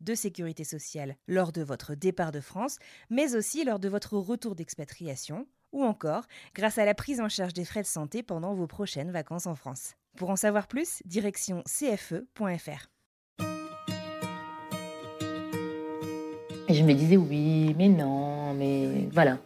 de sécurité sociale lors de votre départ de France, mais aussi lors de votre retour d'expatriation, ou encore grâce à la prise en charge des frais de santé pendant vos prochaines vacances en France. Pour en savoir plus, direction cfe.fr. Et je me disais oui, mais non, mais voilà.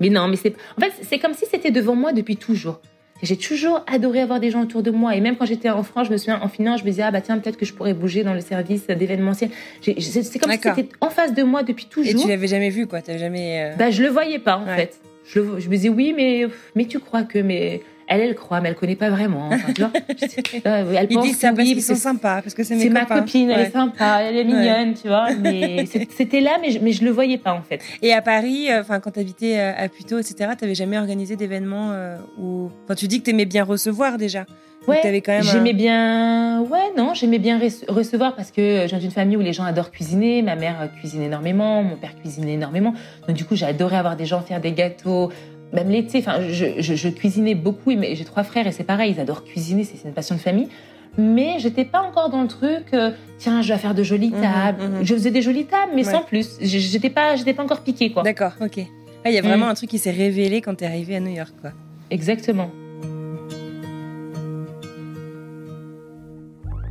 Mais non, mais c'est. En fait, c'est comme si c'était devant moi depuis toujours. J'ai toujours adoré avoir des gens autour de moi. Et même quand j'étais en France, je me souviens, en finance, je me disais, ah bah tiens, peut-être que je pourrais bouger dans le service d'événementiel. C'est comme si c'était en face de moi depuis toujours. Et tu l'avais jamais vu, quoi T'avais jamais. euh, Bah, je le voyais pas, en Ouais. fait. Je, le- je me disais, oui, mais, mais tu crois que. Mais elle, elle croit, mais elle connaît pas vraiment. Enfin, tu vois Euh, elle Ils pense disent ça que parce qu'ils sont sympas, parce que c'est c'est ma copine, elle est sympa, elle est mignonne, tu vois. Mais c'était là, mais je, mais je le voyais pas, en fait. Et à Paris, euh, enfin quand t'habitais euh, à Puteaux, etc., t'avais jamais organisé d'événements euh, où. Enfin, tu dis que t'aimais bien recevoir déjà. Ouais, un- j'aimais bien. Ouais, non, j'aimais bien rece- recevoir parce que je viens d'une famille où les gens adorent cuisiner. Ma mère euh, cuisine énormément, mon père cuisine énormément. Donc du coup, j'ai adoré avoir des gens faire des gâteaux. Même l'été, enfin, je, je- je cuisinais beaucoup. mais J'ai trois frères et c'est pareil, ils adorent cuisiner, c'est une passion de famille. Mais j'étais pas encore dans le truc. euh, tiens, je vais faire de jolies Mhm, tables. mhm. Je faisais des jolies tables, mais Ouais. sans plus. J'étais pas, j'étais pas encore piquée, quoi. D'accord, ok. Ah, Il y a vraiment Mm. un truc qui s'est révélé quand t'es arrivé à New York, quoi. Exactement.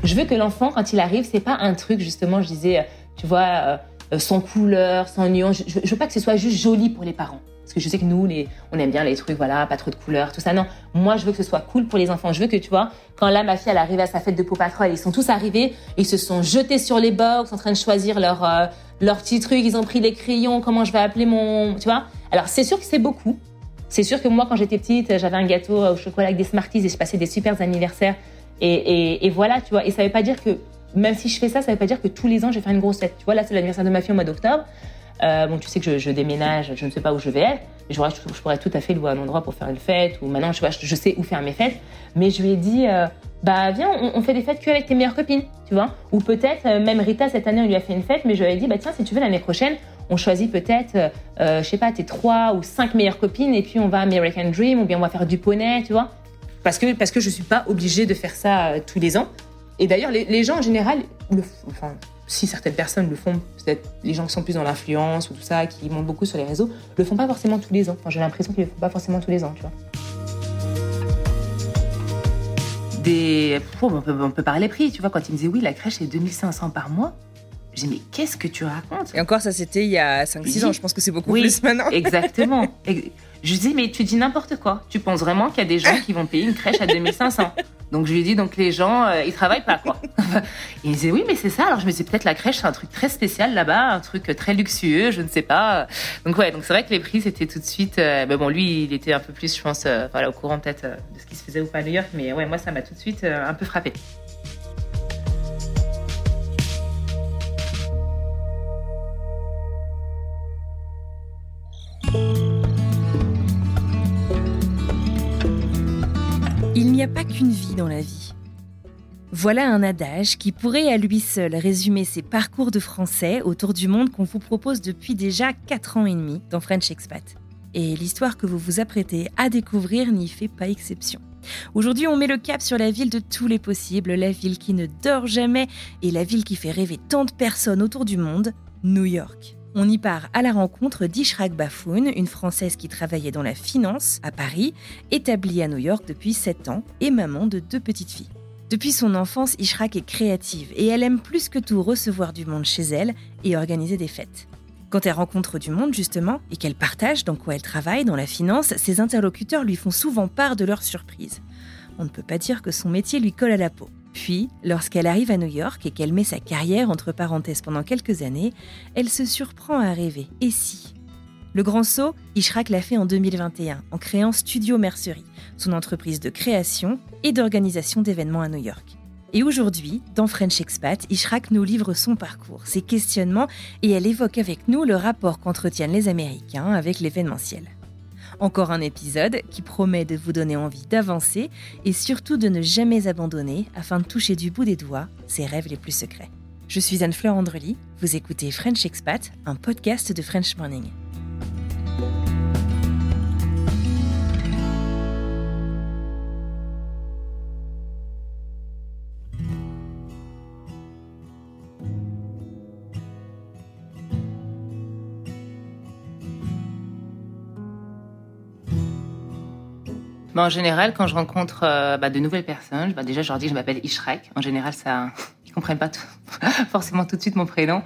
Je veux que l'enfant, quand il arrive, c'est pas un truc, justement, je disais, euh, tu vois, euh, sans couleur, sans nuance. Je, je veux pas que ce soit juste joli pour les parents. Parce que je sais que nous, les, on aime bien les trucs, voilà, pas trop de couleurs, tout ça. Non, moi, je veux que ce soit cool pour les enfants. Je veux que, tu vois, quand là, ma fille, elle arrive à sa fête de Paw Patrol, ils sont tous arrivés, ils se sont jetés sur les box, en train de choisir leur, euh, leur ils ont pris les crayons, comment je vais appeler mon, tu vois. Alors, c'est sûr que c'est beaucoup. C'est sûr que moi, quand j'étais petite, j'avais un gâteau au chocolat avec des Smarties et je passais des super anniversaires. Et, voilà, tu vois. Et ça veut pas dire que, même si je fais ça, ça veut pas dire que tous les ans, je vais faire une grosse fête. Tu vois, là, c'est l'anniversaire de ma fille au mois d'octobre. Euh, bon, tu sais que je, je déménage, je ne sais pas où je vais être. Je, pourrais- je pourrais tout à fait louer un endroit pour faire une fête. Ou maintenant, je, je sais où faire mes fêtes. Mais je lui ai dit, euh, bah, viens, on, fait des fêtes qu'avec tes meilleures copines, tu vois. Ou peut-être, euh, même Rita, cette année, on lui a fait une fête, mais je lui ai dit, bah, tiens, si tu veux, l'année prochaine, on choisit peut-être, je sais pas, tes trois ou cinq meilleures copines, et puis on va à American Dream, ou bien on va faire du poney, tu vois. Parce que, parce que je suis pas obligée de faire ça tous les ans. Et d'ailleurs, les, gens en général, si certaines personnes le font, peut-être les gens qui sont plus dans l'influence ou tout ça, qui montent beaucoup sur les réseaux, le font pas forcément tous les ans. Enfin, j'ai l'impression qu'ils le font pas forcément tous les ans, tu vois. Des, Pff, on, peut, on peut parler prix, tu vois. Quand ils me disaient oui, la crèche c'est 2500 par mois, j'ai dit mais qu'est-ce que tu racontes? Et encore, ça c'était il y a 5-6 Oui. ans. Je pense que c'est beaucoup Oui. plus maintenant. Exactement. Ex- Je dis, mais tu dis n'importe quoi. Tu penses vraiment qu'il y a des gens qui vont payer une crèche à 2500 Donc je lui ai dit, donc les gens, euh, ils travaillent pas, quoi. Et il disait, oui, mais c'est ça. Alors je me disais, peut-être la crèche, c'est un truc très spécial là-bas, un truc très luxueux, je ne sais pas. Donc ouais, donc c'est vrai que les prix, c'était tout de suite. euh, mais bon, lui, il était un peu plus, je pense, euh, voilà, au courant peut-être euh, de ce qui se faisait ou pas à New York. Mais ouais, moi, ça m'a tout de suite euh, un peu frappé. Il n'y a pas qu'une vie dans la vie. Voilà un adage qui pourrait à lui seul résumer ces parcours de français autour du monde qu'on vous propose depuis déjà 4 ans et demi dans French Expat. Et l'histoire que vous vous apprêtez à découvrir n'y fait pas exception. Aujourd'hui, on met le cap sur la ville de tous les possibles, la ville qui ne dort jamais et la ville qui fait rêver tant de personnes autour du monde, New York. On y part à la rencontre d'Ishraq Bafoun, une Française qui travaillait dans la finance à Paris, établie à New York depuis 7 ans et maman de deux petites filles. Depuis son enfance, Ishraq est créative et elle aime plus que tout recevoir du monde chez elle et organiser des fêtes. Quand elle rencontre du monde, justement, et qu'elle partage dans quoi elle travaille, dans la finance, ses interlocuteurs lui font souvent part de leurs surprises. On ne peut pas dire que son métier lui colle à la peau. Puis, lorsqu'elle arrive à New York et qu'elle met sa carrière entre parenthèses pendant quelques années, elle se surprend à rêver. Et si? Le grand saut, Ishrak l'a fait en 2021 en créant Studio Mercerie, son entreprise de création et d'organisation d'événements à New York. Et aujourd'hui, dans French Expat, Ishrak nous livre son parcours, ses questionnements et elle évoque avec nous le rapport qu'entretiennent les Américains avec l'événementiel. Encore un épisode qui promet de vous donner envie d'avancer et surtout de ne jamais abandonner afin de toucher du bout des doigts ses rêves les plus secrets. Je suis Anne-Fleur Andrely, vous écoutez French Expat, un podcast de French Morning. En général, quand je rencontre euh, bah, de nouvelles personnes, bah, déjà je leur dis que je m'appelle Ishrek. En général, ça, ils comprennent pas forcément tout de suite mon prénom.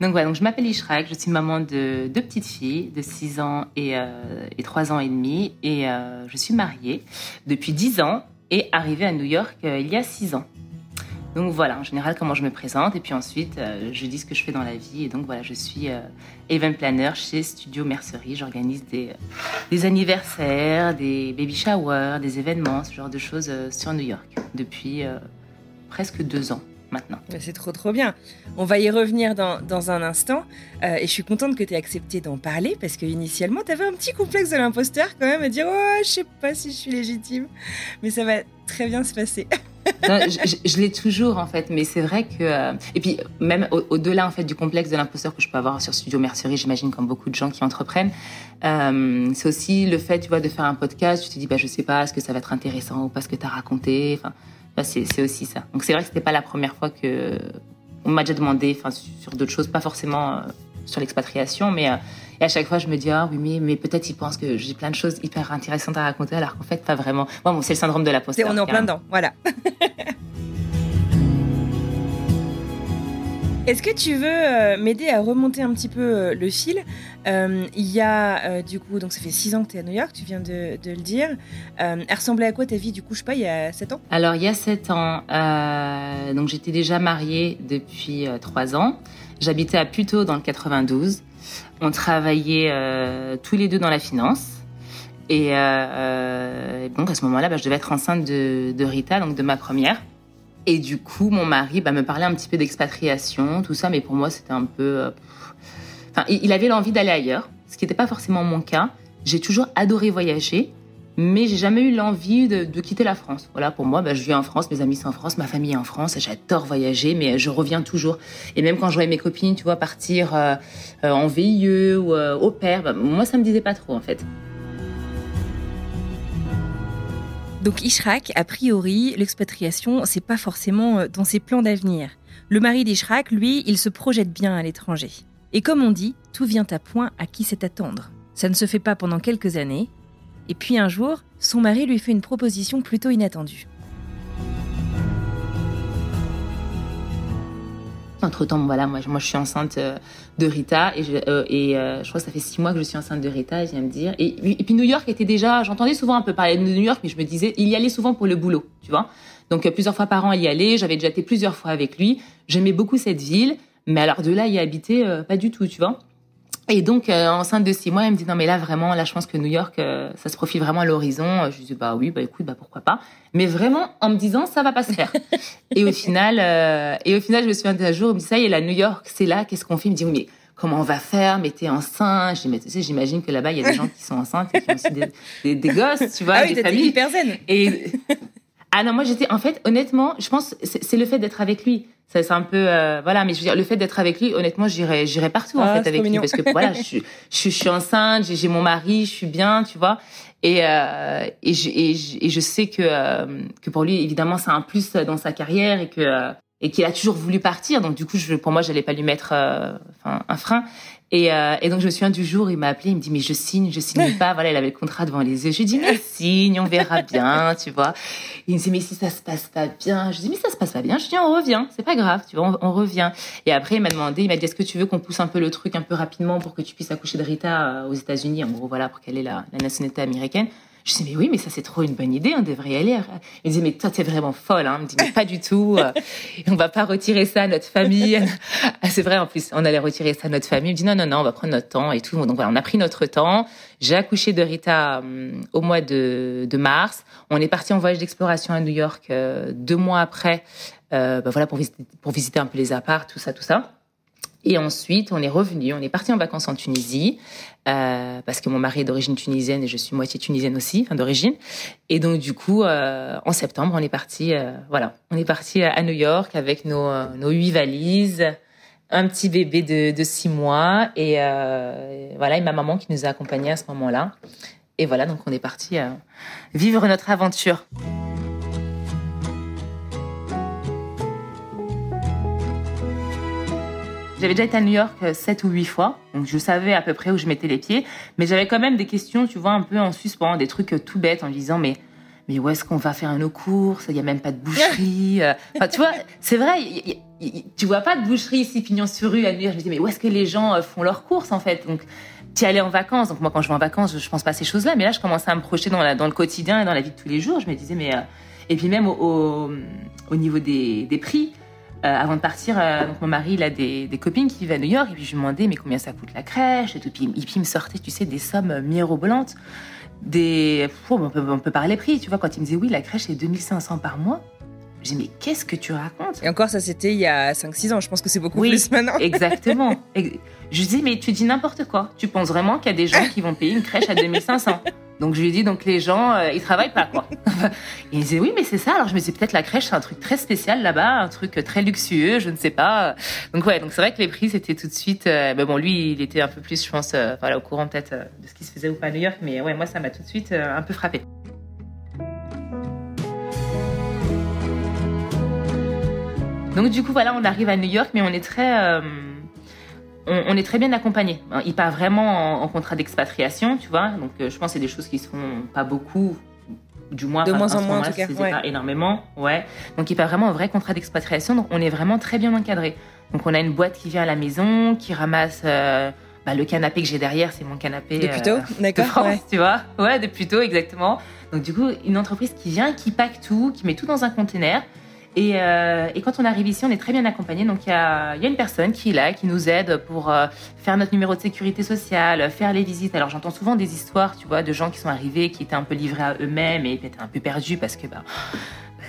Donc voilà, donc je m'appelle Ishrek. Je suis maman de deux petites filles de 6 ans et, euh, et 3 ans et demi. Et euh, je suis mariée depuis 10 ans et arrivée à New York euh, il y a 6 ans. Donc voilà, en général, comment je me présente. Et puis ensuite, euh, je dis ce que je fais dans la vie. Et donc voilà, je suis euh, event planner chez Studio Mercerie. J'organise des, des anniversaires, des baby showers, des événements, ce genre de choses euh, sur New York depuis euh, presque deux ans maintenant. C'est trop trop bien. On va y revenir dans, dans un instant. Euh, et je suis contente que tu aies accepté d'en parler parce que initialement, tu avais un petit complexe de l'imposteur quand même à dire Oh, je sais pas si je suis légitime. Mais ça va très bien se passer. Je, l'ai toujours en fait, mais c'est vrai que euh, et puis même au- au-delà en fait du complexe de l'imposteur que je peux avoir sur Studio Mercerie, j'imagine comme beaucoup de gens qui entreprennent, euh, c'est aussi le fait tu vois de faire un podcast. Tu te dis bah je sais pas, est-ce que ça va être intéressant ou pas ce que tu as raconté. Bah, c'est aussi ça. Donc c'est vrai que c'était pas la première fois que on m'a déjà demandé, sur d'autres choses, pas forcément euh, sur l'expatriation, mais et à chaque fois je me dis ah oui mais mais peut-être ils pensent que j'ai plein de choses hyper intéressantes à raconter alors qu'en fait pas vraiment. Bon, bon c'est le syndrome de C'est- l'imposteur. on est en plein dedans, voilà. Est-ce que tu veux euh, m'aider à remonter un petit peu euh, le fil? Euh, Il y a du coup, donc ça fait 6 ans que tu es à New York, tu viens de, de le dire. Elle ressemblait à quoi ta vie du coup, je sais pas, il y a 7 ans? Alors, il y a sept ans, donc j'étais déjà mariée depuis trois ans. J'habitais à Puteaux dans le 92. On travaillait euh, tous les deux dans la finance. Et, euh, euh, donc à ce moment-là, bah, je devais être enceinte de, Rita, donc de ma première. Et du coup, mon mari bah, me parlait un petit peu d'expatriation, tout ça, mais pour moi, c'était un peu... Enfin, il avait l'envie d'aller ailleurs, ce qui n'était pas forcément mon cas. J'ai toujours adoré voyager, mais j'ai jamais eu l'envie de, quitter la France. Voilà, pour moi, bah, je vis en France, mes amis sont en France, ma famille est en France, j'adore voyager, mais je reviens toujours. Et même quand je voyais mes copines, tu vois, partir euh, euh, en VIE ou euh, au père, bah, moi, ça me disait pas trop, en fait. Donc Ishrak, a priori, l'expatriation, c'est pas forcément euh, dans ses plans d'avenir. Le mari d'Ishrak, lui, il se projette bien à l'étranger. Et comme on dit, tout vient à point à qui sait attendre. Ça ne se fait pas pendant quelques années. Et puis un jour, son mari lui fait une proposition plutôt inattendue. Entre temps, voilà, moi, je- moi, je suis enceinte euh, de Rita et, je, euh, et euh, je crois que ça fait six mois que je suis enceinte de Rita. Elle vient me dire. Et, puis New York était déjà. J'entendais souvent un peu parler de New York, mais je me disais, il y allait souvent pour le boulot, tu vois. Donc plusieurs fois par an, il y allait. J'avais déjà été plusieurs fois avec lui. J'aimais beaucoup cette ville, mais alors de là y habiter, pas du tout, tu vois. Et donc, euh, enceinte de six mois, elle me dit non mais là vraiment, là je pense que New York, euh, ça se profile vraiment à l'horizon. Je lui dis bah oui, bah écoute, bah pourquoi pas. Mais vraiment en me disant ça va pas se faire. et au final, euh, et au final, je me souviens d'un jour, elle me dit ça y est, la New York, c'est là. Qu'est-ce qu'on fait? Il me dit oui mais comment on va faire? Mais t'es enceinte. Je dis mais tu sais, j'imagine que là-bas il y a des gens qui sont enceintes et qui ont aussi des, des, des gosses, tu vois, ah oui, des familles. hyper zen Et ah non, moi j'étais en fait honnêtement, je pense c'est le fait d'être avec lui. Ça c'est un peu euh, voilà, mais je veux dire le fait d'être avec lui, honnêtement, j'irais j'irais partout Ah, en fait c'est avec lui parce que voilà, je, suis- je, suis- je suis enceinte, j'ai j'ai mon mari, je suis bien, tu vois. Et euh, et, je, et, je, et je sais que euh, que pour lui évidemment c'est un plus dans sa carrière et que euh, et qu'il a toujours voulu partir. Donc du coup, je, pour moi, j'allais pas lui mettre euh, enfin, un frein. Et, euh, et, donc je me souviens du jour, il m'a appelé, il me dit mais je signe, je signe pas. Voilà, il avait le contrat devant les yeux. Je lui dis mais signe, on verra bien, tu vois. Il me dit mais si ça se passe pas bien, je dis mais ça se passe pas bien. Je dis on revient, c'est pas grave, tu vois, on, revient. Et après il m'a demandé, il m'a dit est-ce que tu veux qu'on pousse un peu le truc un peu rapidement pour que tu puisses accoucher de Rita euh, aux États-Unis, en gros voilà pour qu'elle ait la, la nationalité américaine? Je dis, mais oui, mais ça, c'est trop une bonne idée, on devrait y aller. Il me dit, mais toi, t'es vraiment folle. Hein. Il me dit, mais pas du tout. On va pas retirer ça à notre famille. Ah, c'est vrai, en plus, on allait retirer ça à notre famille. Il me dit, non, non, non, on va prendre notre temps et tout. Donc voilà, on a pris notre temps. J'ai accouché de Rita hum, au mois de, de, mars. On est parti en voyage d'exploration à New York euh, deux mois après, euh, bah voilà, pour visiter, pour visiter un peu les apparts, tout ça, tout ça. Et ensuite, on est revenu, on est parti en vacances en Tunisie, euh, parce que mon mari est d'origine tunisienne et je suis moitié tunisienne aussi, enfin d'origine. Et donc du coup, euh, en septembre, on est parti, euh, voilà, on est parti à New York avec nos huit valises, un petit bébé de, de six mois et voilà, et ma maman qui nous a accompagnés à ce moment-là. Et voilà, donc on est parti vivre notre aventure. J'avais déjà été à New York euh, sept ou huit fois, donc je savais à peu près où je mettais les pieds, mais j'avais quand même des questions, tu vois, un peu en suspens, des trucs euh, tout bêtes en me disant mais mais où est-ce qu'on va faire nos courses? Il y a même pas de boucherie. Euh. Enfin, tu vois, c'est vrai, tu vois pas de boucherie ici pignon sur rue à New York. Je me dis mais où est-ce que les gens font leurs courses en fait? Donc tu allais en vacances. Donc moi quand je vais en vacances, je, pense pas à ces choses-là, mais là je commençais à me projeter dans, la, dans le quotidien et dans la vie de tous les jours. Je me disais mais et puis même au, au, niveau des, des prix. Euh, avant de partir, euh, donc mon mari, il a des, des, copines qui vivent à New York, et puis je lui demandais, mais combien ça coûte la crèche et tout. Puis, et puis il me sortait, tu sais, des sommes mirobolantes. Des, on, peut, on peut parler prix, tu vois, quand il me disait, oui, la crèche est 2500 par mois. J'ai mais qu'est-ce que tu racontes? Et encore, ça c'était il y a 5-6 ans, je pense que c'est beaucoup plus maintenant. exactement. Je dis, mais tu dis n'importe quoi. Tu penses vraiment qu'il y a des gens qui vont payer une crèche à 2500 donc je lui ai dit donc les gens euh, ils travaillent pas quoi. il disait oui mais c'est ça. Alors je me dis peut-être la crèche c'est un truc très spécial là-bas, un truc très luxueux, je ne sais pas. Donc ouais donc c'est vrai que les prix c'était tout de suite. Euh, mais bon lui il était un peu plus je pense euh, voilà au courant peut-être de ce qui se faisait ou pas à New York, mais ouais moi ça m'a tout de suite un peu frappé. Donc du coup voilà on arrive à New York mais on est très on, est très bien accompagné. Il part vraiment en, contrat d'expatriation, tu vois. Donc, euh, je pense que c'est des choses qui se font pas beaucoup, du moins. De moins en, moins, en tout cas. pas énormément, ouais. Donc, il part vraiment un vrai contrat d'expatriation. Donc, on est vraiment très bien encadré. Donc, on a une boîte qui vient à la maison, qui ramasse. Euh, bah, le canapé que j'ai derrière, c'est mon canapé de plutôt, euh, de France, tu vois. Ouais, de plutôt, exactement. Donc, du coup, une entreprise qui vient, qui pack tout, qui met tout dans un conteneur et, euh, et, quand on arrive ici, on est très bien accompagné. Donc il y a, une personne qui est là, qui nous aide pour euh, faire notre numéro de sécurité sociale, faire les visites. Alors j'entends souvent des histoires, tu vois, de gens qui sont arrivés, qui étaient un peu livrés à eux-mêmes et étaient un peu perdus parce que bah,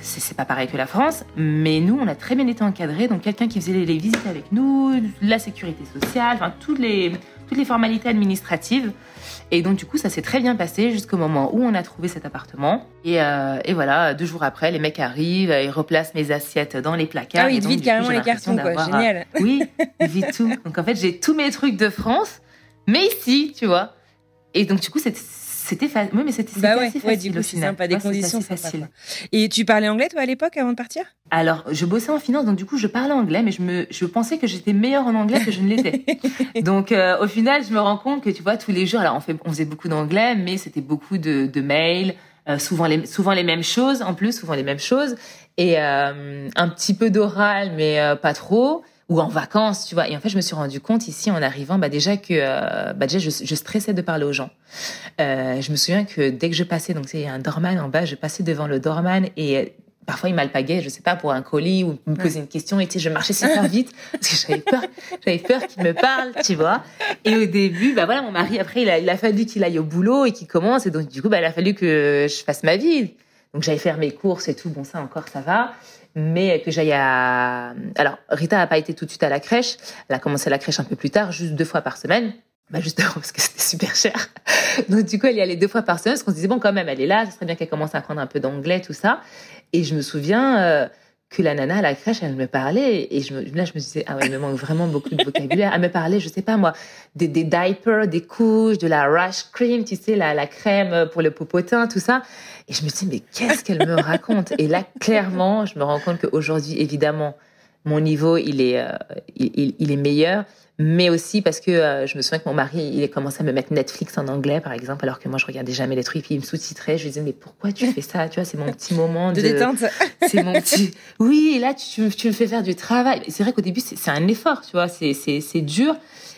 c'est pas pareil que la France. Mais nous, on a très bien été encadrés. Donc quelqu'un qui faisait les, visites avec nous, la sécurité sociale, enfin toutes les toutes les formalités administratives. Et donc, du coup, ça s'est très bien passé jusqu'au moment où on a trouvé cet appartement. Et, euh, et, voilà, deux jours après, les mecs arrivent, ils replacent mes assiettes dans les placards. Ah, ils te vident carrément les cartons, quoi. Génial. Oui, ils vident tout. Donc, en fait, j'ai tous mes trucs de France, mais ici, tu vois. Et donc, du coup, c'était c'était facile. Oui, mais c'était bah ouais, assez ouais, du coup, c'est sympa, des conditions faciles. Et tu parlais anglais, toi, à l'époque, avant de partir? Alors, je bossais en finance, donc du coup, je parlais anglais, mais je, me, je pensais que j'étais meilleure en anglais que je ne l'étais. donc, euh, au final, je me rends compte que, tu vois, tous les jours, alors on, fait, on faisait beaucoup d'anglais, mais c'était beaucoup de, de mails, euh, souvent, les, souvent les mêmes choses, en plus, souvent les mêmes choses, et euh, un petit peu d'oral, mais pas trop ou en vacances, tu vois. Et en fait, je me suis rendu compte ici en arrivant, bah déjà que euh, bah déjà je, je, stressais de parler aux gens. Euh, je me souviens que dès que je passais, donc il y a un doorman en bas, je passais devant le doorman et parfois il m'alpaguait, je sais pas pour un colis ou me poser une question et tu sais, je marchais super vite parce que j'avais peur, j'avais peur qu'il me parle, tu vois. Et au début, bah voilà, mon mari après il a, il a fallu qu'il aille au boulot et qu'il commence et donc du coup bah il a fallu que je fasse ma vie. Donc j'allais faire mes courses et tout, bon ça encore ça va mais que j'aille à... Alors, Rita n'a pas été tout de suite à la crèche. Elle a commencé la crèche un peu plus tard, juste deux fois par semaine. Bah justement parce que c'était super cher. Donc du coup, elle y allait deux fois par semaine parce qu'on se disait bon quand même, elle est là, ce serait bien qu'elle commence à apprendre un peu d'anglais, tout ça. Et je me souviens euh, que la nana à la crèche, elle me parlait et je me, là je me disais ah ouais, il me manque vraiment beaucoup de vocabulaire. Elle me parlait, je sais pas moi, des, des diapers, des couches, de la rash cream, tu sais la, la crème pour le popotin, tout ça. Et je me dis, mais qu'est-ce qu'elle me raconte? Et là, clairement, je me rends compte qu'aujourd'hui, évidemment, mon niveau, il est, il, il, est meilleur mais aussi parce que euh, je me souviens que mon mari, il a commencé à me mettre Netflix en anglais, par exemple, alors que moi, je regardais jamais les trucs, puis il me sous-titrait. Je lui disais, mais pourquoi tu fais ça? Tu vois, c'est mon petit moment de, détente. C'est mon petit. Oui, et là, tu, tu me fais faire du travail. C'est vrai qu'au début, c'est un effort, tu vois, c'est dur.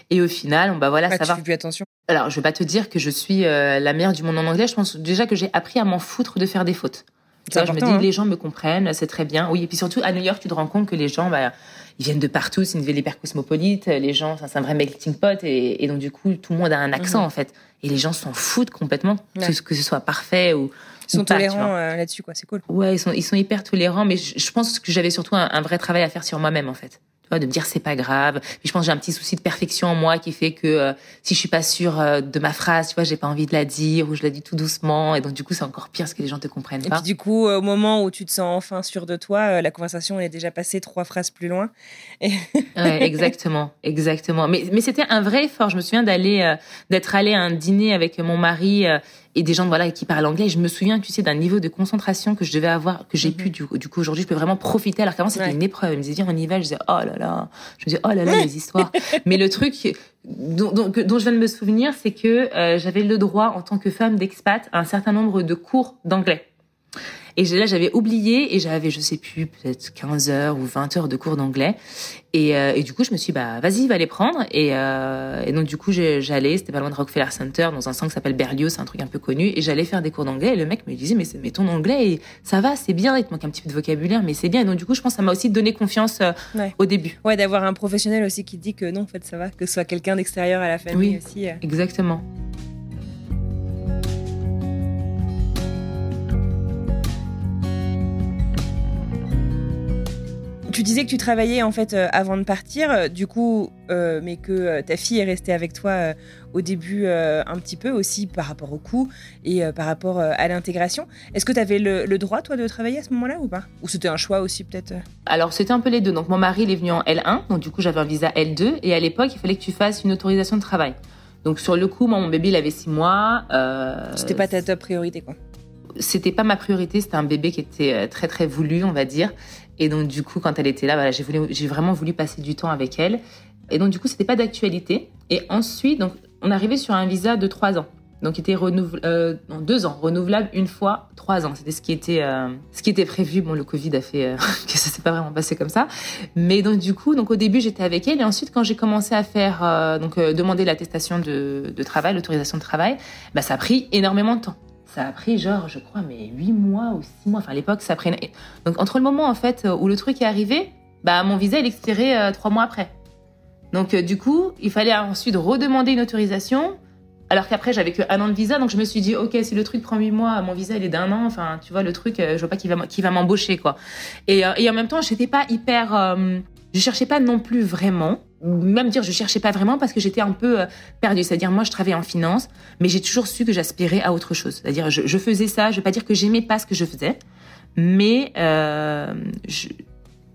Et au final, bah voilà, ah, ça tu va. Fais plus attention. Alors, je vais pas te dire que je suis euh, la meilleure du monde en anglais. Je pense déjà que j'ai appris à m'en foutre de faire des fautes. Je me dis, hein. les gens me comprennent, c'est très bien. Oui, et puis surtout, à New York, tu te rends compte que les gens, bah, ils viennent de partout, c'est une ville hyper cosmopolite, les gens, c'est un vrai melting pot, et, donc du coup, tout le monde a un accent, mhm. en fait. Et les gens s'en foutent complètement, que, ce soit parfait ou. Ils sont tolérants euh, là-dessus, quoi, c'est cool. Ouais, ils sont, ils sont hyper tolérants, mais je, pense que j'avais surtout un vrai travail à faire sur moi-même, en fait de me dire c'est pas grave. Puis je pense que j'ai un petit souci de perfection en moi qui fait que euh, si je suis pas sûre euh, de ma phrase, tu vois, j'ai pas envie de la dire ou je la dis tout doucement et donc du coup c'est encore pire parce que les gens te comprennent pas. Et puis du coup au moment où tu te sens enfin sûr de toi, euh, la conversation est déjà passée trois phrases plus loin. ouais, exactement, exactement. Mais mais c'était un vrai effort. Je me souviens d'aller d'être allé à un dîner avec mon mari et des gens voilà qui parlent anglais. je me souviens, tu sais, d'un niveau de concentration que je devais avoir, que j'ai mhm. pu du, du coup aujourd'hui, je peux vraiment profiter. Alors qu'avant c'était une épreuve. Ils me viens on y va, je disais oh là là, je me disais oh là là les histoires. Mais le truc dont, dont, dont, je viens de me souvenir, c'est que euh, j'avais le droit en tant que femme d'expat à un certain nombre de cours d'anglais. Et là, j'avais oublié et j'avais, je sais plus, peut-être 15 heures ou 20 heures de cours d'anglais. Et, euh, et, du coup, je me suis dit, bah, vas-y, va les prendre. Et, euh, et donc, du coup, j'allais, c'était pas loin de Rockefeller Center, dans un centre qui s'appelle Berlioz, c'est un truc un peu connu. Et j'allais faire des cours d'anglais. Et le mec me disait, mais, mais ton anglais, ça va, c'est bien. Il te manque un petit peu de vocabulaire, mais c'est bien. Et donc, du coup, je pense que ça m'a aussi donné confiance euh, au début. Ouais, d'avoir un professionnel aussi qui dit que non, en fait, ça va, que ce soit quelqu'un d'extérieur à la famille oui, aussi. Exactement. Tu disais que tu travaillais en fait euh, avant de partir, euh, du coup, euh, mais que ta fille est restée avec toi au début un petit peu aussi par rapport au coût et par rapport à l'intégration. Est-ce que tu avais le, droit toi de travailler à ce moment-là ou pas? Ou c'était un choix aussi peut-être? Alors c'était un peu les deux. Donc mon mari il est venu en L1, donc du coup j'avais un visa L2 et à l'époque il fallait que tu fasses une autorisation de travail. Donc sur le coup, mon bébé il avait six mois. C'était pas ta top priorité quoi? c'était pas ma priorité, c'était un bébé qui était très très voulu, on va dire. Et donc, du coup, quand elle était là, voilà, j'ai, vraiment voulu passer du temps avec elle. Et donc, du coup, c'était pas d'actualité. Et ensuite, donc, on arrivait sur un visa de trois ans. Donc, il était renouvelable, euh, deux ans, renouvelable une fois, trois ans. C'était ce qui était, euh, ce qui était prévu. Bon, le Covid a fait euh, que ça s'est pas vraiment passé comme ça. Mais donc, du coup, donc, au début, j'étais avec elle. Et ensuite, quand j'ai commencé à faire, donc, demander l'attestation de, de travail, l'autorisation de travail, bah, ça a pris énormément de temps ça a pris genre, je crois, mais huit mois ou six mois. Enfin, à l'époque, ça prenait. Donc, entre le moment, en fait, où le truc est arrivé, bah, mon visa, il expirait euh, trois mois après. Donc, euh, du coup, il fallait ensuite redemander une autorisation. Alors qu'après, j'avais que un an de visa. Donc, je me suis dit, OK, si le truc prend huit mois, mon visa, il est d'un an. Enfin, tu vois, le truc, euh, je vois pas qui va, qui va m'embaucher, quoi. Et, et en même temps, j'étais pas hyper je cherchais pas non plus vraiment, même dire je cherchais pas vraiment parce que j'étais un peu euh, perdue. C'est-à-dire moi je travaillais en finance, mais j'ai toujours su que j'aspirais à autre chose. C'est-à-dire je, je, faisais ça. Je vais pas dire que j'aimais pas ce que je faisais, mais euh, je,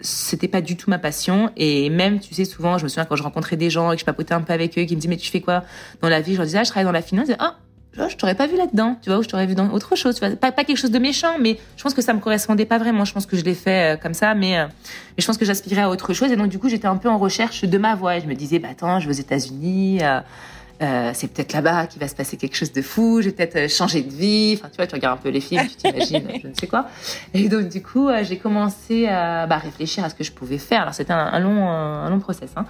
c'était pas du tout ma passion et même tu sais souvent je me souviens quand je rencontrais des gens et que je papotais un peu avec eux qui me disaient mais tu fais quoi dans la vie? Je leur disais ah je travaille dans la finance et, ah je t'aurais pas vu là-dedans, tu vois, ou je t'aurais vu dans autre chose, pas, quelque chose de méchant, mais je pense que ça me correspondait pas vraiment. Je pense que je l'ai fait euh, comme ça, mais, euh, mais, je pense que j'aspirais à autre chose. Et donc, du coup, j'étais un peu en recherche de ma voie. Et je me disais, bah attends, je vais aux États-Unis, euh, euh c'est peut-être là-bas qu'il va se passer quelque chose de fou, je vais peut-être changer de vie. Enfin, tu vois, tu regardes un peu les films, tu t'imagines, je ne sais quoi. Et donc, du coup, j'ai commencé à bah, réfléchir à ce que je pouvais faire. Alors, c'était un, long, un long process. Hein.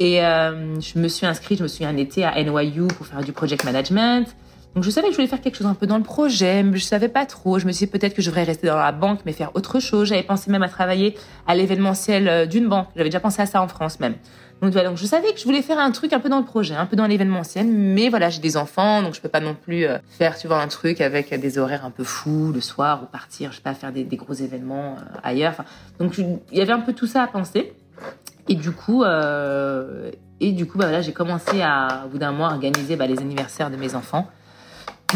Et je me suis inscrite, je me suis un été à NYU pour faire du project management. Donc je savais que je voulais faire quelque chose un peu dans le projet, mais je savais pas trop. Je me disais peut-être que je devrais rester dans la banque, mais faire autre chose. J'avais pensé même à travailler à l'événementiel euh, d'une banque. J'avais déjà pensé à ça en France même. Donc voilà, donc je savais que je voulais faire un truc un peu dans le projet, un peu dans l'événementiel, mais voilà, j'ai des enfants, donc je peux pas non plus euh, faire, tu vois, un truc avec des horaires un peu fous le soir ou partir, je sais pas, faire des, gros événements euh, ailleurs. Donc il y avait un peu tout ça à penser. Et du coup, et du coup, bah, voilà, j'ai commencé à, au bout d'un mois, organiser bah, les anniversaires de mes enfants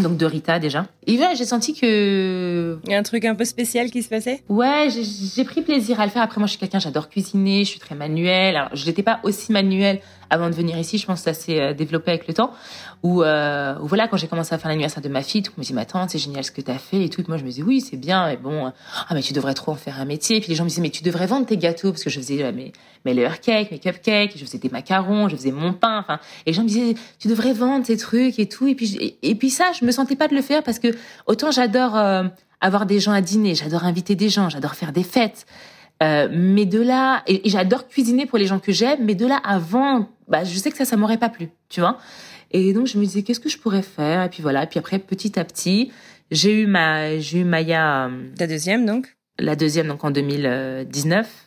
donc de Rita déjà. Et là, j'ai senti que... Il y a un truc un peu spécial qui se passait? Ouais, j'ai pris plaisir à le faire. Après, moi, je suis quelqu'un, j'adore cuisiner, je suis très manuelle. Alors, je n'étais pas aussi manuelle avant de venir ici. Je pense que ça s'est développé avec le temps. Où, voilà, quand j'ai commencé à faire l'anniversaire de ma fille, tout le monde me dit, mais attends, c'est génial ce que tu as fait et tout. moi, je me dis, oui, c'est bien, mais bon, ah, mais tu devrais trop en faire un métier. Et puis les gens me disaient, mais tu devrais vendre tes gâteaux parce que je faisais mes, mes layer cakes, mes cupcakes, je faisais des macarons, je faisais mon pain. Enfin, et les gens me disaient, tu devrais vendre tes trucs et tout. Et puis, et, puis ça, je me sentais pas de le faire parce que autant j'adore avoir des gens à dîner, j'adore inviter des gens, j'adore faire des fêtes. Euh, mais de là, et, j'adore cuisiner pour les gens que j'aime, mais de là avant, bah, je sais que ça, ça m'aurait pas plu, tu vois. Et donc, je me disais, qu'est-ce que je pourrais faire? Et puis voilà. Et puis après, petit à petit, j'ai eu ma, j'ai eu Maya. Euh, La deuxième, donc? La deuxième, donc en 2019.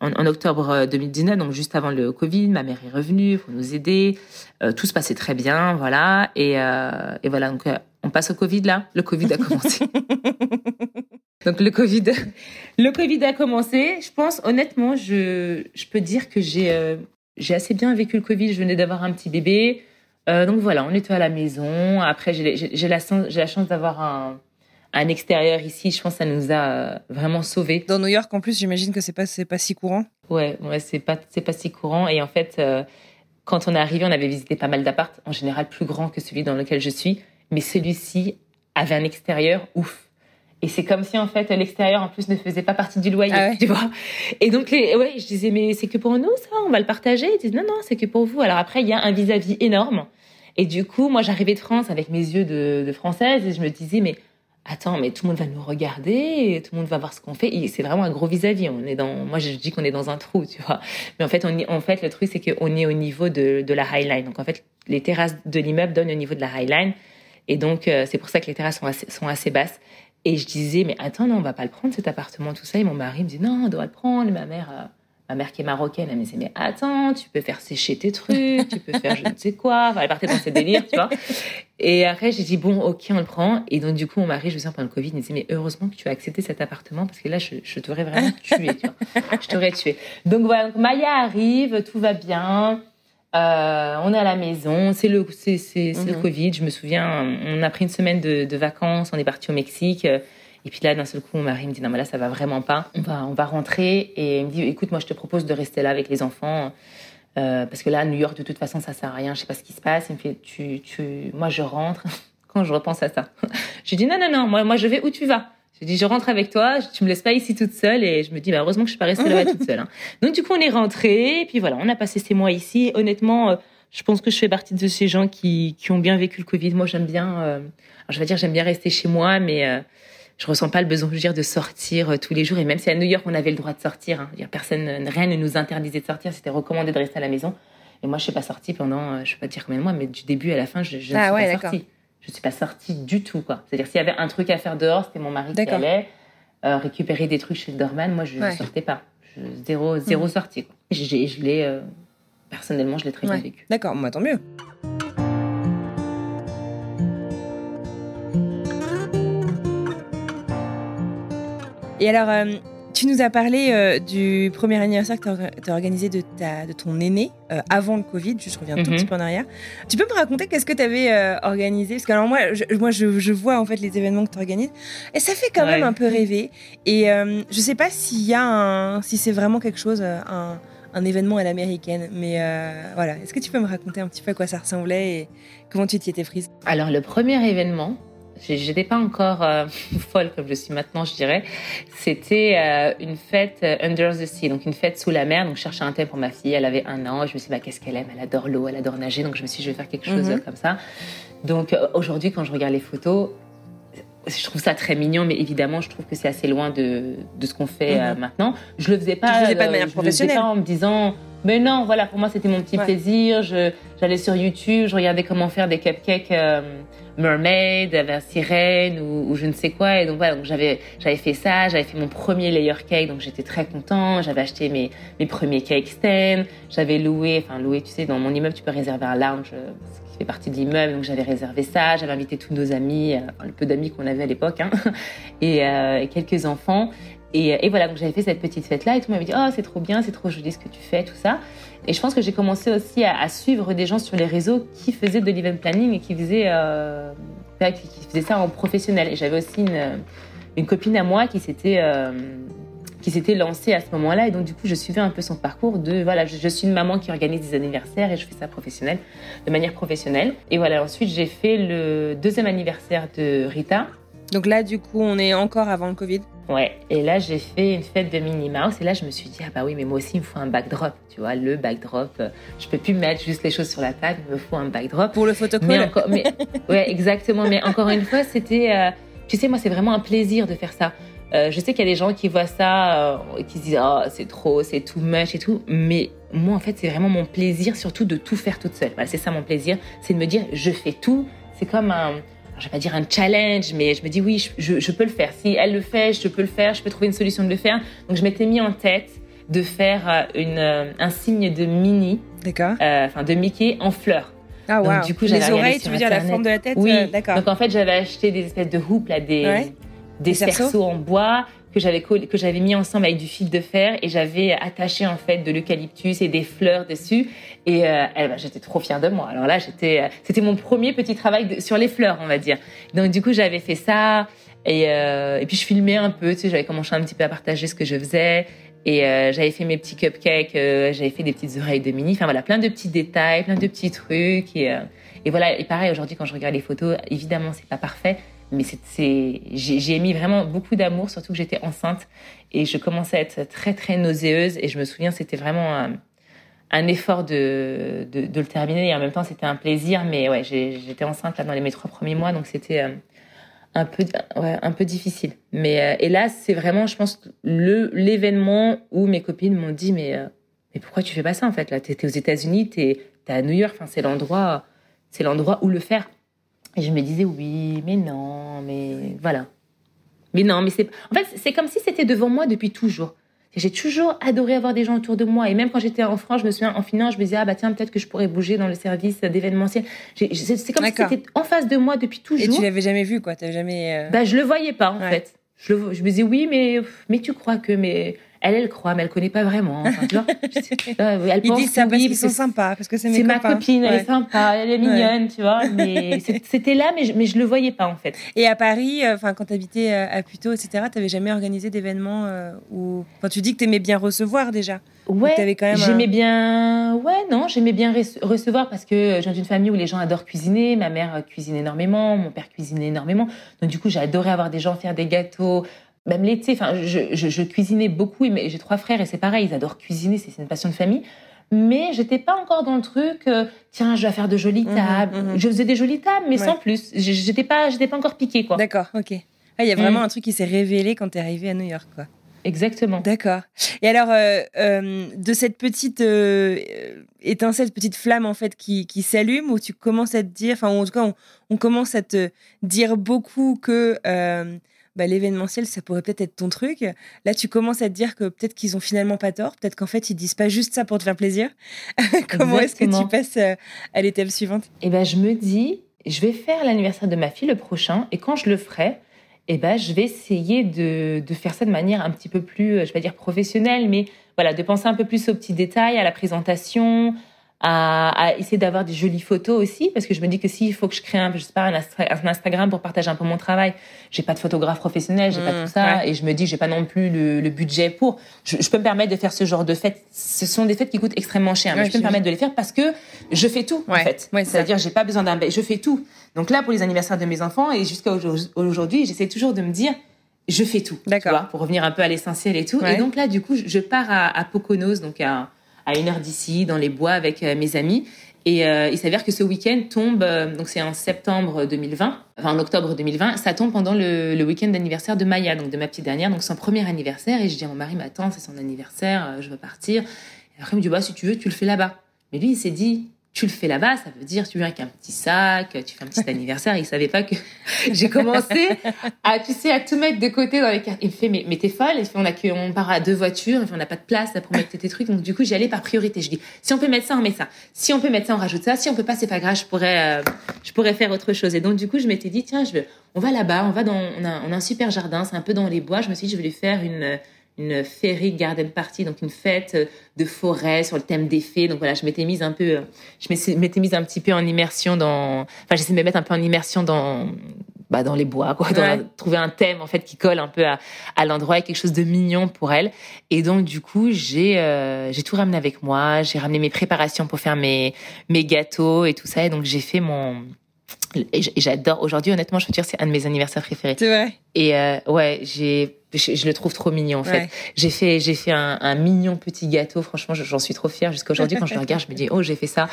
En, en, octobre 2019, donc juste avant le Covid, ma mère est revenue pour nous aider. Euh, tout se passait très bien, voilà. Et, euh, et voilà, donc on passe au Covid là? Le Covid a commencé. Donc le Covid, le Covid a commencé. Je pense honnêtement, je, je peux dire que j'ai euh, j'ai assez bien vécu le Covid. Je venais d'avoir un petit bébé, euh, donc voilà, on était à la maison. Après, j'ai la chance d'avoir un un extérieur ici. Je pense que ça nous a euh, vraiment sauvés. Dans New York, en plus, j'imagine que c'est pas pas si courant. Ouais, ouais, c'est pas c'est pas si courant. Et en fait, quand on est arrivé, on avait visité pas mal d'appartes, en général plus grands que celui dans lequel je suis, mais celui-ci avait un extérieur ouf et c'est comme si en fait l'extérieur en plus ne faisait pas partie du loyer, ah tu vois. Et donc les, ouais, je disais mais c'est que pour nous ça, on va le partager. Ils disent non non c'est que pour vous. Alors après il y a un vis-à-vis énorme. Et du coup moi j'arrivais de France avec mes yeux de, française et je me disais mais attends mais tout le monde va nous regarder, tout le monde va voir ce qu'on fait. Et c'est vraiment un gros vis-à-vis. On est dans, moi je dis qu'on est dans un trou, tu vois. Mais en fait on en fait le truc c'est qu'on est au niveau de, de la High Line. Donc en fait les terrasses de l'immeuble donnent au niveau de la High Line. Et donc, euh, c'est pour ça que les terrasses sont assez, sont assez basses. Et je disais, mais attends, non, on va pas le prendre cet appartement, tout ça. Et mon mari me dit, non, on doit le prendre. Et ma mère, euh, ma mère qui est marocaine, elle me disait, mais attends, tu peux faire sécher tes trucs, tu peux faire je ne sais quoi. Enfin, elle partait dans ses délires, tu vois. Et après, j'ai dit, bon, ok, on le prend. Et donc, du coup, mon mari, je me souviens pendant le Covid, il me disait, mais heureusement que tu as accepté cet appartement parce que là, je, je t'aurais vraiment tué, tu vois. Je t'aurais tué. Donc voilà, donc Maya arrive, tout va bien. Euh, on est à la maison, c'est le, c'est, c'est, le mhm. Covid. Je me souviens, on a pris une semaine de, de vacances, on est parti au Mexique. Et puis là, d'un seul coup, mon mari me dit non, mais là, ça va vraiment pas. On va, on va rentrer. Et il me dit écoute, moi, je te propose de rester là avec les enfants. Euh, parce que là, New York, de toute façon, ça sert à rien. Je sais pas ce qui se passe. Il me fait tu, tu, moi, je rentre. Quand je repense à ça, je dis non, non, non, moi, moi, je vais où tu vas. Je dis, je rentre avec toi, tu me laisses pas ici toute seule. Et je me dis, bah, heureusement que je suis pas restée là-bas toute seule. Hein. Donc, du coup, on est rentré. Et puis voilà, on a passé ces mois ici. Honnêtement, euh, je pense que je fais partie de ces gens qui, qui ont bien vécu le Covid. Moi, j'aime bien, euh, je vais dire, j'aime bien rester chez moi, mais euh, je ressens pas le besoin, veux dire, de sortir tous les jours. Et même si à New York, on avait le droit de sortir, hein, dire, personne, rien ne nous interdisait de sortir. C'était recommandé de rester à la maison. Et moi, je suis pas sortie pendant, je vais pas dire combien de mois, mais du début à la fin, je, je ah, ne suis pas sortie. Je suis pas sortie du tout, quoi. C'est-à-dire, s'il y avait un truc à faire dehors, c'était mon mari qui allait. Euh, récupérer des trucs chez Dorman, moi je ne sortais pas. Je, zéro, zéro mm. sortie. Quoi. Je, je l'ai, euh, personnellement, je l'ai très bien vécu. D'accord, moi tant mieux. Et alors, euh, tu nous as parlé euh, du premier anniversaire que tu as, organisé de, ta, de ton aîné euh, avant le Covid. Je reviens tout mhm. petit peu en arrière. Tu peux me raconter qu'est-ce que tu avais organisé? Parce que alors moi, je, moi je, vois en fait les événements que tu organises et ça fait quand même un peu rêver. Et je sais pas s'il y a un, si c'est vraiment quelque chose, un, un événement à l'américaine. Mais voilà, est-ce que tu peux me raconter un petit peu à quoi ça ressemblait et comment tu t'y étais prise? Alors le premier événement, J'étais pas encore euh, folle comme je suis maintenant, je dirais. C'était euh, une fête euh, under the sea, donc une fête sous la mer. Donc je cherchais un thème pour ma fille. Elle avait un an. Je me suis dit, bah, qu'est-ce qu'elle aime? Elle adore l'eau, elle adore nager. Donc je me suis dit, je vais faire quelque chose mhm. comme ça. Donc aujourd'hui, quand je regarde les photos, je trouve ça très mignon, mais évidemment, je trouve que c'est assez loin de, de ce qu'on fait mhm. maintenant. Je le faisais pas, faisais pas de manière professionnelle. Je le faisais pas en me disant, mais non, voilà, pour moi, c'était mon petit plaisir. J'allais sur YouTube, je regardais comment faire des cupcakes mermaid, avait sirène ou, je ne sais quoi. Et donc voilà, donc j'avais j'avais fait ça, j'avais fait mon premier layer cake, donc j'étais très content. J'avais acheté mes mes premiers cake stands, j'avais loué, enfin loué, tu sais, dans mon immeuble tu peux réserver un lounge euh, qui fait partie de l'immeuble, donc j'avais réservé ça. J'avais invité tous nos amis, euh, le peu d'amis qu'on avait à l'époque, hein, et, euh, et quelques enfants. Et, voilà, donc j'avais fait cette petite fête-là et tout le monde m'avait dit Oh, c'est trop bien, c'est trop joli ce que tu fais, tout ça. Et je pense que j'ai commencé aussi à, suivre des gens sur les réseaux qui faisaient de l'event planning et qui faisaient, euh, qui, faisaient ça en professionnel. Et j'avais aussi une, copine à moi qui s'était. Euh, qui s'était lancé à ce moment-là. Et donc, du coup, je suivais un peu son parcours de, voilà, je, suis une maman qui organise des anniversaires et je fais ça professionnel, de manière professionnelle. Et voilà, ensuite, j'ai fait le deuxième anniversaire de Rita. Donc là, du coup, on est encore avant le Covid? Ouais, et là, j'ai fait une fête de Minnie Mouse. Et là, je me suis dit, ah bah oui, mais moi aussi, il me faut un backdrop. Tu vois, le backdrop. Je peux plus mettre juste les choses sur la table, il me faut un backdrop. Pour le photocall mais, mais Ouais, exactement. Mais encore une fois, c'était. Euh, tu sais, moi, c'est vraiment un plaisir de faire ça. Euh, je sais qu'il y a des gens qui voient ça, et euh, qui se disent oh, c'est trop, c'est too much et tout. Mais moi, en fait, c'est vraiment mon plaisir, surtout de tout faire toute seule. Voilà, c'est ça mon plaisir, c'est de me dire je fais tout. C'est comme un, je vais pas dire un challenge, mais je me dis oui, je, je, peux le faire. Si elle le fait, je peux le faire. Je peux trouver une solution de le faire. Donc, je m'étais mis en tête de faire euh, une, un signe de Minnie, d'accord, enfin de Mickey en fleurs. Ah wow. du coup, les oreilles, tu veux dire la forme de la tête Oui, d'accord. Donc en fait, j'avais acheté des espèces de hoops là, des des cerceaux en bois que j'avais mis ensemble avec du fil de fer et j'avais attaché en fait de l'eucalyptus et des fleurs dessus et euh, ben, j'étais trop fière de moi. Alors là, j'étais euh, c'était mon premier petit travail sur les fleurs, on va dire. Donc du coup, j'avais fait ça et, euh, et puis je filmais un peu, tu sais, j'avais commencé un petit peu à partager ce que je faisais et j'avais fait mes petits cupcakes, j'avais fait des petites oreilles de mini, enfin voilà, plein de petits détails, plein de petits trucs et et voilà, et pareil aujourd'hui quand je regarde les photos, évidemment, c'est pas parfait, mais c'est, j'ai mis vraiment beaucoup d'amour, surtout que j'étais enceinte. Et je commençais à être très très nauséeuse. Et je me souviens c'était vraiment un, effort de, de, de, le terminer. Et en même temps c'était un plaisir. Mais ouais, j'étais enceinte là dans les mes trois premiers mois. Donc c'était euh, un peu ouais, un peu difficile. Mais euh, et là c'est vraiment je pense le l'événement où mes copines m'ont dit mais euh, mais pourquoi tu fais pas ça en fait là? T'es aux États-Unis t'es es à New York. Enfin c'est l'endroit c'est l'endroit où le faire et je me disais oui, mais non, mais voilà. Mais non, mais c'est en fait c'est comme si c'était devant moi depuis toujours. J'ai toujours adoré avoir des gens autour de moi. Et même quand j'étais en France, je me souviens, en finance, je me disais, ah bah tiens, peut-être que je pourrais bouger dans le service d'événementiel. C'est comme si c'était en face de moi depuis toujours. Et tu l'avais jamais vu, quoi. Tu jamais. Euh... Bah, je le voyais pas, en fait. Je, le, je me disais, oui, mais, mais tu crois que. Mais elle, elle croit, mais elle connaît pas vraiment. Enfin, tu vois, elle Ils disent ça parce qu'ils sont sympas, parce que c'est mes ma copine, elle est sympa, elle est mignonne, tu vois. Mais c'était là, mais je, mais je le voyais pas en fait. Et à Paris, euh, quand tu habitais euh, à Puteaux, etc., tu n'avais jamais organisé d'événements euh, où, enfin tu dis que tu aimais bien recevoir déjà. Ouais, j'aimais bien. Ouais, non, j'aimais bien recevoir parce que je viens d'une famille où les gens adorent cuisiner. Ma mère cuisine énormément, mon père cuisine énormément. Donc du coup, j'adorais avoir des gens faire des gâteaux, même l'été, enfin, je, je, je, cuisinais beaucoup. J'ai trois frères et c'est pareil, ils adorent cuisiner, c'est une passion de famille. Mais j'étais pas encore dans le truc. Euh, tiens, je vais faire de jolies mmh, tables. Mmh, mmh. Je faisais des jolies tables, mais sans plus. J'étais pas, j'étais pas encore piquée, quoi. D'accord, ok. Il y a vraiment un truc qui s'est révélé quand tu es arrivée à New York, quoi. Exactement. D'accord. Et alors, euh, euh, de cette petite euh, étincelle, petite flamme en fait qui, qui s'allume, où tu commences à te dire, enfin, en tout cas, on, on, commence à te dire beaucoup que bah, l'événementiel, ça pourrait peut-être être ton truc. Là, tu commences à te dire que peut-être qu'ils ont finalement pas tort, peut-être qu'en fait, ils disent pas juste ça pour te faire plaisir. Comment est-ce que tu passes euh, à l'étape suivante? Eh ben, je me dis, je vais faire l'anniversaire de ma fille le prochain, et quand je le ferai, eh ben, je vais essayer de, de, faire ça de manière un petit peu plus, euh, je vais dire professionnelle, mais voilà, de penser un peu plus aux petits détails, à la présentation, à, essayer d'avoir des jolies photos aussi, parce que je me dis que s'il faut que je crée un, je sais pas, un, Instagram pour partager un peu mon travail, j'ai pas de photographe professionnel, j'ai pas mmh, tout ça, et je me dis j'ai pas non plus le, budget pour. Je, peux me permettre de faire ce genre de fêtes. Ce sont des fêtes qui coûtent extrêmement cher, mais je peux me permettre de les faire parce que je fais tout en fait. C'est-à-dire j'ai pas besoin d'un, je fais tout. Donc là pour les anniversaires de mes enfants et jusqu'à aujourd'hui, j'essaie toujours de me dire je fais tout. D'accord. Pour revenir un peu à l'essentiel et tout. Et donc là du coup je pars à, à Poconos, donc à à une heure d'ici, dans les bois avec euh, mes amis. Et euh, il s'avère que ce week-end tombe, euh, donc c'est en septembre 2020, enfin en octobre 2020, ça tombe pendant le, week-end d'anniversaire de Maya, donc de ma petite dernière, donc son premier anniversaire. Et je dis à mon mari, mais attends, c'est son anniversaire, je veux partir. Et après, il me dit, bah, si tu veux, tu le fais là-bas. Mais lui, il s'est dit, tu le fais là-bas, ça veut dire tu viens avec un petit sac, tu fais un petit anniversaire. Il savait pas que j'ai commencé à, tu à tout mettre de côté dans les cartes. Il me fait, mais, t'es folle. Il on a que, on part à deux voitures. on n'a pas de place pour mettre tes trucs. Donc, du coup, j'y allais par priorité. Je dis, si on peut mettre ça, on met ça. Si on peut mettre ça, on rajoute ça. Si on peut pas, c'est pas grave. Je pourrais, euh, je pourrais faire autre chose. Et donc, du coup, je m'étais dit, tiens, je veux, on va là-bas, on va dans, on a, on a un super jardin. C'est un peu dans les bois. Je me suis dit, je vais lui faire une, une fairy garden party, donc une fête de forêt sur le thème des fées. Donc voilà, je m'étais mise un peu, je m'étais mise un petit peu en immersion dans, enfin j'essaie de me mettre un peu en immersion dans bah, dans les bois, quoi, dans trouver un thème en fait qui colle un peu à, à l'endroit, quelque chose de mignon pour elle. Et donc du coup, j'ai euh, j'ai tout ramené avec moi. J'ai ramené mes préparations pour faire mes mes gâteaux et tout ça. Et donc j'ai fait mon et j'adore aujourd'hui honnêtement je veux dire c'est un de mes anniversaires préférés c'est vrai et euh, ouais j'ai je, le trouve trop mignon en fait. J'ai fait j'ai fait un, un, mignon petit gâteau. Franchement, j'en suis trop fière. Jusqu'à aujourd'hui, quand je le regarde, je me dis oh j'ai fait ça.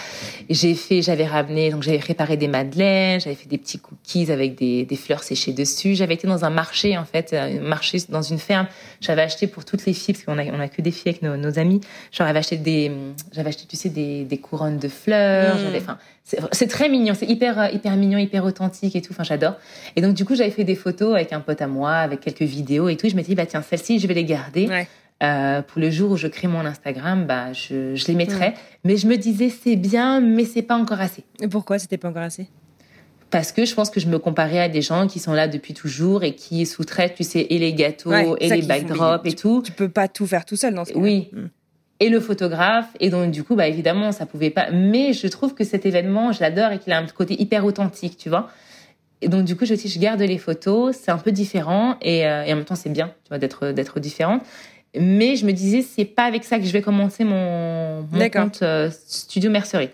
J'ai fait j'avais ramené donc j'avais préparé des madeleines, j'avais fait des petits cookies avec des, des fleurs séchées dessus. J'avais été dans un marché en fait, un marché dans une ferme. J'avais acheté pour toutes les filles parce qu'on a on a que des filles avec nos, nos amis. J'avais acheté des j'avais acheté tu sais des, des couronnes de fleurs. Mm. J'avais enfin c'est très mignon, c'est hyper hyper mignon, hyper authentique et tout. Enfin j'adore. Et donc du coup j'avais fait des photos avec un pote à moi, avec quelques vidéos et tout je me dis, bah tiens, celles-ci, je vais les garder. Euh, pour le jour où je crée mon Instagram, bah, je, je les mettrai. Mais je me disais, c'est bien, mais c'est pas encore assez. Et pourquoi c'était pas encore assez? Parce que je pense que je me comparais à des gens qui sont là depuis toujours et qui sous-traitent, tu sais, et les gâteaux, et les backdrops et tout. Tu peux pas tout faire tout seul dans ce cas. Oui. Hmm. Et le photographe. Et donc, du coup, bah, évidemment, ça pouvait pas. Mais je trouve que cet événement, je l'adore et qu'il a un côté hyper authentique, tu vois. Et donc, du coup, je, je garde les photos. C'est un peu différent et, euh, et en même temps, c'est bien, tu vois, d'être d'être différent. Mais je me disais, c'est pas avec ça que je vais commencer mon, mon compte euh, Studio Mercerie.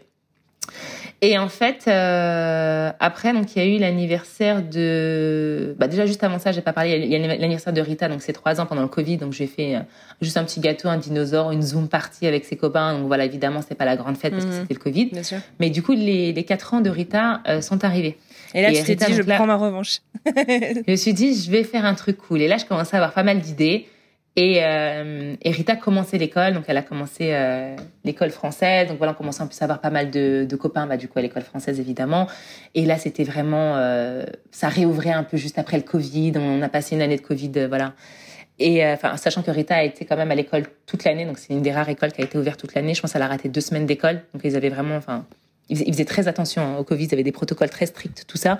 Et en fait, euh, après, donc il y a eu l'anniversaire de. Bah, déjà juste avant ça, j'ai pas parlé. Il y a l'anniversaire de Rita, donc c'est trois ans pendant le Covid, donc j'ai fait euh, juste un petit gâteau, un dinosaure, une zoom party avec ses copains. Donc voilà, évidemment, c'est pas la grande fête parce que mhm. c'était le Covid. Bien sûr. Mais du coup, les, les quatre ans de Rita sont arrivés. Et là, tu t'es dit, je prends ma revanche. je me suis dit, je vais faire un truc cool. Et là, je commençais à avoir pas mal d'idées. Et, euh, et, Rita commençait l'école, donc elle a commencé euh, l'école française. Donc voilà, on commençait en plus à avoir pas mal de, copains, bah, du coup à l'école française évidemment. Et là, c'était vraiment, euh, ça réouvrait un peu juste après le Covid. On a passé une année de Covid, euh, voilà. Et enfin, sachant que Rita a été quand même à l'école toute l'année, donc c'est une des rares écoles qui a été ouverte toute l'année. Je pense qu'elle a raté deux semaines d'école, donc ils avaient vraiment, enfin, ils faisaient, très attention hein, au Covid, ils avaient des protocoles très stricts, tout ça.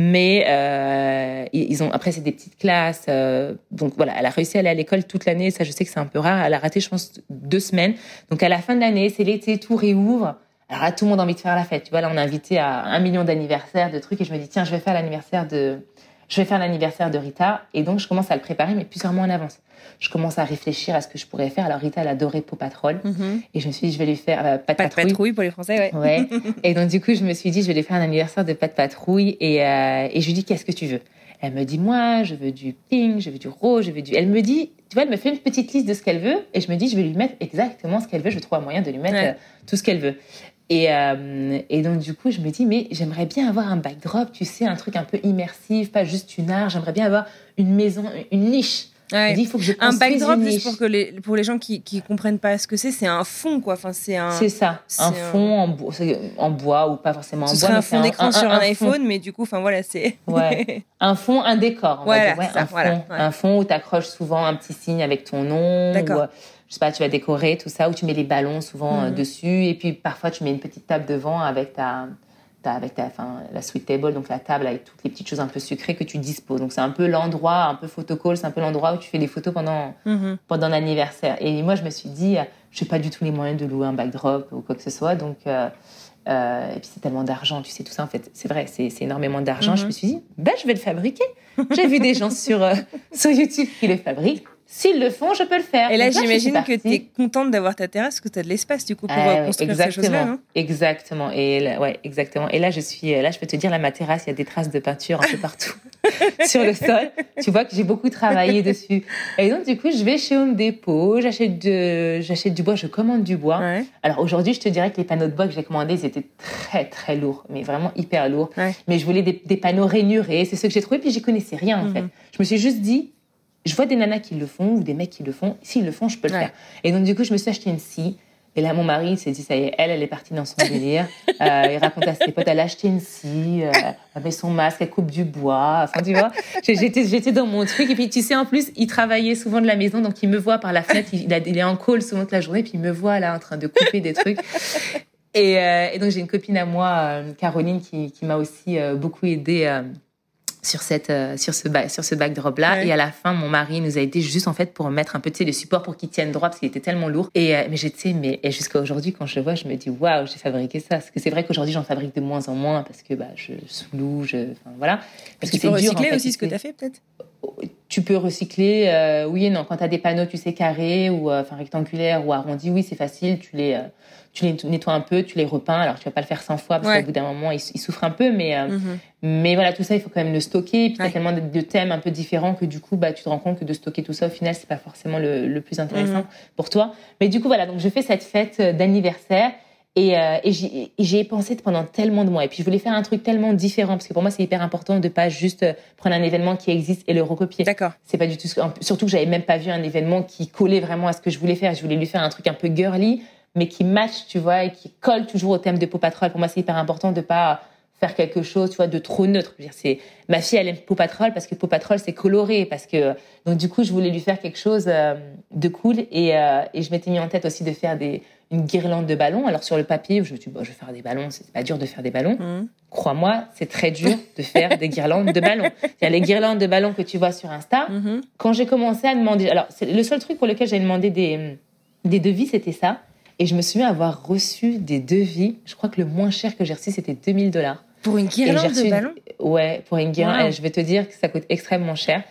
Mais euh, ils ont après c'est des petites classes, euh, donc voilà, elle a réussi à aller à l'école toute l'année. Ça, je sais que c'est un peu rare. Elle a raté, je pense, deux semaines. Donc à la fin de l'année, c'est l'été, tout réouvre. Alors là, tout le monde a envie de faire la fête. Tu vois, là, on a invité à un million d'anniversaires, de trucs, et je me dis tiens, je vais faire l'anniversaire de, je vais faire l'anniversaire de Rita, et donc je commence à le préparer, mais plusieurs mois en avance je commence à réfléchir à ce que je pourrais faire. Alors Rita, elle adorait Pau Patrol. Mhm. Et je me suis dit, je vais lui faire euh, patrouille. pour les Français, ouais. ouais. et donc du coup, je me suis dit, je vais lui faire un anniversaire de de patrouille. Et, euh, et je lui dis, qu'est-ce que tu veux? Elle me dit, moi, je veux du pink, je veux du rose, je veux du... Elle me dit, tu vois, elle me fait une petite liste de ce qu'elle veut. Et je me dis, je vais lui mettre exactement ce qu'elle veut. Je trouve un moyen de lui mettre euh, tout ce qu'elle veut. Et, euh, et, donc, du coup, je me dis, mais j'aimerais bien avoir un backdrop, tu sais, un truc un peu immersif, pas juste une art. J'aimerais bien avoir une maison, une niche il faut que je un backdrop juste pour que les pour les gens qui qui comprennent pas ce que c'est, c'est un fond quoi. Enfin c'est un. C'est ça, un fond En, bois, en bois ou pas forcément en ce bois. un fond d'écran sur un, iPhone, mais du coup, enfin voilà, c'est. Ouais. un fond, un décor. On ouais, un, fond, un fond où tu accroches souvent un petit signe avec ton nom. D'accord. Euh, je sais pas, tu vas décorer tout ça, où tu mets les ballons souvent euh, mhm. dessus, et puis parfois tu mets une petite table devant avec ta avec ta, enfin, la sweet table, donc la table avec toutes les petites choses un peu sucrées que tu disposes. Donc c'est un peu l'endroit, un peu photocall, c'est un peu l'endroit où tu fais des photos pendant, mm-hmm. pendant l'anniversaire. Et moi, je me suis dit, je n'ai pas du tout les moyens de louer un backdrop ou quoi que ce soit. Donc, euh, euh, et puis c'est tellement d'argent, tu sais, tout ça, en fait, c'est vrai, c'est énormément d'argent. Je mm-hmm. me suis dit, ben, je vais le fabriquer. J'ai vu des gens sur, euh, sur YouTube qui le fabriquent. S'ils le font, je peux le faire. Et là, j'imagine que tu es contente d'avoir ta terrasse, que tu as de l'espace du coup pour ah construire ces choses-là. Hein. exactement. Et là, ouais, exactement. Et là, je suis, là, je peux te dire, là, ma terrasse, il y a des traces de peinture un peu partout sur le sol. Tu vois que j'ai beaucoup travaillé dessus. Et donc, du coup, je vais chez Home Depot, j'achète de, j'achète du bois, je commande du bois. Alors aujourd'hui, je te dirais que les panneaux de bois que j'ai commandés, ils étaient très très lourds, mais vraiment hyper lourds. Mais je voulais des, panneaux rainurés. C'est ce que j'ai trouvé, puis j'y connaissais rien en mhm. fait. Je me suis juste dit je vois des nanas qui le font ou des mecs qui le font. S'ils le font, je peux le faire. Et donc, du coup, je me suis acheté une scie. Et là, mon mari s'est dit, ça y est, elle, elle est partie dans son délire. Euh, il raconte à ses potes, elle a acheté une scie, euh, elle met son masque, elle coupe du bois. Enfin, tu vois, j'étais, j'étais dans mon truc. Et puis, tu sais, en plus, il travaillait souvent de la maison, donc il me voit par la fenêtre. Il, il est en call souvent toute la journée, puis il me voit là en train de couper des trucs. Et, euh, et donc, j'ai une copine à moi, euh, Caroline, qui, qui m'a aussi beaucoup aidée sur cette euh, sur ce sur ce backdrop là et à la fin mon mari nous a aidé juste en fait pour mettre un petit le support pour qu'il tienne droit parce qu'il était tellement lourd. Et euh, mais j'étais mais jusqu'à aujourd'hui quand je le vois je me dis waouh j'ai fabriqué ça. Parce que c'est vrai qu'aujourd'hui j'en fabrique de moins en moins parce que bah je sous je enfin voilà. Parce que tu peux recycler aussi ce que tu as fait peut-être? tu peux recycler euh, oui et non. Quand tu as des panneaux tu sais carrés ou enfin rectangulaires ou arrondis oui c'est facile. Tu les tu les nettoies un peu, tu les repeins. Alors, tu vas pas le faire 100 fois parce qu'au bout d'un moment, il, souffre un peu. Mais, euh, mhm. mais voilà, tout ça, il faut quand même le stocker. Et puis, tu tellement de, thèmes un peu différents que du coup, bah, tu te rends compte que de stocker tout ça, au final, c'est pas forcément le, plus intéressant mhm. pour toi. Mais du coup, voilà, donc je fais cette fête euh, d'anniversaire. Et, euh, et j'y ai pensé pendant tellement de mois. Et puis, je voulais faire un truc tellement différent parce que pour moi, c'est hyper important de pas juste prendre un événement qui existe et le recopier. D'accord. C'est pas du tout. Surtout que j'avais même pas vu un événement qui collait vraiment à ce que je voulais faire. Je voulais lui faire un truc un peu girly mais qui match, tu vois, et qui colle toujours au thème de Paw Patrol. Pour moi, c'est hyper important de pas faire quelque chose, tu vois, de trop neutre. C'est ma fille, elle aime Paw Patrol parce que Paw Patrol c'est coloré, parce que donc du coup, je voulais lui faire quelque chose euh, de cool et, euh, et je m'étais mis en tête aussi de faire des une guirlande de ballons. Alors sur le papier, je me suis dit, bon, je vais faire des ballons, c'est pas dur de faire des ballons. Mmh. Crois-moi, c'est très dur de faire des guirlandes de ballons. Les guirlandes de ballons que tu vois sur Insta. Mmh. Quand j'ai commencé à demander, alors c'est le seul truc pour lequel j'ai demandé des des devis, c'était ça. Et je me souviens avoir reçu des devis. Je crois que le moins cher que j'ai reçu, c'était 2000 dollars. Pour une guirlande de ballons Ouais, pour une guirlande. Je vais te dire que ça coûte extrêmement cher.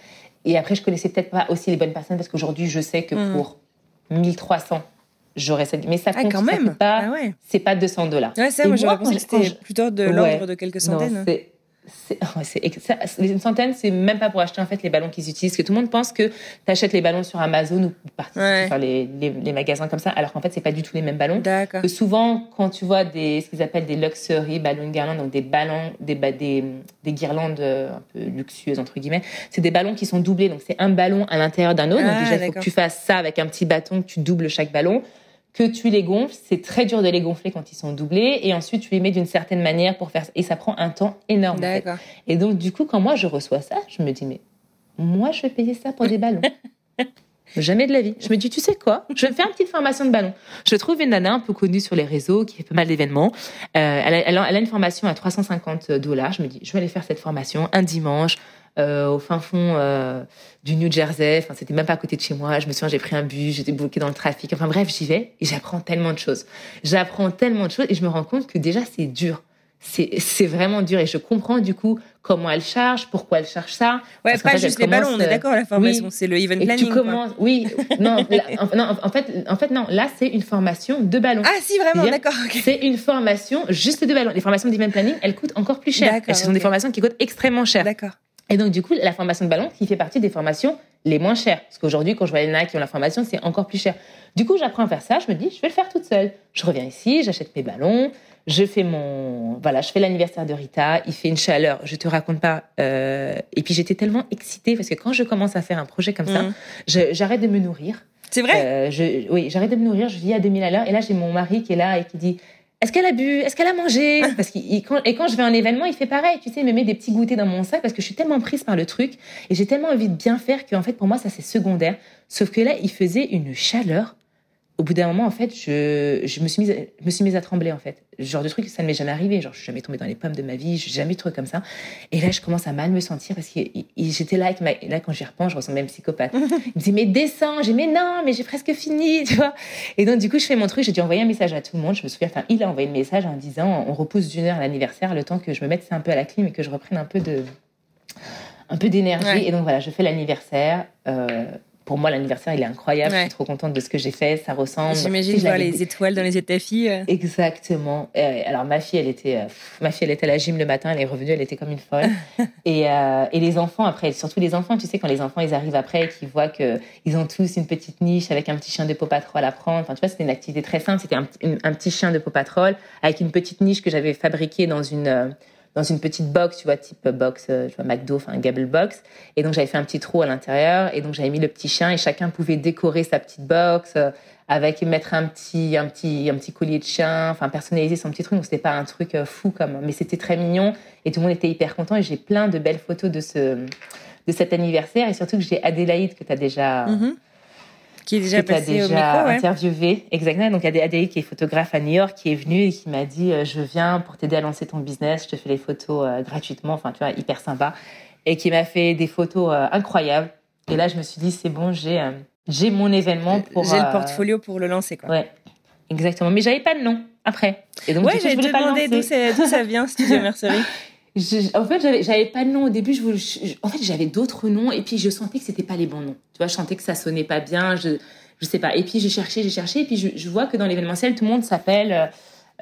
Et après, je connaissais peut-être pas aussi les bonnes personnes parce qu'aujourd'hui, je sais que hmm. pour 1300, j'aurais cette. Mais ça ah, compte, quand même. pas. Ah ouais. C'est pas 200 dollars. Ouais, ça, moi, j'aurais pensé que c'était plutôt de l'ordre de quelques centaines. Non, c'est une centaine, c'est même pas pour acheter en fait les ballons qu'ils utilisent. Que tout le monde pense que tu achètes les ballons sur Amazon ou sur les, les, magasins comme ça, alors qu'en fait c'est pas du tout les mêmes ballons. Que souvent quand tu vois des ce qu'ils appellent des luxury ballon guirlandes, donc des ballons, des, des, des guirlandes euh, un peu luxueuses entre guillemets, c'est des ballons qui sont doublés. Donc c'est un ballon à l'intérieur d'un autre. donc ah, déjà il faut que tu fasses ça avec un petit bâton, que tu doubles chaque ballon que tu les gonfles. C'est très dur de les gonfler quand ils sont doublés. Et ensuite, tu les mets d'une certaine manière pour faire ça. Et ça prend un temps énorme. Et donc, du coup, quand moi, je reçois ça, je me dis, mais moi, je vais payer ça pour des ballons. Jamais de la vie. Je me dis, tu sais quoi? Je vais faire une petite formation de ballon. Je trouve une nana un peu connue sur les réseaux qui fait pas mal d'événements. Euh, elle, elle, a une formation à 350 dollars. Je me dis, je vais aller faire cette formation un dimanche. Euh, au fin fond euh, du New Jersey. Enfin, c'était même pas à côté de chez moi. Je me souviens, j'ai pris un bus, j'étais bloquée dans le trafic. Enfin bref, j'y vais et j'apprends tellement de choses. J'apprends tellement de choses et je me rends compte que déjà c'est dur. C'est vraiment dur et je comprends du coup comment elle charge, pourquoi elle charge ça. Ouais, pas juste les ballons, on est d'accord, la formation, c'est le event planning. tu commences, oui, non, en, fait, en fait, non, là, c'est une formation de ballons. Ah, si, vraiment, d'accord. C'est une formation juste de ballons. Les formations d'event planning, elles coûtent encore plus cher. Ce sont des formations qui coûtent extrêmement cher. D'accord. Et donc, du coup, la formation de ballon qui fait partie des formations les moins chères. Parce qu'aujourd'hui, quand je vois les nanas qui ont la formation, c'est encore plus cher. Du coup, j'apprends à faire ça. Je me dis, je vais le faire toute seule. Je reviens ici, j'achète mes ballons, je fais mon, voilà, je fais l'anniversaire de Rita. Il fait une chaleur, je te raconte pas. Euh... Et puis, j'étais tellement excitée parce que quand je commence à faire un projet comme ça, mmh. j'arrête de me nourrir. C'est vrai? Euh, je, oui, j'arrête de me nourrir. Je vis à 2000 à l'heure. Et là, j'ai mon mari qui est là et qui dit est-ce qu'elle a bu? Est-ce qu'elle a mangé? Parce qu'il et quand je vais à un événement, il fait pareil. Tu sais, il me met des petits goûters dans mon sac parce que je suis tellement prise par le truc et j'ai tellement envie de bien faire qu'en fait pour moi ça c'est secondaire. Sauf que là, il faisait une chaleur au bout d'un moment, en fait, je, je me suis mise, je me suis mise à trembler, en fait. Genre de truc, ça ne m'est jamais arrivé. Genre, je suis jamais tombée dans les pommes de ma vie, je suis jamais eu de truc comme ça. Et là, je commence à mal me sentir parce que j'étais là avec ma, là, quand j'y repense, je ressemble même psychopathe. Il me dit, mais descends. J'ai, mais non, mais j'ai presque fini, tu vois. Et donc, du coup, je fais mon truc, j'ai dû envoyer un message à tout le monde. Je me souviens, enfin, il a envoyé le message en disant, on repousse d'une heure l'anniversaire, le temps que je me mette un peu à la clim et que je reprenne un peu de, un peu d'énergie. Et donc, voilà, je fais l'anniversaire, euh, pour moi, l'anniversaire, il est incroyable. Je suis trop contente de ce que j'ai fait. Ça ressemble. J'imagine voir les étoiles dans les yeux de ta fille. Euh. Exactement. alors, ma fille, elle était, euh, ma fille, elle était à la gym le matin. Elle est revenue, elle était comme une folle. et, euh, et les enfants, après, surtout les enfants, tu sais, quand les enfants, ils arrivent après et qu'ils voient qu'ils ont tous une petite niche avec un petit chien de Paw Patrol à prendre. Enfin, tu vois, c'était une activité très simple. C'était un, un, petit chien de Paw Patrol avec une petite niche que j'avais fabriquée dans une dans une petite box, tu vois, type box, euh, tu vois, McDo, enfin, Gable box. Et donc, j'avais fait un petit trou à l'intérieur. Et donc, j'avais mis le petit chien et chacun pouvait décorer sa petite box euh, avec mettre un petit, un petit, un petit collier de chien, enfin, personnaliser son petit truc. Donc, c'était pas un truc euh, fou comme, mais c'était très mignon et tout le monde était hyper content. Et j'ai plein de belles photos de ce, de cet anniversaire et surtout que j'ai Adélaïde que tu as déjà, mm-hmm qui est déjà passé au interviewé. Exactement. Donc, il y a Adélie qui est photographe à New York qui est venue et qui m'a dit euh, Je viens pour t'aider à lancer ton business, je te fais les photos euh, gratuitement. Enfin, tu vois, hyper sympa. et qui m'a fait des photos incroyables. Et là, je me suis dit, c'est bon, j'ai j'ai mon événement pour. J'ai le portfolio pour le lancer, quoi. Ouais, exactement. Mais j'avais pas de nom après. Et donc, ouais, j'allais te demander d'où ça vient, Studio Mercerie. En fait, j'avais pas de nom au début. En fait, j'avais d'autres noms et puis je sentais que c'était pas les bons noms. Tu vois, je sentais que ça sonnait pas bien. Je, je sais pas. Et puis j'ai cherché, j'ai cherché. Et puis je, vois que dans l'événementiel, tout le monde s'appelle, euh,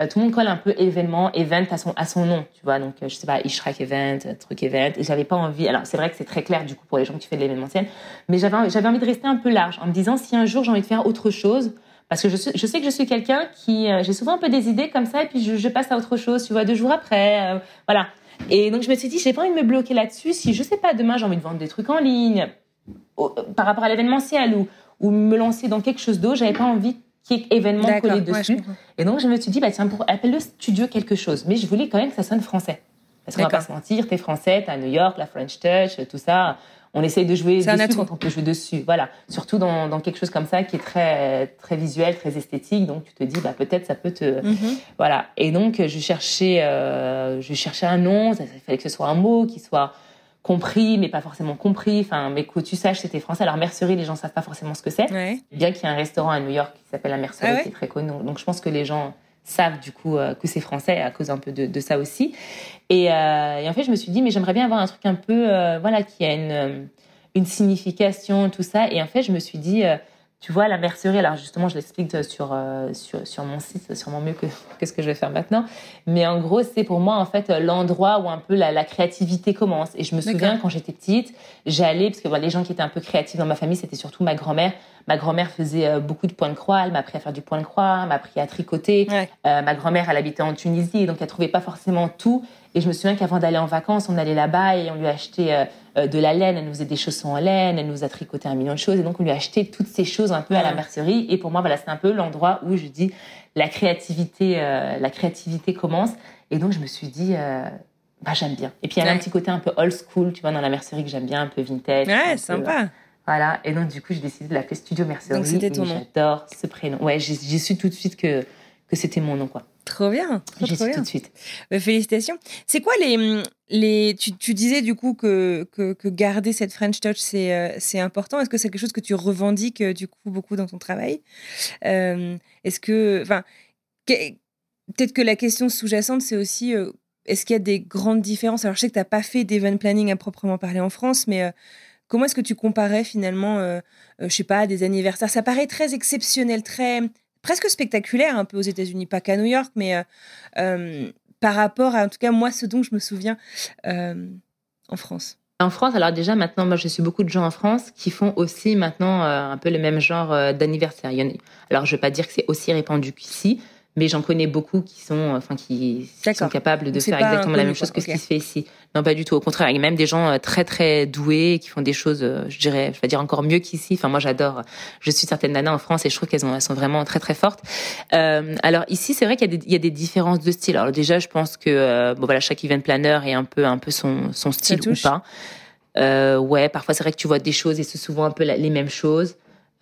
euh, tout le monde colle un peu événement, event à son à son nom. Tu vois, donc euh, je sais pas, Ishrak Event, truc Event. Et j'avais pas envie. Alors c'est vrai que c'est très clair du coup pour les gens qui font de l'événementiel, mais j'avais j'avais envie de rester un peu large en me disant si un jour j'ai envie de faire autre chose. Parce que je, je sais que je suis quelqu'un qui, j'ai souvent un peu des idées comme ça, et puis je, je passe à autre chose, tu vois, deux jours après, voilà. Et donc je me suis dit, j'ai pas envie de me bloquer là-dessus. Si je sais pas, demain j'ai envie de vendre des trucs en ligne, par rapport à l'événementiel ou, ou me lancer dans quelque chose d'autre, j'avais pas envie qu'il y ait événement collé dessus. et donc je me suis dit, bah tiens, pour, appelle le studio quelque chose. Mais je voulais quand même que ça sonne français. Parce qu'on va pas se mentir, t'es français, t'es à New York, la French Touch, tout ça on essaye de jouer dessus quand on peut jouer dessus. Voilà. Surtout dans, dans, quelque chose comme ça qui est très, très visuel, très esthétique. Donc, tu te dis, bah, peut-être ça peut te, mhm. voilà. Et donc, je cherchais, euh, je cherchais un nom. Il fallait que ce soit un mot qui soit compris, mais pas forcément compris. Enfin, mais que tu saches, c'était français. Alors, mercerie, les gens savent pas forcément ce que c'est. Bien qu'il y ait un restaurant à New York qui s'appelle la mercerie, ah qui est très connu. Donc, je pense que les gens savent du coup euh, que c'est français à cause un peu de, ça aussi. Et, euh, et, en fait, je me suis dit, mais j'aimerais bien avoir un truc un peu, euh, voilà, qui a une, une signification, tout ça. Et en fait, je me suis dit, tu vois, la mercerie, alors justement, je l'explique sur, sur, sur, mon site, c'est sûrement mieux que, que ce que je vais faire maintenant. Mais en gros, c'est pour moi, en fait, l'endroit où un peu la, la, créativité commence. Et je me souviens, quand j'étais petite, j'allais, parce que voilà, les gens qui étaient un peu créatifs dans ma famille, c'était surtout ma grand-mère. Ma grand-mère faisait euh, beaucoup de points de croix. Elle m'a appris à faire du point de croix, elle m'a appris à tricoter. Euh, ma grand-mère, elle habitait en Tunisie, donc elle trouvait pas forcément tout. Et je me souviens qu'avant d'aller en vacances, on allait là-bas et on lui achetait euh, de la laine. Elle nous faisait des chaussons en laine, elle nous a tricoté un million de choses. Et donc, on lui a acheté toutes ces choses un peu à la mercerie. Et pour moi, voilà, c'est un peu l'endroit où je dis la créativité, la créativité commence. Et donc, je me suis dit, bah, j'aime bien. Et puis, il y a un petit côté un peu old school, tu vois, dans la mercerie que j'aime bien, un peu vintage. Ouais, sympa. Voilà. Et donc, du coup, j'ai décidé de l'appeler Studio Mercerie. Donc, c'était ton nom. J'adore ce prénom. Ouais, j'ai su tout de suite que, que c'était mon nom, quoi. Trop bien. J'ai su tout de suite. Bah, félicitations. C'est quoi les. les tu, tu, disais du coup que, que, que garder cette French touch, c'est euh, c'est important. Est-ce que c'est quelque chose que tu revendiques euh, du coup beaucoup dans ton travail? Euh, Est-ce que. Enfin, peut-être que la question sous-jacente, c'est aussi. est-ce qu'il y a des grandes différences? Alors, je sais que tu n'as pas fait d'event planning à proprement parler en France, mais Comment est-ce que tu comparais finalement, je sais pas, des anniversaires? Ça paraît très exceptionnel, très presque spectaculaire un peu aux États-Unis, pas qu'à New York, mais euh, par rapport à, en tout cas, moi, ce dont je me souviens en France. En France, alors déjà maintenant, moi je suis beaucoup de gens en France qui font aussi maintenant un peu le même genre d'anniversaire. Alors je ne vais pas dire que c'est aussi répandu qu'ici, mais j'en connais beaucoup qui sont, enfin, qui sont capables de faire exactement la même chose que ce qui se fait ici. Non, pas du tout. Au contraire, il y a même des gens euh, très très doués qui font des choses, euh, je dirais, je vais dire encore mieux qu'ici. Enfin, moi, j'adore. Je suis certaines nanas en France et je trouve qu'elles elles sont vraiment très très fortes. Euh, alors ici, c'est vrai qu'il y, y, a des différences de style. Alors déjà, je pense que euh, bon voilà, chaque event planner est un peu un peu son son style ou pas. Euh, ouais, parfois c'est vrai que tu vois des choses et c'est souvent un peu les mêmes choses.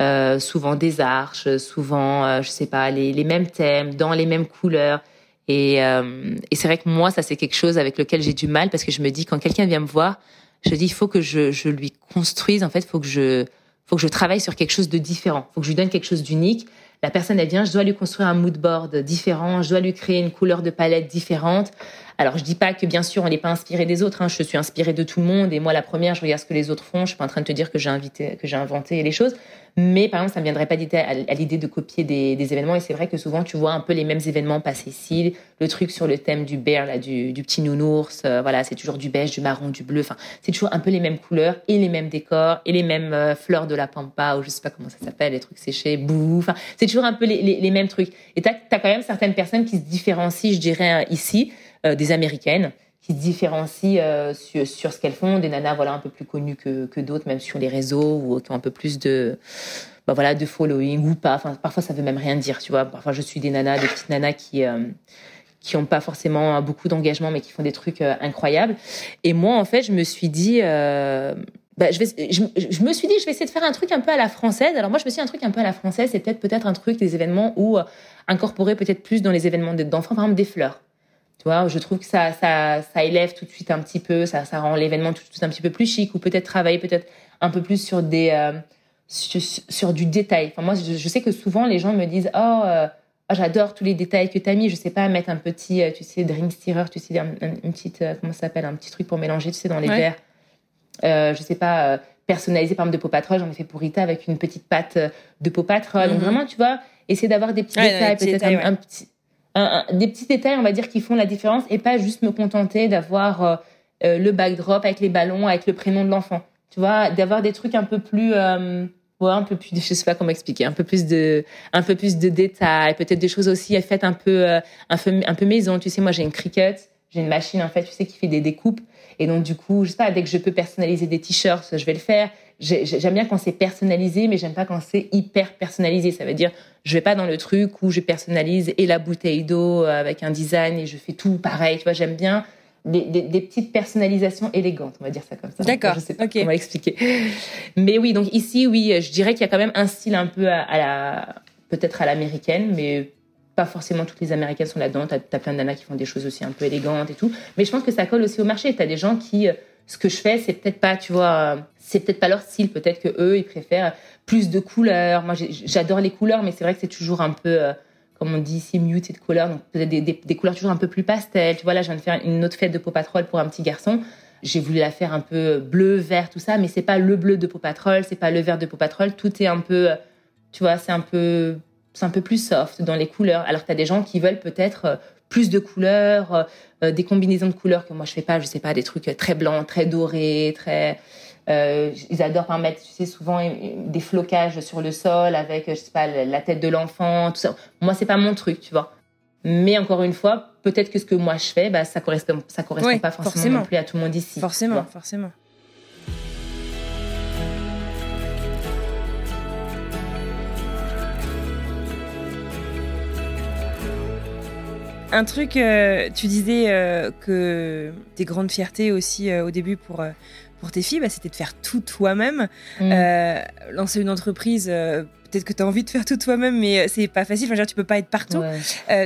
Euh, souvent des arches, souvent, euh, je sais pas, les, les, mêmes thèmes, dans les mêmes couleurs. Et, euh, et c'est vrai que moi, ça c'est quelque chose avec lequel j'ai du mal parce que je me dis quand quelqu'un vient me voir, je dis il faut que je, je lui construise. En fait, faut que je faut que je travaille sur quelque chose de différent. Faut que je lui donne quelque chose d'unique. La personne elle vient, je dois lui construire un mood board différent, je dois lui créer une couleur de palette différente. Alors, je dis pas que bien sûr on n'est pas inspiré des autres. Hein. Je suis inspirée de tout le monde et moi la première, je regarde ce que les autres font. Je suis pas en train de te dire que j'ai invité, que j'ai inventé les choses, mais par exemple, ça ne viendrait pas à l'idée de copier des, événements. Et c'est vrai que souvent tu vois un peu les mêmes événements passer ici. Le truc sur le thème du bear, là, du, petit nounours, euh, voilà, c'est toujours du beige, du marron, du bleu. Enfin, c'est toujours un peu les mêmes couleurs et les mêmes décors et les mêmes euh, fleurs de la pampa ou je sais pas comment ça s'appelle, les trucs séchés, bouh. Enfin, c'est toujours un peu les, mêmes trucs. Et tu as, quand même certaines personnes qui se différencient, je dirais, ici euh, des américaines qui se différencient euh, sur, sur, ce qu'elles font, des nanas voilà un peu plus connues que, que d'autres, même sur les réseaux ou qui ont un peu plus de bah voilà de following ou pas. Enfin, parfois ça veut même rien dire, tu vois. Parfois je suis des nanas, des petites nanas qui euh, qui ont pas forcément beaucoup d'engagement, mais qui font des trucs incroyables. Et moi, en fait, je me suis dit. bah, je, vais, je, me suis dit, je vais essayer de faire un truc un peu à la française. Alors moi, je me suis dit un truc un peu à la française, c'est peut-être peut-être un truc des événements où incorporer peut-être plus dans les événements d'enfants, par exemple des fleurs Tu vois, je trouve que ça, ça, ça élève tout de suite un petit peu, ça, ça rend l'événement tout de suite un petit peu plus chic, ou peut-être travailler peut-être un peu plus sur des, euh, sur, du détail. Enfin, moi, je, sais que souvent les gens me disent, oh, euh, oh j'adore tous les détails que tu as mis. Je sais pas mettre un petit, tu sais, drink stirrer, tu sais, un, une petite, comment ça s'appelle, un petit truc pour mélanger, tu sais, dans les verres. Euh, je sais pas, personnalisé par exemple de Pau Patrol. J'en ai fait pour Rita avec une petite pâte de Pau Patrol. Donc mhm. vraiment, tu vois, essayer d'avoir des petits détails, peut-être un, petit, des petits détails, on va dire, qui font la différence et pas juste me contenter d'avoir euh, euh, le backdrop avec les ballons, avec le prénom de l'enfant. Tu vois, d'avoir des trucs un peu plus, euh, un peu plus, je sais pas comment expliquer, un peu plus de, un peu plus de détails, peut-être des choses aussi faites un peu, un peu, un peu maison. Tu sais, moi j'ai une cricket, j'ai une machine en fait, tu sais, qui fait des découpes. Et donc du coup, je sais pas, dès que je peux personnaliser des t-shirts, je vais le faire j'aime bien quand c'est personnalisé, mais j'aime pas quand c'est hyper personnalisé. Ça veut dire, je vais pas dans le truc où je personnalise et la bouteille d'eau avec un design et je fais tout pareil. Tu vois, j'aime bien des, des, petites personnalisations élégantes, on va dire ça comme ça. D'accord. Je sais pas comment expliquer. Mais oui, donc ici, oui, je dirais qu'il y a quand même un style un peu à, la, peut-être à l'américaine, mais pas forcément toutes les américaines sont là-dedans. T'as as plein de qui font des choses aussi un peu élégantes et tout. Mais je pense que ça colle aussi au marché. T'as des gens qui, euh, ce que je fais, c'est peut-être pas, tu vois, c'est peut-être pas leur style. Peut-être que eux, ils préfèrent plus de couleurs. Moi, j'adore les couleurs, mais c'est vrai que c'est toujours un peu, euh, comme on dit ici, muted couleurs. Donc, peut-être des, des, couleurs toujours un peu plus pastel. Tu vois, là, je viens de faire une autre fête de Pau Patrol pour un petit garçon. J'ai voulu la faire un peu bleu, vert, tout ça, mais c'est pas le bleu de Pau Patrol, c'est pas le vert de Pau Patrol. Tout est un peu, tu vois, c'est un peu, c'est un peu plus soft dans les couleurs. Alors, tu as des gens qui veulent peut-être euh, plus de couleurs, euh, des combinaisons de couleurs que moi je fais pas. Je sais pas, des trucs très blancs, très dorés, très euh, ils adorent par mettre, tu sais, souvent des flocages sur le sol avec, je sais pas, la tête de l'enfant, tout ça. Moi, c'est pas mon truc, tu vois. Mais encore une fois, peut-être que ce que moi je fais, bah, ça correspond, ça correspond pas forcément, non plus à tout le monde ici. Forcément, forcément. Un truc, euh, tu disais euh, que tes grandes fiertés aussi au début pour pour tes filles, bah, c'était de faire tout toi-même. Mm. Euh, lancer une entreprise, euh, peut-être que tu as envie de faire tout toi-même, mais euh, c'est pas facile. Enfin, dire, tu peux pas être partout.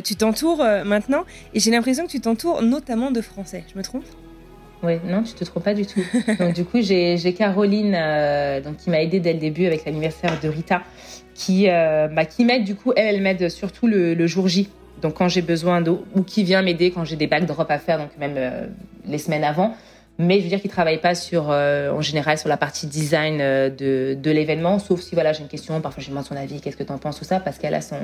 tu t'entoures maintenant, et j'ai l'impression que tu t'entoures notamment de Français. Je me trompe? Oui, non, tu te trompes pas du tout. donc du coup, j'ai Caroline donc qui m'a aidée dès le début avec l'anniversaire de Rita, qui bah, qui m'aide du coup. Elle, elle m'aide surtout le, jour J. Donc quand j'ai besoin d'eau ou qui vient m'aider quand j'ai des backdrops à faire, donc même les semaines avant mais je veux dire qu'il travaille pas sur, euh, en général, sur la partie design euh, de, de l'événement, sauf si voilà, j'ai une question, parfois je demande son avis, qu'est-ce que tu en penses, tout ça, parce qu'elle a son,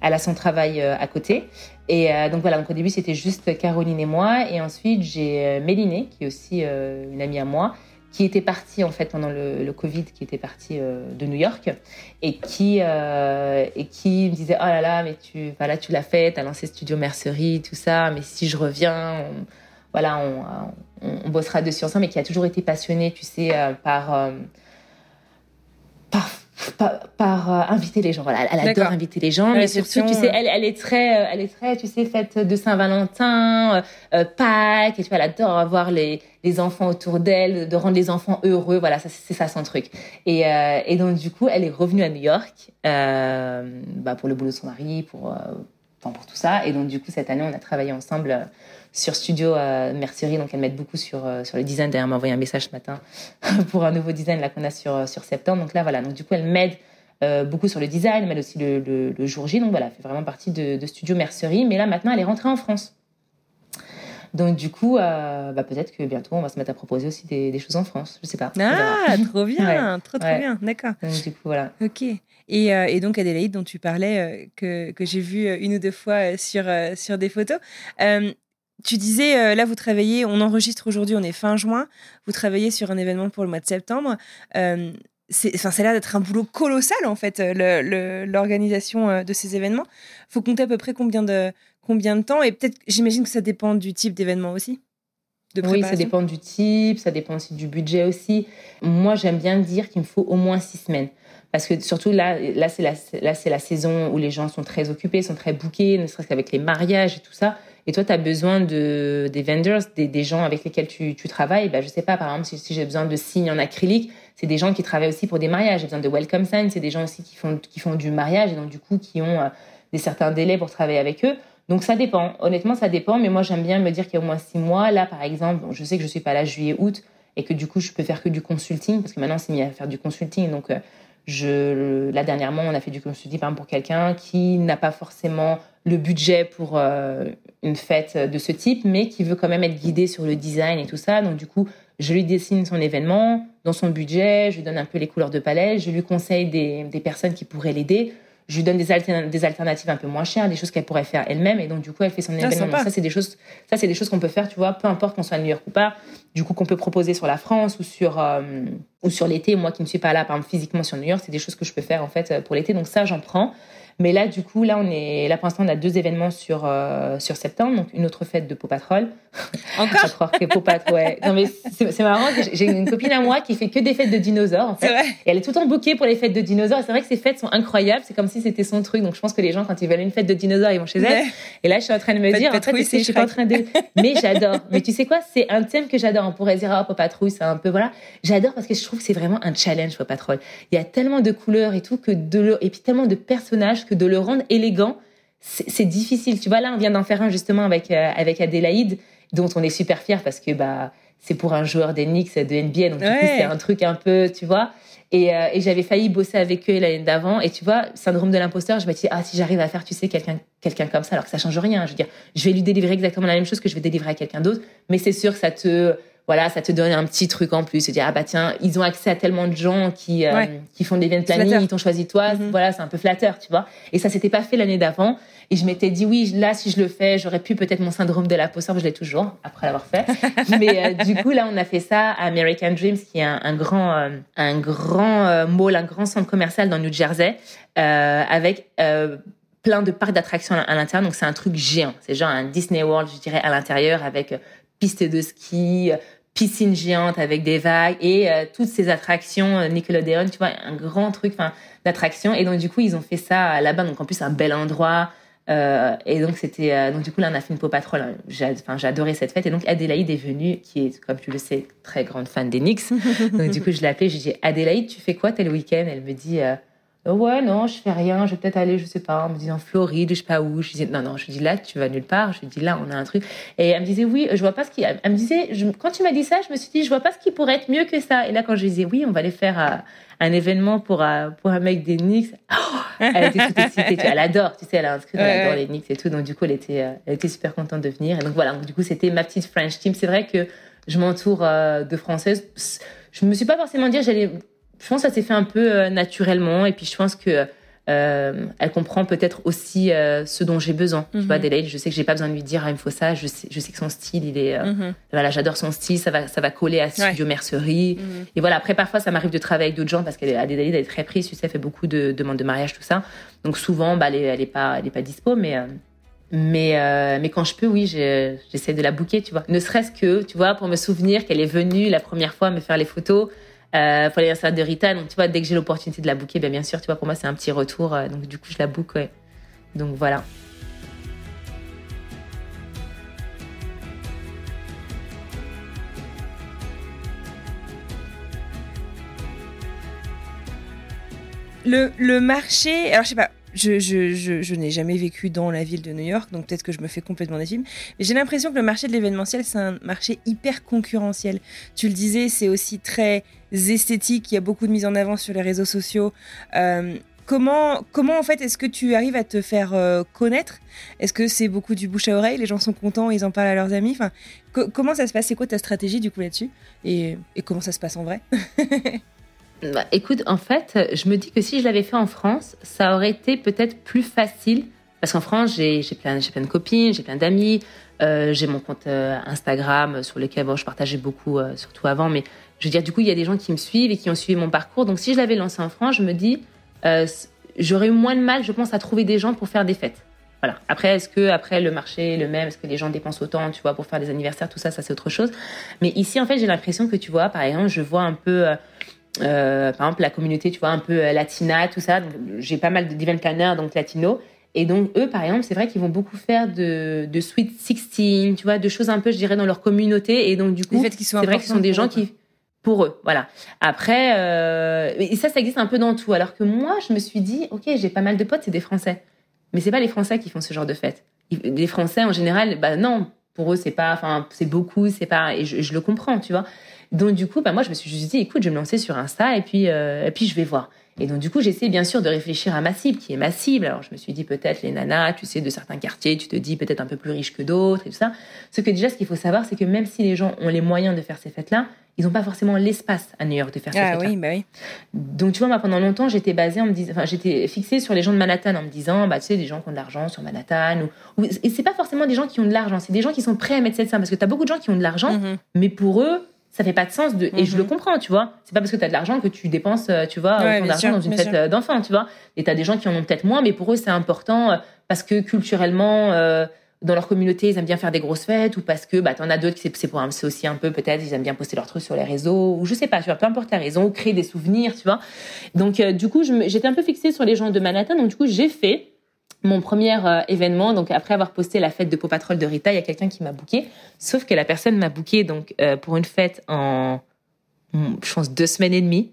a son travail euh, à côté. Et donc voilà, donc au début c'était juste Caroline et moi, et ensuite j'ai Mélinée, qui est aussi une amie à moi, qui était partie en fait pendant le, le Covid, qui était partie de New York et qui et qui me disait oh là là mais tu voilà tu l'as fait, t'as lancé Studio Mercerie tout ça, mais si je reviens voilà, on, bossera dessus ensemble, mais qui a toujours été passionnée, tu sais, euh, par, euh, par, euh, inviter les gens. Voilà, elle, adore inviter les gens, mais surtout, tu sais, elle, elle est très, elle est très, tu sais, faite de Saint-Valentin, Pâques, et tu vois, elle adore avoir les, les enfants autour d'elle, de rendre les enfants heureux. Voilà, ça, c'est ça son truc. Et, et donc, du coup, elle est revenue à New York bah, pour le boulot de son mari, pour, pour tout ça. Et donc, du coup, cette année, on a travaillé ensemble sur Studio euh, Mercerie, donc elle m'aide beaucoup sur, euh, sur le design. D'ailleurs, elle m'a envoyé un message ce matin pour un nouveau design là qu'on a sur, euh, sur septembre. Donc là, voilà. Donc du coup, elle m'aide beaucoup sur le design, elle m'aide aussi le, le, jour J. Donc voilà, elle fait vraiment partie de, de, Studio Mercerie. Mais là, maintenant, elle est rentrée en France. Donc du coup, bah, peut-être que bientôt, on va se mettre à proposer aussi des, des choses en France. Je sais pas. Ah, trop bien, trop trop bien. D'accord. Donc du coup, voilà. Ok. Et, et, donc Adélaïde, dont tu parlais, que, que j'ai vu une ou deux fois sur, sur des photos. Tu disais, euh, là, vous travaillez, on enregistre aujourd'hui, on est fin juin, vous travaillez sur un événement pour le mois de septembre. Euh, enfin, ça a l'air d'être un boulot colossal, en fait, l'organisation euh, de ces événements. Il faut compter à peu près combien de, combien de temps? Et peut-être, j'imagine que ça dépend du type d'événement aussi oui, ça dépend du type, ça dépend aussi du budget aussi. Moi, j'aime bien dire qu'il me faut au moins six semaines. Parce que surtout là, là c'est la, là, la saison où les gens sont très occupés, sont très bookés, ne serait-ce qu'avec les mariages et tout ça. Et toi, tu as besoin de, des vendors, des, gens avec lesquels tu, travailles? Bah, je sais pas, par exemple, si, si j'ai besoin de signes en acrylique, c'est des gens qui travaillent aussi pour des mariages. J'ai besoin de welcome signs, c'est des gens aussi qui font, qui font du mariage et donc du coup qui ont euh, des certains délais pour travailler avec eux. Donc ça dépend. Honnêtement, ça dépend. Mais moi, j'aime bien me dire qu'il y a au moins six mois. Là, par exemple, je sais que je suis pas là juillet-août et que du coup, je peux faire que du consulting parce que maintenant, c'est mis à faire du consulting. Donc, euh, je, là, dernièrement, on a fait du consulting par exemple, pour quelqu'un qui n'a pas forcément le budget pour euh, une fête de ce type, mais qui veut quand même être guidé sur le design et tout ça. Donc, du coup, je lui dessine son événement dans son budget, je lui donne un peu les couleurs de palette, je lui conseille des, des personnes qui pourraient l'aider je lui donne des, des, alternatives un peu moins chères, des choses qu'elle pourrait faire elle-même, et donc du coup elle fait son ah, événement. ça c'est des choses, ça c'est des choses qu'on peut faire, tu vois, peu importe qu'on soit à New York ou pas. Du coup qu'on peut proposer sur la France ou sur euh, ou sur l'été. Moi qui ne suis pas là, par exemple physiquement sur New York, c'est des choses que je peux faire en fait pour l'été. Donc ça j'en prends. Mais là, du coup, là, on est, là, pour l'instant, on a deux événements sur, euh, sur septembre. Donc, une autre fête de Pau Patrol. Encore? à croire que Pau Patrol, ouais. Non, mais c'est marrant. J'ai une copine à moi qui fait que des fêtes de dinosaures, en fait. Vrai. Et elle est tout le temps bookée pour les fêtes de dinosaures. C'est vrai que ces fêtes sont incroyables. C'est comme si c'était son truc. Donc, je pense que les gens, quand ils veulent une fête de dinosaures, ils vont chez elle. Et là, je suis en train de me dire, en fait, je suis pas en train de, mais j'adore. Mais tu sais quoi? C'est un thème que j'adore. On pourrait dire, oh, Pau Patrol, c'est un peu, voilà. J'adore parce que je trouve que c'est vraiment un challenge, Pau Patrol. Il y a tellement de couleurs et tout que de et puis tellement de personnages que de le rendre élégant, c'est difficile. Tu vois, là, on vient d'en faire un justement avec, euh, avec Adélaïde, dont on est super fiers parce que bah, c'est pour un joueur des Knicks de NBA. Donc, du coup, c'est un truc un peu, tu vois. Et, euh, et j'avais failli bosser avec eux l'année d'avant. Et tu vois, syndrome de l'imposteur, je me dis, ah, si j'arrive à faire, tu sais, quelqu'un quelqu'un comme ça, alors que ça change rien. Je veux dire, je vais lui délivrer exactement la même chose que je vais délivrer à quelqu'un d'autre. Mais c'est sûr que ça te voilà, ça te donne un petit truc en plus. Se dire, ah bah tiens, ils ont accès à tellement de gens qui, euh, qui font des event planning, ils t'ont choisi toi. Mhm. Voilà, c'est un peu flatteur, tu vois. Et ça s'était pas fait l'année d'avant. Et je m'étais dit, oui, là, si je le fais, j'aurais pu peut-être mon syndrome de la posture, je l'ai toujours, après l'avoir fait. Mais euh, du coup, là, on a fait ça à American Dreams, qui est un, grand, euh, un grand mall, un grand centre commercial dans New Jersey, avec plein de parcs d'attractions à l'intérieur. Donc, c'est un truc géant. C'est genre un Disney World, je dirais, à l'intérieur, avec pistes de ski, piscine géante avec des vagues et euh, toutes ces attractions euh, Nickelodeon, tu vois, un grand truc enfin d'attractions. Et donc du coup, ils ont fait ça là-bas, donc en plus un bel endroit. Euh, et donc c'était donc du coup là on a fait une peau patrol. J'ai adoré cette fête et donc Adélaïde est venue, qui est comme tu le sais très grande fan des Knicks. donc du coup je l'ai appelée, j'ai dit Adélaïde, tu fais quoi tel week-end? Elle me dit ouais, non, je fais rien, je vais peut-être aller, je sais pas, en me disant Floride, je sais pas où. Je disais, non, non, je dis là, tu vas nulle part. Je dis là, on a un truc. Et elle me disait, oui, je vois pas ce qui. Elle me disait, je... quand tu m'as dit ça, je me suis dit, je vois pas ce qui pourrait être mieux que ça. Et là, quand je disais, oui, on va aller faire euh, un événement pour, euh, pour un mec des Knicks, oh, elle était toute excitée. elle adore, tu sais, elle a inscrit, elle adore les Knicks et tout. Donc, du coup, elle était, elle était super contente de venir. Et donc, voilà, du coup, c'était ma petite French team. C'est vrai que je m'entoure de Françaises. Je me suis pas forcément dit, j'allais. Je pense que ça s'est fait un peu naturellement. Et puis, je pense que euh, elle comprend peut-être aussi euh, ce dont j'ai besoin. Tu vois, mhm. Adelaide, je sais que j'ai pas besoin de lui dire ah, il me faut ça. Je sais, je sais que son style, il est euh, mhm. voilà, j'adore son style. Ça va, ça va coller à Studio Mercerie. Mhm. Et voilà. Après, parfois, ça m'arrive de travailler avec d'autres gens parce qu'Adelaide elle est très prise. Tu sais, elle fait beaucoup de demandes de mariage, tout ça. Donc souvent, bah, elle est, elle est pas, elle est pas dispo, mais mais, mais quand je peux, oui, j'essaie de la bouquer, tu vois. Ne serait-ce que, tu vois, pour me souvenir qu'elle est venue la première fois me faire les photos, euh, pour l'anniversaire de Rita. Donc, tu vois, dès que j'ai l'opportunité de la booker, ben, bien sûr, tu vois, pour moi, c'est un petit retour. Euh, donc, du coup, je la book. Donc, voilà. Le, le marché, alors je sais pas, je, je, je, je n'ai jamais vécu dans la ville de New York, donc peut-être que je me fais complètement des films. Mais j'ai l'impression que le marché de l'événementiel, c'est un marché hyper concurrentiel. Tu le disais, c'est aussi très esthétique. Il y a beaucoup de mise en avant sur les réseaux sociaux. Euh, comment, comment en fait est-ce que tu arrives à te faire euh, connaître? Est-ce que c'est beaucoup du bouche à oreille? Les gens sont contents, ils en parlent à leurs amis? Enfin, comment ça se passe? C'est quoi ta stratégie du coup là-dessus? Et, et comment ça se passe en vrai? Bah, écoute, en fait, je me dis que si je l'avais fait en France, ça aurait été peut-être plus facile. Parce qu'en France, j'ai plein, plein de copines, j'ai plein d'amis, euh, j'ai mon compte Instagram sur lequel je partageais beaucoup, surtout avant. Mais je veux dire, du coup, il y a des gens qui me suivent et qui ont suivi mon parcours. Donc, si je l'avais lancé en France, je me dis, j'aurais eu moins de mal, je pense, à trouver des gens pour faire des fêtes. Voilà. Après, est-ce que après le marché est le même? Est-ce que les gens dépensent autant, tu vois, pour faire des anniversaires Tout ça, ça c'est autre chose. Mais ici, en fait, j'ai l'impression que tu vois, par exemple, je vois un peu euh, par exemple, la communauté, tu vois, un peu euh, latina, tout ça. J'ai pas mal de d'event planners, donc latino. Et donc, eux, par exemple, c'est vrai qu'ils vont beaucoup faire de, de Sweet 16, tu vois, de choses un peu, je dirais, dans leur communauté. Et donc, du coup, c'est vrai que ce sont des gens qui, pour eux, voilà. Après, euh, ça, ça existe un peu dans tout. Alors que moi, je me suis dit, ok, j'ai pas mal de potes, c'est des Français. Mais c'est pas les Français qui font ce genre de fête. Les Français, en général, bah non, pour eux, c'est pas, enfin, c'est beaucoup, c'est pas, et je, le comprends, tu vois. Donc, du coup, bah, moi, je me suis juste dit, écoute, je vais me lancer sur Insta et puis, euh, et puis je vais voir. Et donc, du coup, j'essaie bien sûr de réfléchir à ma cible, qui est ma cible. Alors, je me suis dit peut-être les nanas, tu sais, de certains quartiers, tu te dis peut-être un peu plus riches que d'autres et tout ça. Ce que déjà, ce qu'il faut savoir, c'est que même si les gens ont les moyens de faire ces fêtes-là, ils n'ont pas forcément l'espace à New York de faire ces ah, Oui, bah oui. Donc, tu vois, moi, pendant longtemps, j'étais basée en me disant, enfin, j'étais fixée sur les gens de Manhattan en me disant, bah, tu sais, des gens qui ont de l'argent sur Manhattan. Ou, ou... Et c'est pas forcément des gens qui ont de l'argent, c'est des gens qui sont prêts à mettre cette somme. Parce que tu as beaucoup de gens qui ont de l'argent, mm-hmm. mais pour eux, ça fait pas de sens de et je le mhm. comprends tu vois. C'est pas parce que tu as de l'argent que tu dépenses euh, tu vois ton argent dans une fête euh, d'enfant tu vois. Et tu as des gens qui en ont peut-être moins mais pour eux c'est important euh, parce que culturellement dans leur communauté ils aiment bien faire des grosses fêtes ou parce que bah en as d'autres c'est pour c'est aussi un peu peut-être ils aiment bien poster leurs trucs sur les réseaux ou je sais pas tu vois peu importe la raison ou créer des souvenirs tu vois. Donc du coup j'étais un peu fixée sur les gens de Manhattan donc du coup j'ai fait mon premier euh, événement, donc après avoir posté la fête de Pau Patrol de Rita, il y a quelqu'un qui m'a booké. Sauf que la personne m'a booké donc euh, pour une fête en, je pense, deux semaines et demie.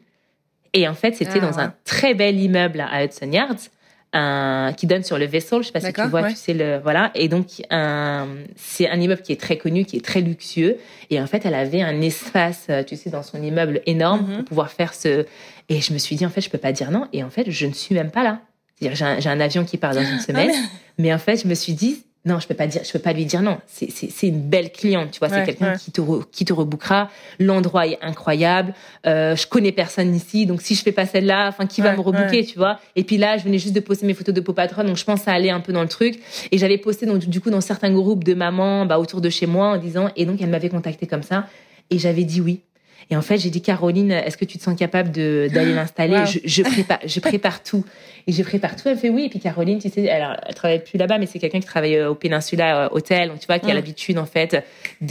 Et en fait, c'était ah, dans un très bel immeuble à Hudson Yards. Un, qui donne sur le vaisseau, je sais pas si tu vois, tu sais le voilà. Et donc c'est un immeuble qui est très connu, qui est très luxueux. Et en fait, elle avait un espace, euh, tu sais, dans son immeuble énorme mm-hmm. pour pouvoir faire ce. Et je me suis dit en fait, je peux pas dire non. Et en fait, je ne suis même pas là j'ai un, avion qui part dans une ah, semaine. mais... en fait, je me suis dit, non, je peux pas dire, je peux pas lui dire non. C'est une belle cliente, tu vois. c'est quelqu'un qui te qui te rebookera. L'endroit est incroyable. Euh, je connais personne ici, donc si je fais pas celle-là, enfin, qui va me rebooker, tu vois Et puis là, je venais juste de poster mes photos de Pop Patron, donc je pense à aller un peu dans le truc. Et j'avais posté donc du coup dans certains groupes de mamans, bah, autour de chez moi, en disant. Et donc elle m'avait contacté comme ça, et j'avais dit oui. Et en fait, j'ai dit Caroline, est-ce que tu te sens capable d'aller l'installer? Je, je, prépare, je prépare tout. Et je prépare tout. Elle fait oui. Et puis Caroline, tu sais, elle, elle travaille plus là-bas, mais c'est quelqu'un qui travaille euh, au Péninsula euh, Hôtel, donc tu vois, qui a l'habitude en fait,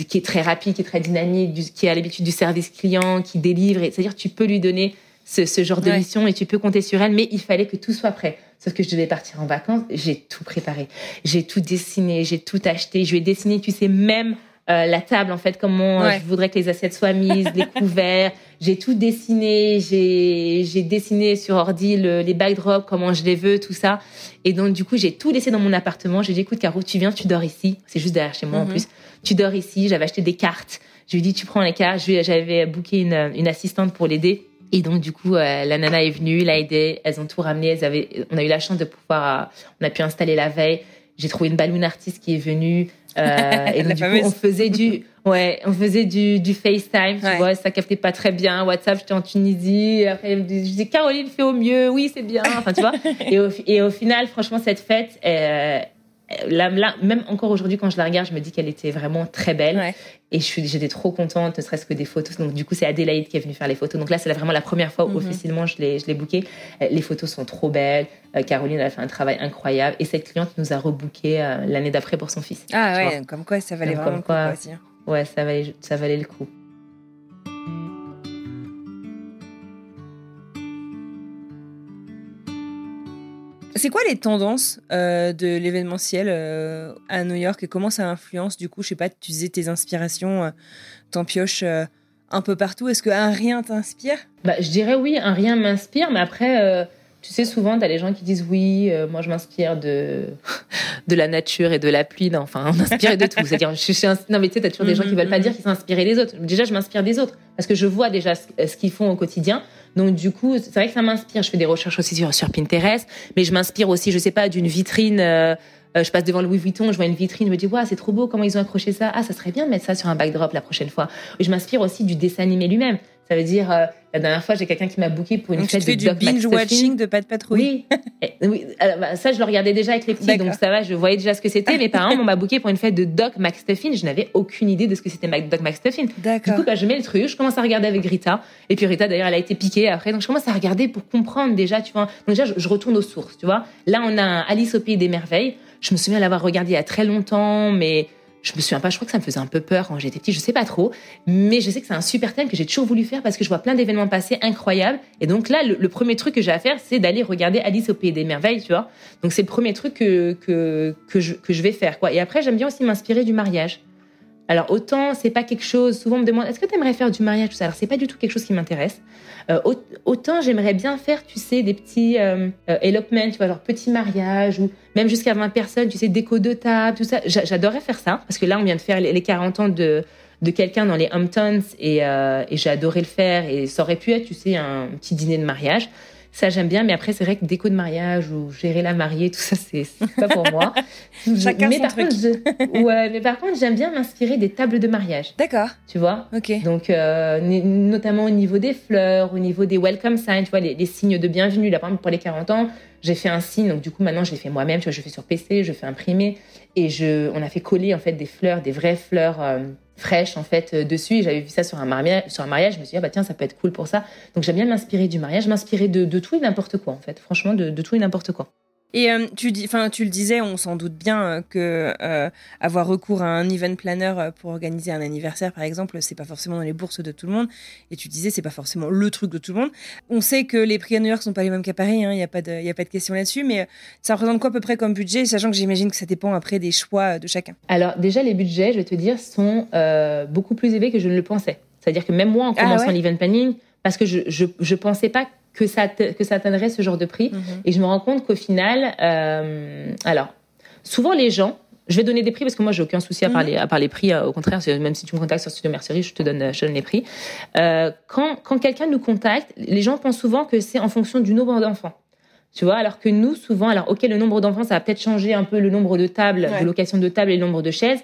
qui est très rapide, qui est très dynamique, qui a l'habitude du service client, qui délivre. C'est-à-dire, tu peux lui donner ce, ce genre de mission et tu peux compter sur elle. Mais il fallait que tout soit prêt. Sauf que je devais partir en vacances. J'ai tout préparé. J'ai tout dessiné. J'ai tout acheté. Je lui ai dessiné, tu sais, même euh, la table en fait comment je voudrais que les assiettes soient mises, les couverts. J'ai tout dessiné, j'ai j'ai dessiné sur ordi les backdrops, comment je les veux, tout ça. Et donc du coup j'ai tout laissé dans mon appartement. J'ai dit écoute Caro, tu viens, tu dors ici. C'est juste derrière chez moi en mhm. plus. Tu dors ici. J'avais acheté des cartes. Je lui ai dit tu prends les cartes. J'avais booké une, une assistante pour l'aider. Et donc du coup, euh, la nana est venue, l'a aidé. Elles ont tout ramené. Elles avaient, on a eu la chance de pouvoir, euh, on a pu installer la veille. J'ai trouvé une balloon artiste qui est venue. Euh, et donc, du coup, on faisait du, ouais, on faisait du, du FaceTime, tu vois, ça captait pas très bien. WhatsApp, j'étais en Tunisie. Après, je disais, Caroline fait au mieux. Oui, c'est bien. Enfin, tu vois. et, au, et au final, franchement, cette fête, euh, là, là, même encore aujourd'hui, quand je la regarde, je me dis qu'elle était vraiment très belle. Et j'étais trop contente, ne serait-ce que des photos. Donc, du coup, c'est Adélaïde qui est venue faire les photos. Donc là, c'est vraiment la première fois où mhm. officiellement je l'ai, je l'ai booké. Euh, les photos sont trop belles. Euh, Caroline, elle a fait un travail incroyable. Et cette cliente nous a rebooké euh, l'année d'après pour son fils. Ah ouais, comme quoi ça valait vraiment le coup aussi. Hein. Ouais, ça valait, ça valait le coup. C'est quoi les tendances euh, de l'événementiel euh, à New York et comment ça influence du coup, je sais pas, tu disais tes inspirations, euh, t'en pioches un peu partout. Est-ce qu'un rien t'inspire? Bah, Je dirais oui, un rien m'inspire, mais après, tu sais, souvent, tu as les gens qui disent oui, moi je m'inspire de, de la nature et de la pluie. enfin, on m'inspire de tout. C'est-à-dire, je suis non, mais tu sais, tu as toujours des gens qui veulent pas dire qu'ils s'inspirent des autres. Déjà, je m'inspire des autres parce que je vois déjà ce qu'ils font au quotidien. Donc du coup, c'est vrai que ça m'inspire. Je fais des recherches aussi sur, Pinterest, mais je m'inspire aussi, je sais pas, d'une vitrine. Euh, euh, je passe devant Louis Vuitton, je vois une vitrine, je me dis waouh, c'est trop beau, comment ils ont accroché ça? Ah, ça serait bien de mettre ça sur un backdrop la prochaine fois. je m'inspire aussi du dessin animé lui-même. Ça veut dire, euh, la dernière fois, j'ai quelqu'un qui m'a booké pour une donc fête tu fais du binge watching de Pat Patrouille. Oui, oui. Bah, ça je le regardais déjà avec les petits, donc ça va, je voyais déjà ce que c'était. Mais par exemple, on m'a booké pour une fête de Doc McStuffin. Je n'avais aucune idée de ce que c'était Doc McStuffin. Du coup, bah, je mets le truc, je commence à regarder avec Rita. Et puis Rita, d'ailleurs, elle a été piquée après. Donc je commence à regarder pour comprendre déjà, tu vois. Donc déjà, je, retourne aux sources, tu vois. Là, on a Alice au pays des merveilles. Je me souviens l'avoir regardé il y a très longtemps, mais je me souviens pas, je crois que ça me faisait un peu peur quand j'étais petite, je sais pas trop, mais je sais que c'est un super thème que j'ai toujours voulu faire parce que je vois plein d'événements passés incroyables. Et donc là, le, premier truc que j'ai à faire, c'est d'aller regarder Alice au pays des merveilles, tu vois. Donc c'est le premier truc que, que, que, je, que je vais faire, quoi. Et après, j'aime bien aussi m'inspirer du mariage. Alors autant c'est pas quelque chose. Souvent on me demande est-ce que tu aimerais faire du mariage tout ça? Alors c'est pas du tout quelque chose qui m'intéresse. Euh, autant j'aimerais bien faire, tu sais, des petits euh, euh, elopements, tu vois, genre petits mariages ou même jusqu'à 20 personnes, tu sais, déco de table, tout ça. J'adorerais faire ça parce que là on vient de faire les 40 ans de de quelqu'un dans les Hamptons et, et j'ai adoré le faire et ça aurait pu être, tu sais, un petit dîner de mariage. Ça, j'aime bien, mais après, c'est vrai que déco de mariage ou gérer la mariée, tout ça, c'est pas pour moi. Chacun mais son par truc. Contre, ouais, mais par contre, j'aime bien m'inspirer des tables de mariage. D'accord. Tu vois Ok. Donc, euh, notamment au niveau des fleurs, au niveau des welcome signs, tu vois, les, les signes de bienvenue. Là, par exemple, pour les 40 ans, j'ai fait un signe. Donc, du coup, maintenant, je l'ai fait moi-même. Tu vois, je fais sur PC, je fais imprimer. Et je, on a fait coller, en fait, des fleurs, des vraies fleurs. Euh, fraîche en fait euh, dessus. Et j'avais vu ça sur un mariage sur un mariage. Je me suis dit ah bah tiens ça peut être cool pour ça. Donc j'aime bien m'inspirer du mariage. M'inspirer de, tout et n'importe quoi en fait. Franchement de, de tout et n'importe quoi et euh, tu dis, enfin, tu le disais, on s'en doute bien euh, que euh, avoir recours à un event planner pour organiser un anniversaire, par exemple, c'est pas forcément dans les bourses de tout le monde. Et tu disais, c'est pas forcément le truc de tout le monde. On sait que les prix à New York sont pas les mêmes qu'à Paris. Il hein, n'y a pas de, y a pas de question là-dessus. Mais ça représente quoi à peu près comme budget, sachant que j'imagine que ça dépend après des choix de chacun? Alors déjà, les budgets, je vais te dire, sont beaucoup plus élevés que je ne le pensais. C'est-à-dire que même moi, en commençant ah ouais l'event planning, parce que je, je, je pensais pas que ça, que ça atteindrait ce genre de prix. -hmm. Et je me rends compte qu'au final, euh, alors, souvent les gens, je vais donner des prix parce que moi, j'ai aucun souci à, Mhm. parler, à parler prix. Au contraire, même si tu me contactes sur Studio Mercerie, je te donne, je te donne les prix. Euh, quand quand quelqu'un nous contacte, les gens pensent souvent que c'est en fonction du nombre d'enfants. Tu vois, alors que nous, souvent, alors, ok, le nombre d'enfants, ça va peut-être changer un peu le nombre de tables, Ouais. de location de tables et le nombre de chaises.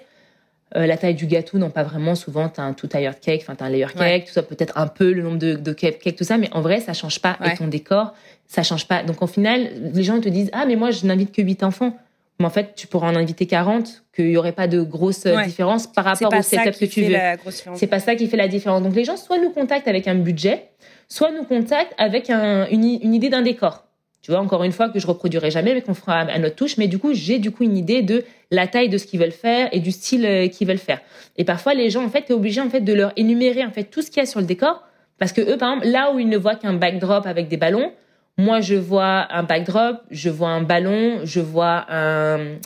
Euh, la taille du gâteau, non pas vraiment. Souvent, tu as un two-tiered cake, enfin, tu as un layer cake, Ouais. tout ça, peut-être un peu le nombre de, de cake, tout ça, mais en vrai, ça change pas. Ouais. Et ton décor, ça change pas. Donc, au final, les gens te disent Ah, mais moi, je n'invite que 8 enfants. Mais en fait, tu pourras en inviter 40, qu'il y aurait pas de grosse euh, Ouais. différence par rapport au setup que tu veux. grosse. C'est pas ça qui fait la différence. Donc les gens soit nous contactent avec un budget, soit nous contactent avec un- une, une idée d'un décor. Tu vois, encore une fois, que je reproduirai jamais, mais qu'on fera à notre touche. Mais du coup, j'ai du coup une idée de la taille de ce qu'ils veulent faire et du style euh, qu'ils veulent faire. Et parfois, les gens, en fait, t'es obligé en fait de leur énumérer en fait tout ce qu'il y a sur le décor, parce que eux, par exemple, là où ils ne voient qu'un backdrop avec des ballons, moi, je vois un backdrop, je vois un ballon, je vois un, un-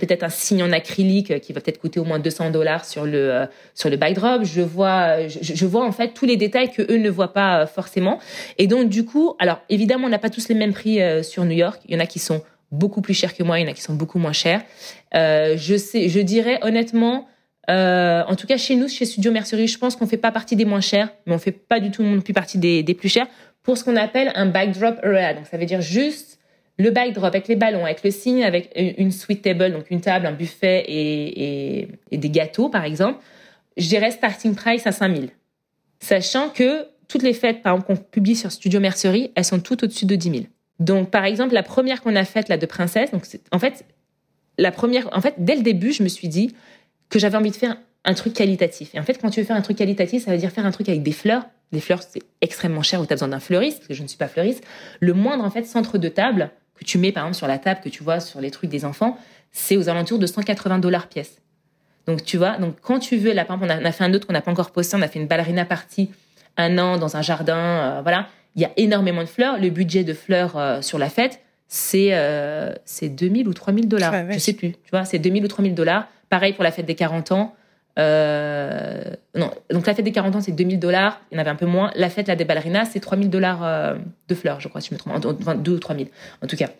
peut-être un signe en acrylique qui va peut-être coûter au moins 200 dollars sur le euh, sur le backdrop. Je vois, je, je vois en fait tous les détails que eux ne voient pas euh, forcément. Et donc du coup, alors évidemment, on n'a pas tous les mêmes prix euh, sur New York. Il y en a qui sont beaucoup plus chers que moi, il y en a qui sont beaucoup moins chers. Euh, je sais, je dirais honnêtement. euh, en tout cas, chez nous, chez Studio Mercerie, je pense qu'on fait pas partie des moins chers, mais on fait pas du tout non plus partie des, des plus chers pour ce qu'on appelle un backdrop area. Donc, ça veut dire juste le backdrop avec les ballons, avec le signe, avec une suite table, donc une table, un buffet et, des gâteaux, par exemple. Je dirais starting price à 5000. Sachant que toutes les fêtes, par exemple, qu'on publie sur Studio Mercerie, elles sont toutes au-dessus de 10 000. Donc, par exemple, la première qu'on a faite, là, de Princesse, donc, en fait, la première, en fait, dès le début, je me suis dit que j'avais envie de faire un truc qualitatif. Et en fait, quand tu veux faire un truc qualitatif, ça veut dire faire un truc avec des fleurs. Les fleurs, c'est extrêmement cher ou tu as besoin d'un fleuriste, parce que je ne suis pas fleuriste. Le moindre, en fait, centre de table que tu mets, par exemple, sur la table que tu vois sur les trucs des enfants, c'est aux alentours de 180 dollars pièce. Donc, tu vois, donc quand tu veux, là, par exemple, on a, on a fait un autre qu'on n'a pas encore posté, on a fait une ballerina party un an dans un jardin, euh, voilà. Il y a énormément de fleurs. Le budget de fleurs euh, sur la fête, c'est euh, c'est 2000 ou 3000 dollars. Je sais plus. Tu vois, c'est 2000 ou 3000 dollars. Pareil pour la fête des 40 ans. Euh, non, donc la fête des 40 ans, c'est 2000 dollars. Il y en avait un peu moins. La fête là, des ballerinas, c'est 3000 dollars euh, de fleurs, je crois, si je me trompe. Enfin, 2 ou 3000, en tout cas.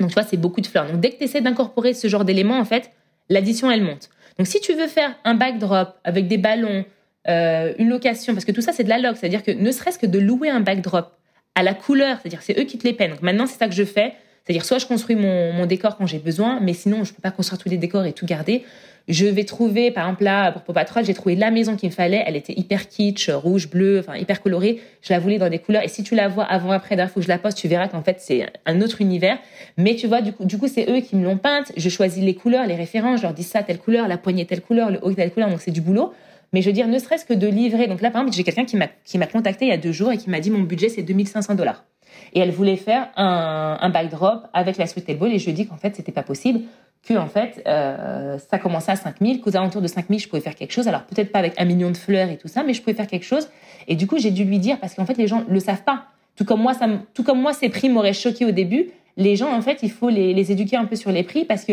Donc, tu vois, c'est beaucoup de fleurs. Donc, dès que tu essaies d'incorporer ce genre d'éléments, en fait, l'addition, elle monte. Donc, si tu veux faire un backdrop avec des ballons, euh, une location, parce que tout ça, c'est de la log, c'est-à-dire que ne serait-ce que de louer un backdrop à la couleur, c'est-à-dire c'est eux qui te les peinent. Donc, maintenant, c'est ça que je fais. C'est-à-dire, soit je construis mon, mon décor quand j'ai besoin, mais sinon, je peux pas construire tous les décors et tout garder. Je vais trouver, par exemple, là, pour Pop Patrol, j'ai trouvé la maison qu'il me fallait. Elle était hyper kitsch, rouge, bleu, enfin, hyper colorée. Je la voulais dans des couleurs. Et si tu la vois avant, après, d'un faut que je la poste, tu verras qu'en fait, c'est un autre univers. Mais tu vois, du coup, du coup, c'est eux qui me l'ont peinte. Je choisis les couleurs, les références. Je leur dis ça, telle couleur, la poignée, telle couleur, le haut, telle couleur. Donc, c'est du boulot. Mais je veux dire, ne serait-ce que de livrer. Donc là, par exemple, j'ai quelqu'un qui m'a, contacté il y a deux jours et qui m'a dit mon budget, c'est 2500 dollars. Et elle voulait faire un, un backdrop avec la sweet table et je lui ai qu'en fait, c'était pas possible, que en fait, euh, ça commençait à 5000, qu'aux alentours de 5000, je pouvais faire quelque chose. Alors peut-être pas avec un million de fleurs et tout ça, mais je pouvais faire quelque chose. Et du coup, j'ai dû lui dire parce qu'en fait, les gens le savent pas. Tout comme moi, ça, tout comme moi, ces prix m'auraient choqué au début. Les gens, en fait, il faut les, les éduquer un peu sur les prix parce que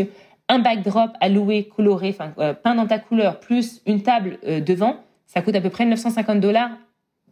un backdrop à louer, coloré, enfin euh, peint dans ta couleur, plus une table euh, devant, ça coûte à peu près 950 dollars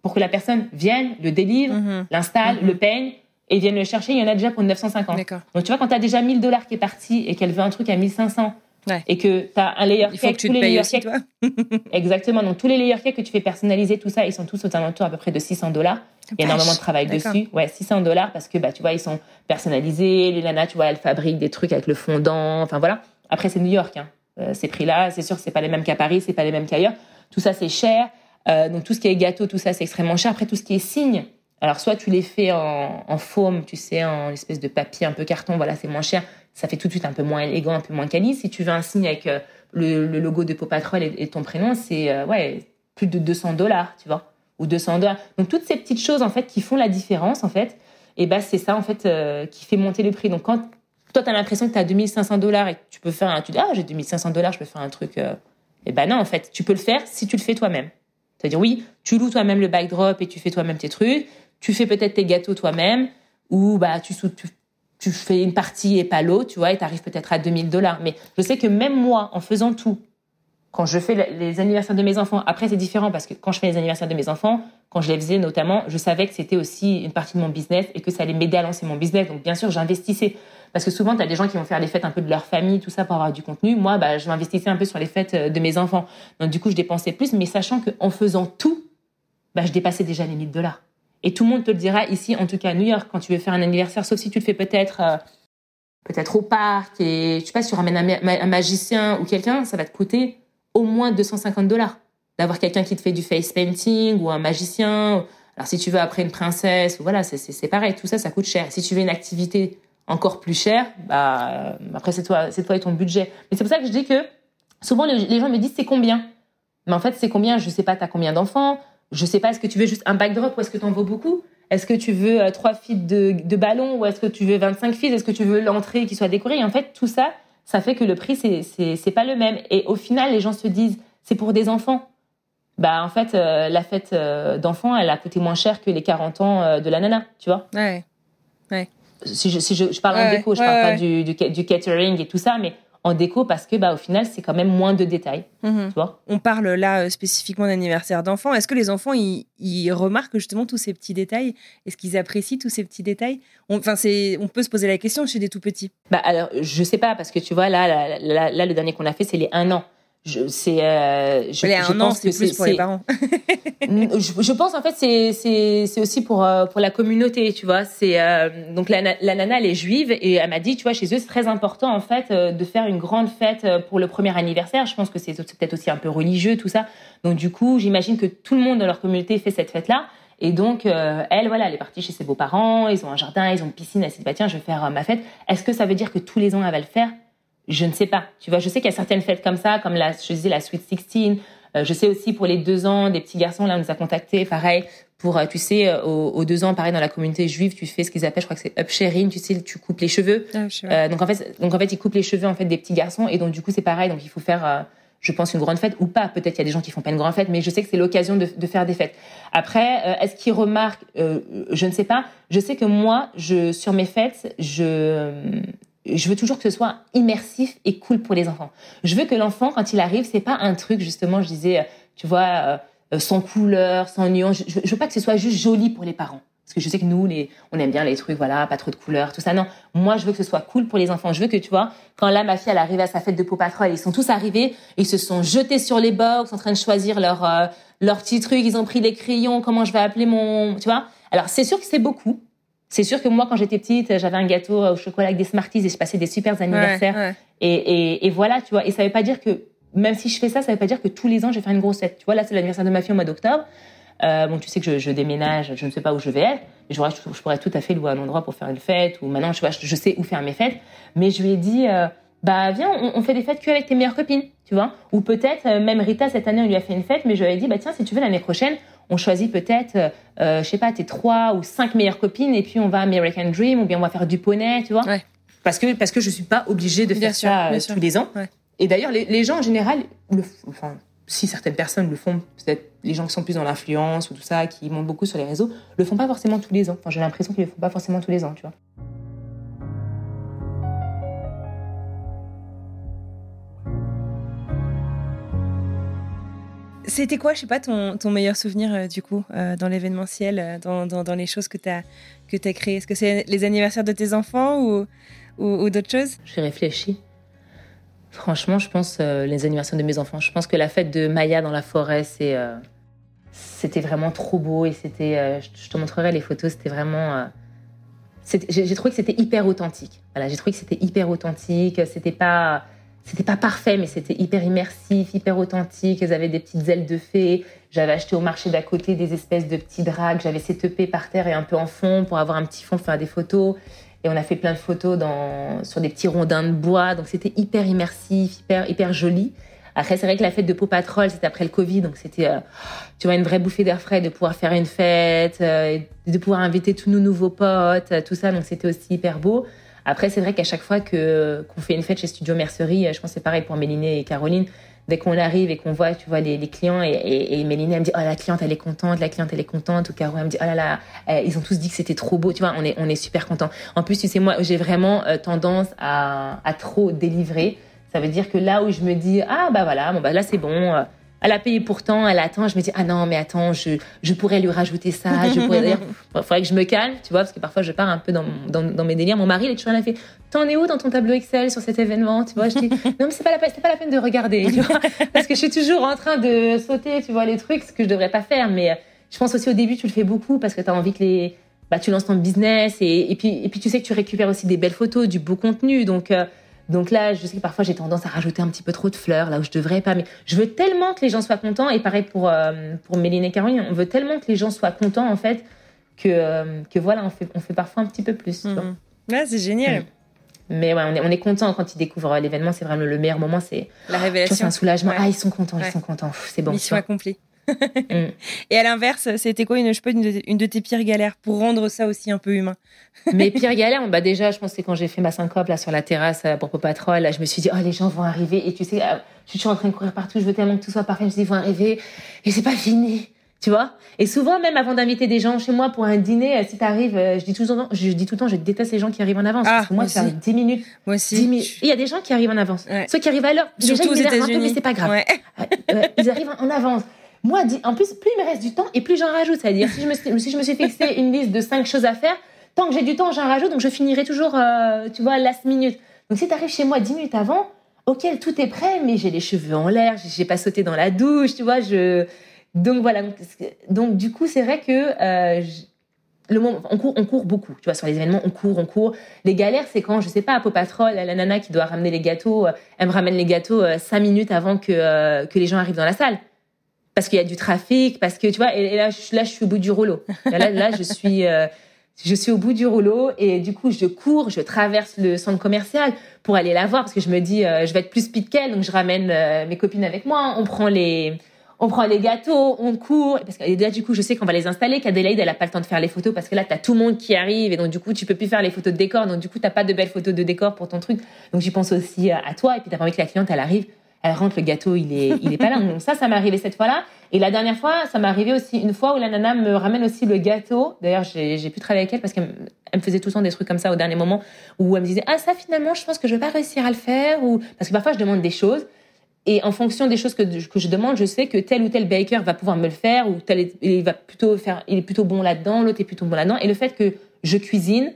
pour que la personne vienne, le délivre, Mhm. l'installe, Mhm. le peigne et vienne le chercher. Il y en a déjà pour 950. D'accord. Donc tu vois, quand tu as déjà 1000 dollars qui est parti et qu'elle veut un truc à 1500 Ouais. et que tu as un layer Il faut cake, que tu tous te les payes aussi, toi. exactement. Donc tous les layer cakes que tu fais personnaliser, tout ça, ils sont tous aux alentours à peu près de 600 dollars. Il y a énormément de travail dessus. Ouais, 600 dollars parce que bah tu vois, ils sont personnalisés. Les nanas, tu vois, elles fabriquent des trucs avec le fondant. Enfin voilà. Après c'est New York. Hein. Euh, ces prix-là, c'est sûr que c'est pas les mêmes qu'à Paris, c'est pas les mêmes qu'ailleurs. Tout ça c'est cher. Euh, donc tout ce qui est gâteau, tout ça c'est extrêmement cher. Après tout ce qui est signe. Alors soit tu les fais en, en tu sais, en espèce de papier un peu carton, voilà, c'est moins cher. Ça fait tout de suite un peu moins élégant, un peu moins quali. Si tu veux un signe avec euh, le, logo de Paw Patrol et, ton prénom, c'est euh, ouais plus de 200 dollars, tu vois, ou 200 dollars. Donc toutes ces petites choses en fait qui font la différence en fait, et ben c'est ça en fait euh, qui fait monter le prix. Donc quand toi tu as l'impression que tu as 2500 dollars et que tu peux faire un, tu dis ah j'ai 2500 dollars, je peux faire un truc. euh, et ben non en fait, tu peux le faire si tu le fais toi-même. C'est-à-dire oui, tu loues toi-même le backdrop et tu fais toi-même tes trucs. Tu fais peut-être tes gâteaux toi-même ou bah tu, fais une partie et pas l'autre, tu vois, et t'arrives peut-être à 2000 dollars. Mais je sais que même moi, en faisant tout, quand je fais les anniversaires de mes enfants, après c'est différent parce que quand je fais les anniversaires de mes enfants, quand je les faisais notamment, je savais que c'était aussi une partie de mon business et que ça allait m'aider à lancer mon business. Donc bien sûr, j'investissais. Parce que souvent, tu as des gens qui vont faire les fêtes un peu de leur famille, tout ça pour avoir du contenu. Moi, bah, je m'investissais un peu sur les fêtes euh, de mes enfants. Donc du coup, je dépensais plus, mais sachant qu'en faisant tout, bah, je dépassais déjà les 1000 dollars. Et tout le monde te le dira ici, en tout cas à New York, quand tu veux faire un anniversaire, sauf si tu le fais peut-être euh, peut-être au parc et je sais pas, si tu ramènes un, un magicien ou quelqu'un, ça va te coûter au moins 250 dollars. D'avoir quelqu'un qui te fait du face painting ou un magicien. Alors si tu veux après une princesse, voilà, c'est- pareil, tout ça, ça coûte cher. Si tu veux une activité encore plus chère, bah après c'est toi, toi et ton budget. Mais c'est pour ça que je dis que souvent les, les gens me disent c'est combien? Mais en fait c'est combien? Je sais pas, t'as combien d'enfants? Je sais pas, est-ce que tu veux juste un backdrop ou est-ce que t'en veux beaucoup? Est-ce que tu veux euh, trois feet de, de ballon ou est-ce que tu veux 25 feet Est-ce que tu veux l'entrée qui soit décorée? Et en fait tout ça, ça fait que le prix c'est pas le même. Et au final les gens se disent c'est pour des enfants. Bah en fait euh, la fête euh, d'enfants elle a coûté moins cher que les 40 ans euh, de la nana, tu vois? Ouais. si je, si je, je parle Ouais, en déco, je ouais, parle ouais. pas du, du catering et tout ça, mais en déco parce que bah au final c'est quand même moins de détails, Mhm. tu vois. On parle là euh, spécifiquement d'anniversaire d'enfants. Est-ce que les enfants, ils, ils remarquent justement tous ces petits détails? Est-ce qu'ils apprécient tous ces petits détails? On, Enfin, c'est, on peut se poser la question chez des tout petits. Bah alors je sais pas parce que tu vois là là, là, là, le dernier qu'on a fait c'est les un an. Je c'est euh, je, je un an, pense c'est que plus pour les parents. je, je pense en fait c'est c'est c'est aussi pour euh, pour la communauté tu vois. C'est euh, donc la, la nana elle est juive et elle m'a dit tu vois chez eux c'est très important en fait euh, de faire une grande fête euh, pour le premier anniversaire. Je pense que c'est c'est peut-être aussi un peu religieux tout ça. Donc du coup j'imagine que tout le monde dans leur communauté fait cette fête là et donc euh, elle voilà elle est partie chez ses beaux-parents. Ils ont un jardin ils ont une piscine. Elle s'est dit bah tiens je vais faire euh, ma fête. Est-ce que ça veut dire que tous les ans elle va le faire? Je ne sais pas. Tu vois, je sais qu'il y a certaines fêtes comme ça, comme la, je disais, la Sweet 16. Euh, je sais aussi pour les deux ans, des petits garçons, là, on nous a contactés, pareil, pour, euh, tu sais, euh, aux, aux deux ans, pareil, dans la communauté juive, tu fais ce qu'ils appellent, je crois que c'est upsharing, tu sais, tu coupes les cheveux. Ah. Euh, donc, en fait, donc, en fait, ils coupent les cheveux, en fait, des petits garçons, et donc, du coup, c'est pareil, donc, il faut faire, euh, je pense, une grande fête, ou pas. Peut-être il y a des gens qui font pas une grande fête, mais je sais que c'est l'occasion de, de faire des fêtes. Après, euh, est-ce qu'ils remarquent euh, Je ne sais pas. Je sais que moi, je, sur mes fêtes, je, je veux toujours que ce soit immersif et cool pour les enfants. Je veux que l'enfant, quand il arrive, c'est pas un truc justement, je disais, euh, tu vois, euh, euh, sans couleur, sans nuance. Je, veux pas que ce soit juste joli pour les parents. Parce que je sais que nous, les, on aime bien les trucs, voilà, pas trop de couleurs, tout ça. Non, moi, je veux que ce soit cool pour les enfants. Je veux que, tu vois, quand là, ma fille, elle arrive à sa fête de Paw Patrol, ils sont tous arrivés, ils se sont jetés sur les box, en train de choisir leur, euh, leur petit truc, ils ont pris les crayons, comment je vais appeler mon, tu vois. Alors, c'est sûr que c'est beaucoup. C'est sûr que moi, quand j'étais petite, j'avais un gâteau au chocolat avec des Smarties et je passais des super anniversaires. Ouais, ouais. Et, et, et voilà, tu vois. Et ça veut pas dire que, même si je fais ça, ça veut pas dire que tous les ans, je vais faire une grosse fête. Tu vois, là, c'est l'anniversaire de ma fille au mois d'octobre. Euh, bon, tu sais que je, je déménage, je ne sais pas où je vais être. Mais je, pourrais- je pourrais tout à fait louer un endroit pour faire une fête. Ou maintenant, je, je sais où faire mes fêtes. Mais je lui ai dit, euh, bah, viens, on, on fait des fêtes que avec tes meilleures copines, tu vois. Ou peut-être, euh, même Rita, cette année, on lui a fait une fête, mais je lui ai dit, bah, tiens, si tu veux, l'année prochaine, on choisit peut-être, euh, euh, je sais pas, tes trois ou cinq meilleures copines, et puis on va à American Dream, ou bien on va faire du poney, tu vois. Ouais. Parce que, parce que je suis pas obligée de Bien faire sûr, ça euh, sûr. tous les ans. Ouais. Et d'ailleurs, les, les gens en général, le, enfin, si certaines personnes le font, peut-être les gens qui sont plus dans l'influence ou tout ça, qui montent beaucoup sur les réseaux, le font pas forcément tous les ans. Enfin, j'ai l'impression qu'ils le font pas forcément tous les ans, tu vois. C'était quoi, je sais pas, ton, ton meilleur souvenir du coup dans l'événementiel, dans, dans, les choses que tu as, que as créées? Est-ce que c'est les anniversaires de tes enfants ou, ou, d'autres choses? J'ai réfléchi. Franchement, je pense les anniversaires de mes enfants. Je pense que la fête de Maya dans la forêt, c'est c'était vraiment trop beau et c'était. Euh, je te montrerai les photos, c'était vraiment. Euh, j'ai trouvé que c'était hyper authentique. Voilà, j'ai trouvé que c'était hyper authentique. C'était pas, c'était pas parfait, mais c'était hyper immersif, hyper authentique. Ils avaient des petites ailes de fée. J'avais acheté au marché d'à côté des espèces de petits drags. J'avais setupé par terre et un peu en fond pour avoir un petit fond, faire des photos. Et on a fait plein de photos dans, sur des petits rondins de bois. Donc c'était hyper immersif, hyper, hyper joli. Après, c'est vrai que la fête de Pau Patrol, c'était après le Covid, donc c'était, euh, tu vois, une vraie bouffée d'air frais de pouvoir faire une fête, euh, de pouvoir inviter tous nos nouveaux potes, euh, tout ça, donc c'était aussi hyper beau. Après, c'est vrai qu'à chaque fois que qu'on fait une fête chez Studio Mercerie, je pense c'est pareil pour Méliné et Caroline, dès qu'on arrive et qu'on voit, tu vois, les, clients, et, et, Méliné, elle me dit, oh, la cliente, elle est contente, la cliente, elle est contente, ou Caro, elle me dit, oh là là, ils ont tous dit que c'était trop beau, tu vois, on est, on est super content. En plus, tu sais, moi, j'ai vraiment tendance à, à trop délivrer. Ça veut dire que là où je me dis, ah bah voilà, bon bah là c'est bon, euh, elle a payé pourtant, elle attend, je me dis, ah non, mais attends, je, je pourrais lui rajouter ça, je pourrais il faudrait que je me calme, tu vois, parce que parfois je pars un peu dans, dans, dans mes délires. Mon mari, il est toujours là, il fait, t'en es où dans ton tableau Excel sur cet événement, tu vois, je dis, non, mais c'est pas la pas la peine de regarder, tu vois, parce que je suis toujours en train de sauter, tu vois, les trucs, ce que je devrais pas faire, mais euh, je pense aussi au début, tu le fais beaucoup parce que tu as envie que les, bah, tu lances ton business et, et, puis, et puis tu sais que tu récupères aussi des belles photos, du beau contenu, donc, euh, donc là, je sais que parfois j'ai tendance à rajouter un petit peu trop de fleurs là où je devrais pas. Mais je veux tellement que les gens soient contents. Et pareil pour euh, pour Méline et Caroline, on veut tellement que les gens soient contents en fait que euh, que voilà, on fait on fait parfois un petit peu plus. Mhm. Ouais, c'est génial. Mais ouais, on est, on est content quand ils découvrent l'événement. C'est vraiment le meilleur moment. C'est la révélation. C'est un soulagement. Ah, ils sont contents, ils sont contents. C'est bon. Mission accomplie. Mm. Et à l'inverse, c'était quoi une, je une, de, une, de, tes pires galères pour rendre ça aussi un peu humain? Mes pires galères, bah déjà, je pense que c'est quand j'ai fait ma syncope là sur la terrasse pour Pau Patrol. Là, je me suis dit, oh, les gens vont arriver. Et tu sais, euh, je suis en train de courir partout. Je veux tellement que tout soit parfait. Je me suis dit, ils vont arriver. Et c'est pas fini. Tu vois? Et souvent, même avant d'inviter des gens chez moi pour un dîner, euh, si tu arrives, euh, je dis tout le temps, je dis tout le temps, je déteste les gens qui arrivent en avance. Ah, parce que moi, ça 10 minutes. Moi aussi. Il y a des gens qui arrivent en avance. Ceux qui arrivent à l'heure, déjà, ils un peu, mais c'est pas grave. ils arrivent en avance. Moi, en plus, plus il me reste du temps et plus j'en rajoute. C'est-à-dire, si je, me, si je me suis fixé une liste de cinq choses à faire, tant que j'ai du temps, j'en rajoute. Donc, je finirai toujours, euh, tu vois, last minute. Donc, si tu arrives chez moi dix minutes avant, ok, tout est prêt, mais j'ai les cheveux en l'air, j'ai pas sauté dans la douche, tu vois. Je... Donc, voilà. Donc, du coup, c'est vrai que euh, le moment, on court, on court beaucoup, tu vois, sur les événements, on court, on court. Les galères, c'est quand, je sais pas, à Pau Patrol, la nana qui doit ramener les gâteaux, euh, elle me ramène les gâteaux cinq minutes avant que, que les gens arrivent dans la salle parce qu'il y a du trafic, parce que tu vois, et, là, je, suis au bout du rouleau. Là, je suis, euh, je suis au bout du rouleau et du coup, je cours, je traverse le centre commercial pour aller la voir parce que je me dis, euh, je vais être plus speed qu'elle, donc je ramène euh, mes copines avec moi. On prend les, on prend les gâteaux, on court. Parce que là, du coup, je sais qu'on va les installer, qu'Adélaïde, elle a pas le temps de faire les photos parce que là, tu as tout le monde qui arrive et donc, du coup, tu peux plus faire les photos de décor. Donc, du coup, t'as pas de belles photos de décor pour ton truc. Donc, j'y pense aussi à toi. Et puis, t'as pas envie que la cliente, elle arrive elle rentre, le gâteau, il est, il est pas là. Donc ça, ça m'est arrivé cette fois-là. Et la dernière fois, ça m'est arrivé aussi une fois où la nana me ramène aussi le gâteau. D'ailleurs, j'ai, pu travailler avec elle parce qu'elle me faisait tout le temps des trucs comme ça au dernier moment où elle me disait, ah, ça, finalement, je pense que je vais pas réussir à le faire ou, parce que parfois, je demande des choses. Et en fonction des choses que, que je demande, je sais que tel ou tel baker va pouvoir me le faire ou tel, il va plutôt faire, il est plutôt bon là-dedans, l'autre est plutôt bon là-dedans. Et le fait que je cuisine,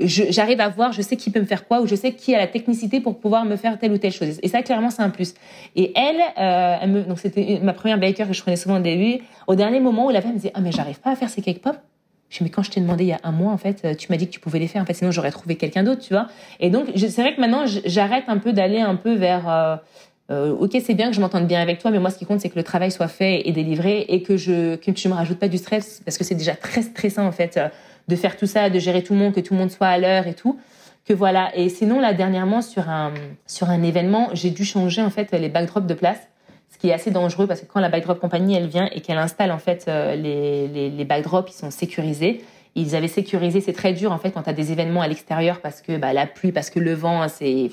j'arrive à voir, je sais qui peut me faire quoi, ou je sais qui a la technicité pour pouvoir me faire telle ou telle chose. Et ça, clairement, c'est un plus. Et elle, euh, donc c'était ma première baker que je prenais souvent au début. Au dernier moment où la femme me disait, ah mais j'arrive pas à faire ces cake pop. Je dis, mais quand je t'ai demandé il y a un mois, en fait, tu m'as dit que tu pouvais les faire. En fait, sinon j'aurais trouvé quelqu'un d'autre, tu vois. Et donc, c'est vrai que maintenant, j'arrête un peu d'aller un peu vers. Euh, euh, ok, c'est bien que je m'entende bien avec toi, mais moi, ce qui compte, c'est que le travail soit fait et délivré et que je que tu me rajoutes pas du stress parce que c'est déjà très stressant en fait de faire tout ça, de gérer tout le monde, que tout le monde soit à l'heure et tout. Que voilà. Et sinon, là, dernièrement, sur un, sur un événement, j'ai dû changer, en fait, les backdrops de place. Ce qui est assez dangereux parce que quand la backdrop compagnie, elle vient et qu'elle installe, en fait, euh, les, les, les backdrops, ils sont sécurisés. Ils avaient sécurisé, c'est très dur en fait quand tu as des événements à l'extérieur parce que bah, la pluie, parce que le vent, c'est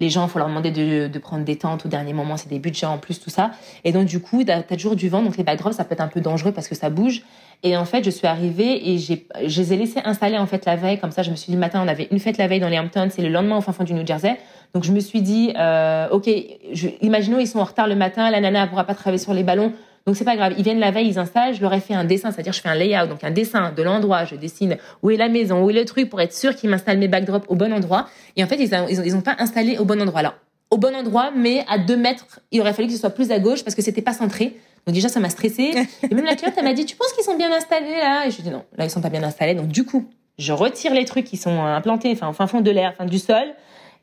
les gens, faut leur demander de, de, prendre des tentes au dernier moment, c'est des budgets en plus, tout ça. Et donc du coup, tu as, toujours du vent, donc les backdrops, ça peut être un peu dangereux parce que ça bouge. Et en fait, je suis arrivée et j'ai, je les ai laissés installer en fait la veille. Comme ça, je me suis dit le matin, on avait une fête la veille dans les Hamptons, c'est le lendemain au fin fond du New Jersey. Donc je me suis dit, euh, ok, je, imaginons ils sont en retard le matin, la nana ne pourra pas travailler sur les ballons. Donc c'est pas grave. Ils viennent la veille, ils installent. Je leur ai fait un dessin, c'est-à-dire je fais un layout, donc un dessin de l'endroit. Je dessine où est la maison, où est le truc pour être sûr qu'ils m'installent mes backdrops au bon endroit. Et en fait, ils, ont, ils, ont, pas installé au bon endroit. Alors au bon endroit, mais à deux mètres, il aurait fallu que ce soit plus à gauche parce que c'était pas centré. Donc déjà, ça m'a stressé. Et même la cliente, elle m'a dit, tu penses qu'ils sont bien installés là? Et je lui ai dit non, là ils sont pas bien installés. Donc du coup, je retire les trucs qui sont implantés, enfin au fin fond de l'air, enfin du sol.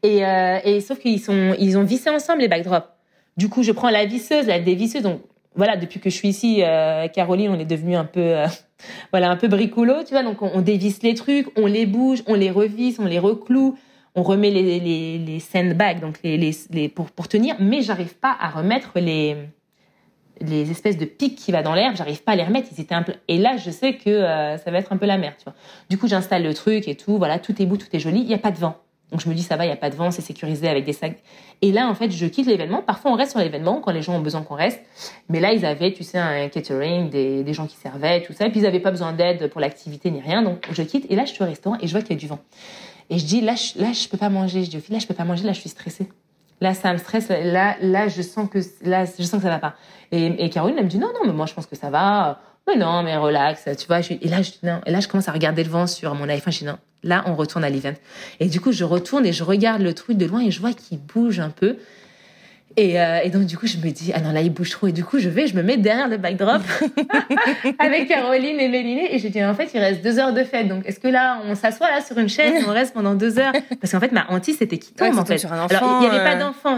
Et, euh, et sauf qu'ils sont, ils ont vissé ensemble les backdrops. Du coup, je prends la visseuse, la dévisseuse. Donc voilà, depuis que je suis ici, euh, Caroline, on est devenu un peu, euh, voilà, un peu tu vois. Donc on, dévisse les trucs, on les bouge, on les revisse, on les recloue, on remet les les, les sandbags, donc les, les, les pour pour tenir. Mais j'arrive pas à remettre les les espèces de pics qui va dans l'herbe, j'arrive pas à les remettre. Ils étaient. Et là, je sais que euh, ça va être un peu la merde, tu vois. Du coup, j'installe le truc et tout. Voilà, tout est beau, tout est joli. Il y a pas de vent. Donc je me dis ça va, il y a pas de vent, c'est sécurisé avec des sacs. Et là en fait, je quitte l'événement. Parfois on reste sur l'événement quand les gens ont besoin qu'on reste. Mais là ils avaient, tu sais, un catering, des, des gens qui servaient, tout ça. Et puis ils avaient pas besoin d'aide pour l'activité ni rien. Donc je quitte et là je suis au restaurant et je vois qu'il y a du vent. Et je dis là je, là je peux pas manger. Je dis au fil là je peux pas manger. Là je suis stressée. Là ça me stresse. Là là je sens que là je sens que ça va pas. Et, Caroline elle me dit non non mais moi je pense que ça va mais non, mais relax, tu vois. et là, je, non. Et là, je commence à regarder le vent sur mon iPhone. Je dis non, là, on retourne à l'event. Et du coup, je retourne et je regarde le truc de loin et je vois qu'il bouge un peu. Et, euh, et, donc, du coup, je me dis, ah non, là, il bouge trop. Et du coup, je vais, je me mets derrière le backdrop avec Caroline et Méliné. Et je dis, en fait, il reste deux heures de fête. Donc, est-ce que là, on s'assoit là sur une chaise, on reste pendant deux heures Parce qu'en fait, ma hantise, c'était qui tombe, en fait. Alors, il n'y avait pas euh, d'enfants.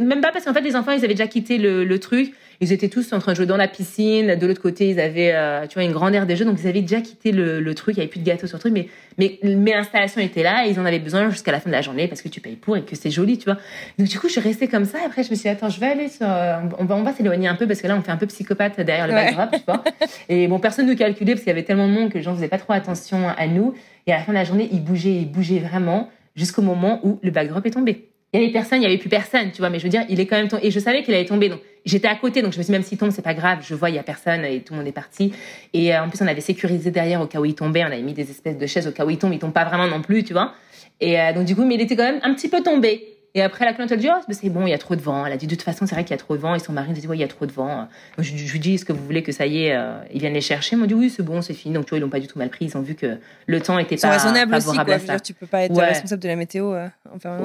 Même pas parce qu'en fait, les enfants, ils avaient déjà quitté le, le truc. Ils étaient tous en train de jouer dans la piscine. De l'autre côté, ils avaient, euh, tu vois, une grande aire des jeux. Donc, ils avaient déjà quitté le, le truc. Il n'y avait plus de gâteaux sur le truc. Mais, mais mes installations étaient là et ils en avaient besoin jusqu'à la fin de la journée parce que tu payes pour et que c'est joli, tu vois. Donc, du coup, je suis restée comme ça. Après, je me suis dit, attends, je vais aller sur, euh, on va, on va s'éloigner un peu parce que là, on fait un peu psychopathe derrière le backdrop, tu vois. Et bon, personne ne calculait parce qu'il y avait tellement de monde que les gens faisaient pas trop attention à nous. Et à la fin de la journée, ils bougeaient, ils bougeaient vraiment jusqu'au moment où le backdrop est tombé il y avait personne, il y avait plus personne, tu vois. Mais je veux dire, il est quand même tombé. Et je savais qu'il allait tomber. Donc, j'étais à côté. Donc, je me suis dit, même s'il tombe, c'est pas grave. Je vois, il y a personne et tout le monde est parti. Et euh, en plus, on avait sécurisé derrière au cas où il tombait. On avait mis des espèces de chaises au cas où il tombe. Il tombe pas vraiment non plus, tu vois. Et euh, donc, du coup, mais il était quand même un petit peu tombé. Et après, la cliente, elle dit, oh, c'est bon, il y a trop de vent. Elle a dit, de toute façon, c'est vrai qu'il y a trop de vent. Et son mari, il dit, ouais, il y a trop de vent. Donc, je, je lui dis, est-ce que vous voulez que ça y est, euh, ils viennent les chercher? Ils m'ont dit, oui, c'est bon, c'est fini. Donc, tu vois, ils l'ont pas du tout mal pris. Ils ont vu que le temps était pas raisonnable favorable aussi, quoi. Dire, tu peux pas être responsable de la météo. Euh,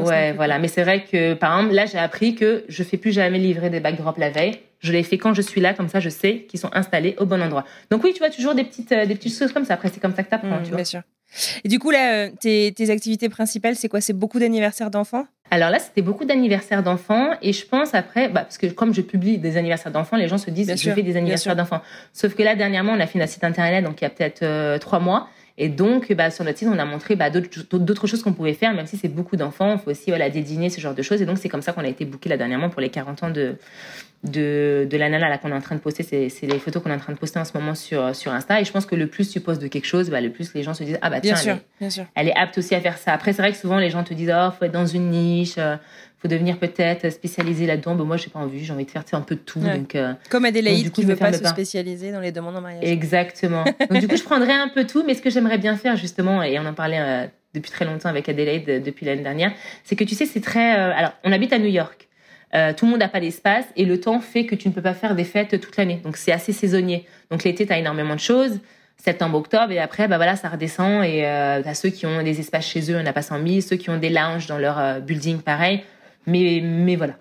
ouais, voilà. Mais c'est vrai que, par exemple, là, j'ai appris que je fais plus jamais livrer des backdrops la veille. Je les fais quand je suis là, comme ça, je sais qu'ils sont installés au bon endroit. Donc oui, tu vois, toujours des petites, euh, des petites choses comme ça. Après, c'est comme ça que t'apprends, mmh, tu vois. Bien sûr. Et du coup, là, euh, tes, tes activités principales, c'est quoi? C'est beaucoup d'anniversaires d'enfants? Alors là, c'était beaucoup d'anniversaires d'enfants et je pense après, bah, parce que comme je publie des anniversaires d'enfants, les gens se disent que je fais des anniversaires d'enfants. Sauf que là, dernièrement, on a fait un site internet, donc il y a peut-être euh, trois mois. Et donc, bah, sur notre site, on a montré bah, d'autres choses qu'on pouvait faire, même si c'est beaucoup d'enfants. Il faut aussi voilà, des dîners, ce genre de choses. Et donc, c'est comme ça qu'on a été booké là dernièrement pour les 40 ans de, de, de la nana là qu'on est en train de poster, c'est les photos qu'on est en train de poster en ce moment sur, sur Insta. Et je pense que le plus tu postes de quelque chose, bah, le plus les gens se disent Ah bah tiens, bien elle, sûr, bien sûr. elle est apte aussi à faire ça. Après, c'est vrai que souvent les gens te disent Oh, faut être dans une niche, euh, faut devenir peut-être spécialisé là-dedans. Bon, moi, j'ai pas envie, j'ai envie de faire un peu de tout. Donc, euh, Comme Adélaïde qui veut pas se spécialiser dans les demandes en mariage. Exactement. donc, du coup, je prendrais un peu tout, mais ce que j'aimerais bien faire justement, et on en parlait euh, depuis très longtemps avec Adélaïde depuis l'année dernière, c'est que tu sais, c'est très. alors, on habite à New York. Euh, tout le monde n'a pas d'espace et le temps fait que tu ne peux pas faire des fêtes toute l'année. Donc c'est assez saisonnier. Donc l'été, tu as énormément de choses. Septembre, octobre, et après, bah voilà, ça redescend. Et euh, tu as ceux qui ont des espaces chez eux, on n'a pas 100 000. Ceux qui ont des lounges dans leur euh, building, pareil. Mais, mais voilà,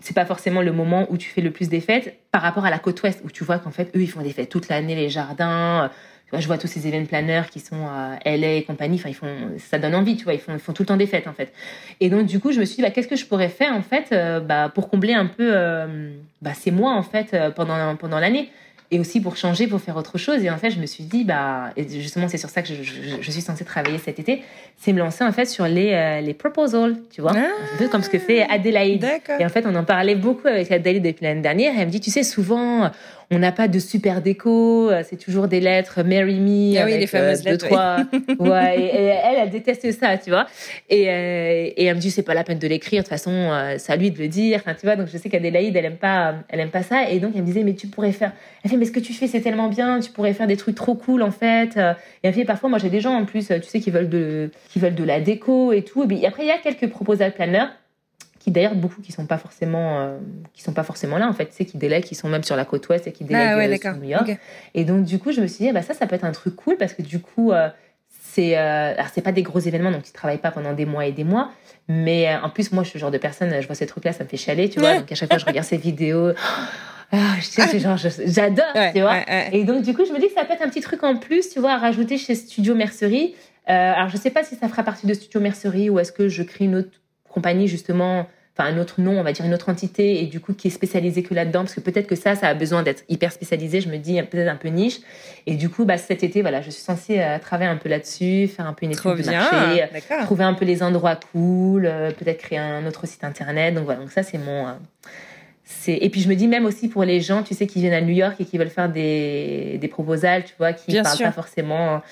c'est pas forcément le moment où tu fais le plus des fêtes par rapport à la côte ouest où tu vois qu'en fait, eux, ils font des fêtes toute l'année, les jardins je vois tous ces événements planeurs qui sont à LA et compagnie. Enfin, ils font, ça donne envie, tu vois. Ils font, ils font tout le temps des fêtes, en fait. Et donc, du coup, je me suis dit, bah, qu'est-ce que je pourrais faire, en fait, euh, bah, pour combler un peu, euh, bah, mois, en fait, euh, pendant, pendant l'année? Et aussi pour changer, pour faire autre chose. Et en fait, je me suis dit, bah, et justement, c'est sur ça que je, je, suis censée travailler cet été, c'est me lancer en fait sur les, euh, les proposals, tu vois, un peu comme ce que fait Adélaïde. Et en fait, on en parlait beaucoup avec Adélaïde depuis l'année dernière. Et elle me dit, tu sais, souvent, on n'a pas de super déco, euh, c'est toujours des lettres Marry Me ah oui, les fameuses euh, deux, trois. ouais, et, elle, elle déteste ça, tu vois. Et, et elle me dit, c'est pas la peine de l'écrire, de toute façon, c'est à lui de le dire. Enfin, tu vois, donc je sais qu'Adélaïde, elle aime pas, elle aime pas ça. Et donc, elle me disait, mais tu pourrais faire. Elle fait, mais ce que tu fais, c'est tellement bien, tu pourrais faire des trucs trop cool, en fait. Et elle fait, parfois, moi, j'ai des gens, en plus, tu sais, qui veulent de, qui veulent de la déco et tout. Et après, il y a quelques proposals planners qui d'ailleurs beaucoup qui sont pas forcément euh, qui sont pas forcément là en fait, c'est qui délèguent, qui sont même sur la côte ouest et qui délèguent Ah ouais, sur New York. Et donc du coup, je me suis dit, ah bah ça, ça peut être un truc cool parce que du coup, euh, c'est, euh, alors c'est pas des gros événements, donc tu travailles pas pendant des mois et des mois. Mais euh, en plus, moi, je suis le genre de personne, je vois ces trucs-là, ça me fait chialer, tu vois. Donc à chaque fois, je regarde ces vidéos. Ah, j'adore, Ouais, tu vois. ouais, ouais. Et donc, du coup, je me dis que ça peut être un petit truc en plus, tu vois, à rajouter chez Studio Mercerie. Euh, alors, je sais pas si ça fera partie de Studio Mercerie ou est-ce que je crée une autre compagnie, justement, enfin, un autre nom, on va dire une autre entité, et du coup, qui est spécialisée que là-dedans, parce que peut-être que ça, ça a besoin d'être hyper spécialisé, je me dis, peut-être un peu niche. Et du coup, bah, cet été, voilà, je suis censée euh, travailler un peu là-dessus, faire un peu une étude de marché, D'accord. trouver un peu les endroits cool, euh, peut-être créer un autre site internet. Donc voilà, donc ça c'est mon. euh, et puis je me dis même aussi pour les gens, tu sais, qui viennent à New York et qui veulent faire des, des proposals, tu vois, qui Bien parlent sûr. pas forcément.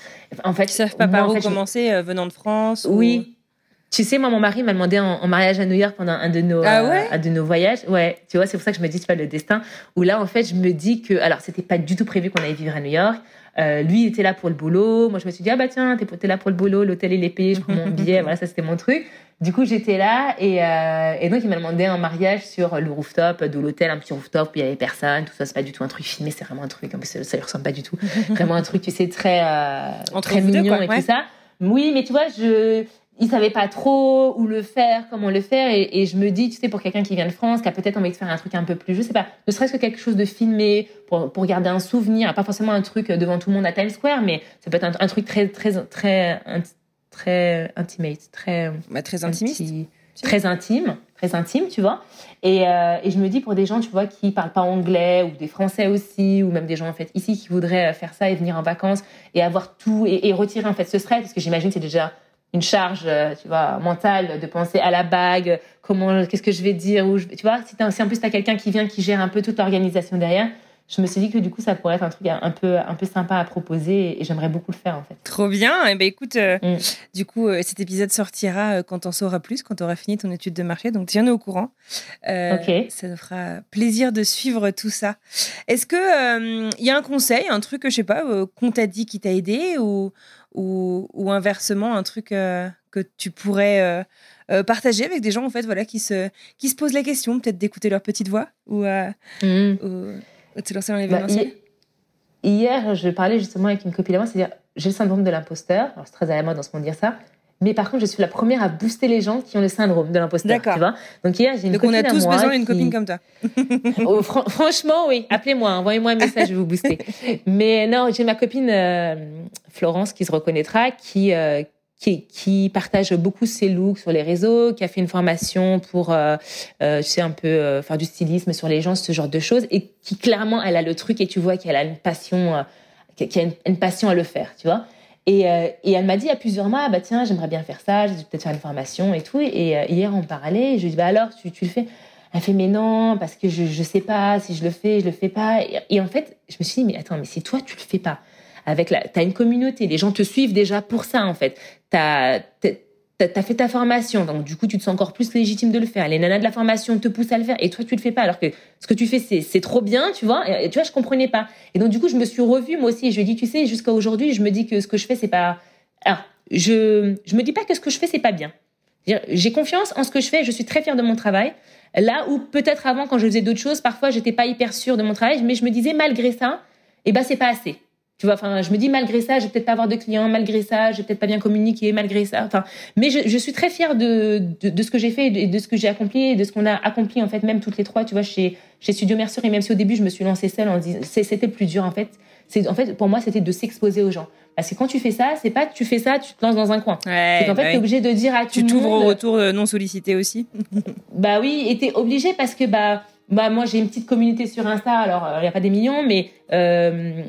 En fait, Qui savent pas par où je- commencer euh, venant de France ou- Oui. Tu sais, moi, mon mari m'a demandé en, en mariage à New York pendant un de nos, Ah euh, ouais un de nos voyages. Ouais, tu vois, c'est pour ça que je me dis, tu vois, le destin. Où là, en fait, je me dis que, alors, c'était pas du tout prévu qu'on allait vivre à New York. Euh, lui, il était là pour le boulot. Moi, je me suis dit, ah bah tiens, t'es là pour le boulot, l'hôtel, il est payé, je prends mon billet. voilà, ça, c'était mon truc. Du coup, j'étais là et, euh, et donc, il m'a demandé un mariage sur le rooftop de l'hôtel, un petit rooftop où il y avait personne, tout ça. C'est pas du tout un truc filmé, c'est vraiment un truc, ça, ça lui ressemble pas du tout. vraiment un truc, tu sais, très, euh, Entre très deux, mignon quoi, et ouais. tout ça. Oui, mais tu vois, je, il savait pas trop où le faire, comment le faire, et, et je me dis, tu sais, pour quelqu'un qui vient de France, qui a peut-être envie de faire un truc un peu plus, je sais pas, ne serait-ce que quelque chose de filmé pour, pour garder un souvenir, pas forcément un truc devant tout le monde à Times Square, mais ça peut être un, un truc très, très, très, très intimate, très Bah, très intimiste. inti- très intime, très intime, tu vois. Et, euh, et je me dis pour des gens, tu vois, qui parlent pas anglais ou des Français aussi, ou même des gens en fait ici qui voudraient faire ça et venir en vacances et avoir tout et, et retirer en fait ce stress, parce que j'imagine que c'est déjà une charge, euh, tu vois, mentale de penser à la bague, comment, qu'est-ce que je vais dire, où je, tu vois, si, en plus t'as quelqu'un qui vient qui gère un peu toute l'organisation derrière, je me suis dit que du coup ça pourrait être un truc un peu, un peu sympa à proposer et j'aimerais beaucoup le faire en fait. Trop bien. Et ben écoute, euh, Mm. du coup, euh, cet épisode sortira euh, quand on saura plus, quand tu auras fini ton étude de marché. Donc, tiens-nous au courant. Ça nous fera plaisir de suivre tout ça. Est-ce que il y a un conseil, un truc que je sais pas, qu'on t'a dit qui t'a aidé ou, ou, ou inversement un truc euh, que tu pourrais euh, euh, partager avec des gens en fait, voilà, qui se qui se posent la question, peut-être d'écouter leur petite voix ou, euh, ou de se lancer dans Bah, l'événementiel. hi- hier, je parlais justement avec une copine à moi, c'est-à-dire, j'ai le syndrome de l'imposteur. C'est très à la mode en ce moment de dire ça. Mais par contre, je suis la première à booster les gens qui ont le syndrome de l'imposteur. D'accord. Tu vois Donc, hier, j'ai une Donc, on a à tous moi besoin d'une qui- copine comme toi. Oh, fran- franchement, oui. Appelez-moi, envoyez-moi un message, je vais vous booster. Mais non, j'ai ma copine euh, Florence qui se reconnaîtra, qui, euh, qui, qui partage beaucoup ses looks sur les réseaux, qui a fait une formation pour, euh, euh, tu sais, un peu euh, faire du stylisme sur les gens, ce genre de choses, et qui clairement, elle a le truc et tu vois qu'elle a une passion, qui a une, une passion à le faire, tu vois. Et, euh, et elle m'a dit à plusieurs mois, ah bah tiens, j'aimerais bien faire ça, je vais peut-être faire une formation et tout. Et euh, hier, on parlait, je lui dis, bah alors, tu, tu le fais? Elle fait, mais non, parce que je, je sais pas si je le fais, je le fais pas. Et, et en fait, je me suis dit, mais attends, mais si toi, tu le fais pas, avec la, t'as une communauté, les gens te suivent déjà pour ça, en fait. T'as, t'as, fait ta formation, donc du coup, tu te sens encore plus légitime de le faire. Les nanas de la formation te poussent à le faire, et toi, tu le fais pas, alors que ce que tu fais, c'est, trop bien, tu vois. Et, tu vois, je comprenais pas. Et donc, du coup, je me suis revue, moi aussi, et je lui ai dit, tu sais, jusqu'à aujourd'hui, je me dis que ce que je fais, c'est pas, alors, je, je me dis pas que ce que je fais, c'est pas bien. J'ai confiance en ce que je fais, je suis très fière de mon travail. Là où peut-être avant, quand je faisais d'autres choses, parfois j'étais pas hyper sûre de mon travail, mais je me disais malgré ça, eh ben c'est pas assez. Tu vois, enfin, je me dis malgré ça, je vais peut-être pas avoir de clients, malgré ça, je vais peut-être pas bien communiquer, malgré ça. Enfin, mais je, je suis très fière de, de, de ce que j'ai fait et de, de ce que j'ai accompli et de ce qu'on a accompli en fait, même toutes les trois. Tu vois, chez chez Studio Mercer et même si au début je me suis lancée seule en disant, c'était plus dur en fait. C'est en fait pour moi c'était de s'exposer aux gens. Parce que quand tu fais ça, c'est pas tu fais ça, tu te lances dans un coin. Ouais, c'est qu'en fait t'es obligé de dire à tout Tu t'ouvres au retour euh, non sollicité aussi. Bah oui, et t'es obligé parce que bah, bah moi j'ai une petite communauté sur Insta, alors il n'y a pas des millions, mais euh,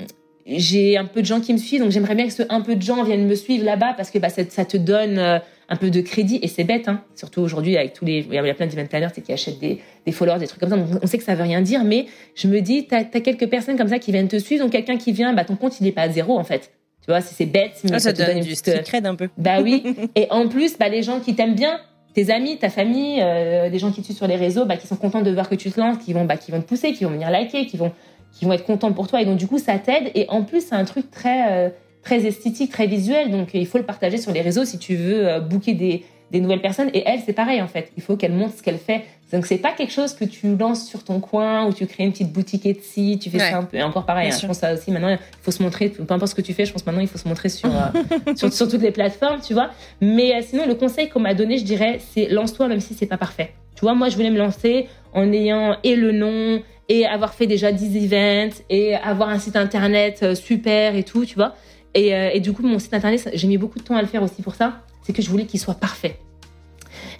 j'ai un peu de gens qui me suivent, donc j'aimerais bien que ce un peu de gens viennent me suivre là-bas parce que bah, ça, ça te donne euh, un peu de crédit et c'est bête, hein, surtout aujourd'hui avec tous les, il y a plein d'event planners qui achètent des, des followers, des trucs comme ça, donc on sait que ça veut rien dire, mais je me dis t'as as quelques personnes comme ça qui viennent te suivre, donc quelqu'un qui vient, bah ton compte il est pas à zéro en fait, tu vois, c'est bête, mais Ah, ça te donne une du petite, cred un peu. bah oui. Et en plus, bah, les gens qui t'aiment bien, tes amis, ta famille, euh, des gens qui te suivent sur les réseaux, bah, qui sont contents de voir que tu te lances, qui vont, bah, qui vont te pousser, qui vont venir liker, qui vont, qui vont être contents pour toi. Et donc, du coup, ça t'aide. Et en plus, c'est un truc très, euh, très esthétique, très visuel. Donc, il faut le partager sur les réseaux si tu veux euh, booker des, des nouvelles personnes. Et elle, c'est pareil en fait. Il faut qu'elle montre ce qu'elle fait. Donc c'est pas quelque chose que tu lances sur ton coin ou tu crées une petite boutique Etsy. Tu fais ça un peu. Et encore pareil. Hein, je pense ça aussi. Maintenant, il faut se montrer. Peu importe ce que tu fais, je pense maintenant il faut se montrer sur euh, sur, sur, toutes les plateformes, tu vois. Mais euh, sinon, le conseil qu'on m'a donné, je dirais, c'est lance-toi même si c'est pas parfait. Tu vois, moi, je voulais me lancer en ayant et le nom et avoir fait déjà 10 events et avoir un site internet euh, super et tout, tu vois. Et, et du coup, mon site internet, j'ai mis beaucoup de temps à le faire aussi pour ça c'est que je voulais qu'il soit parfait.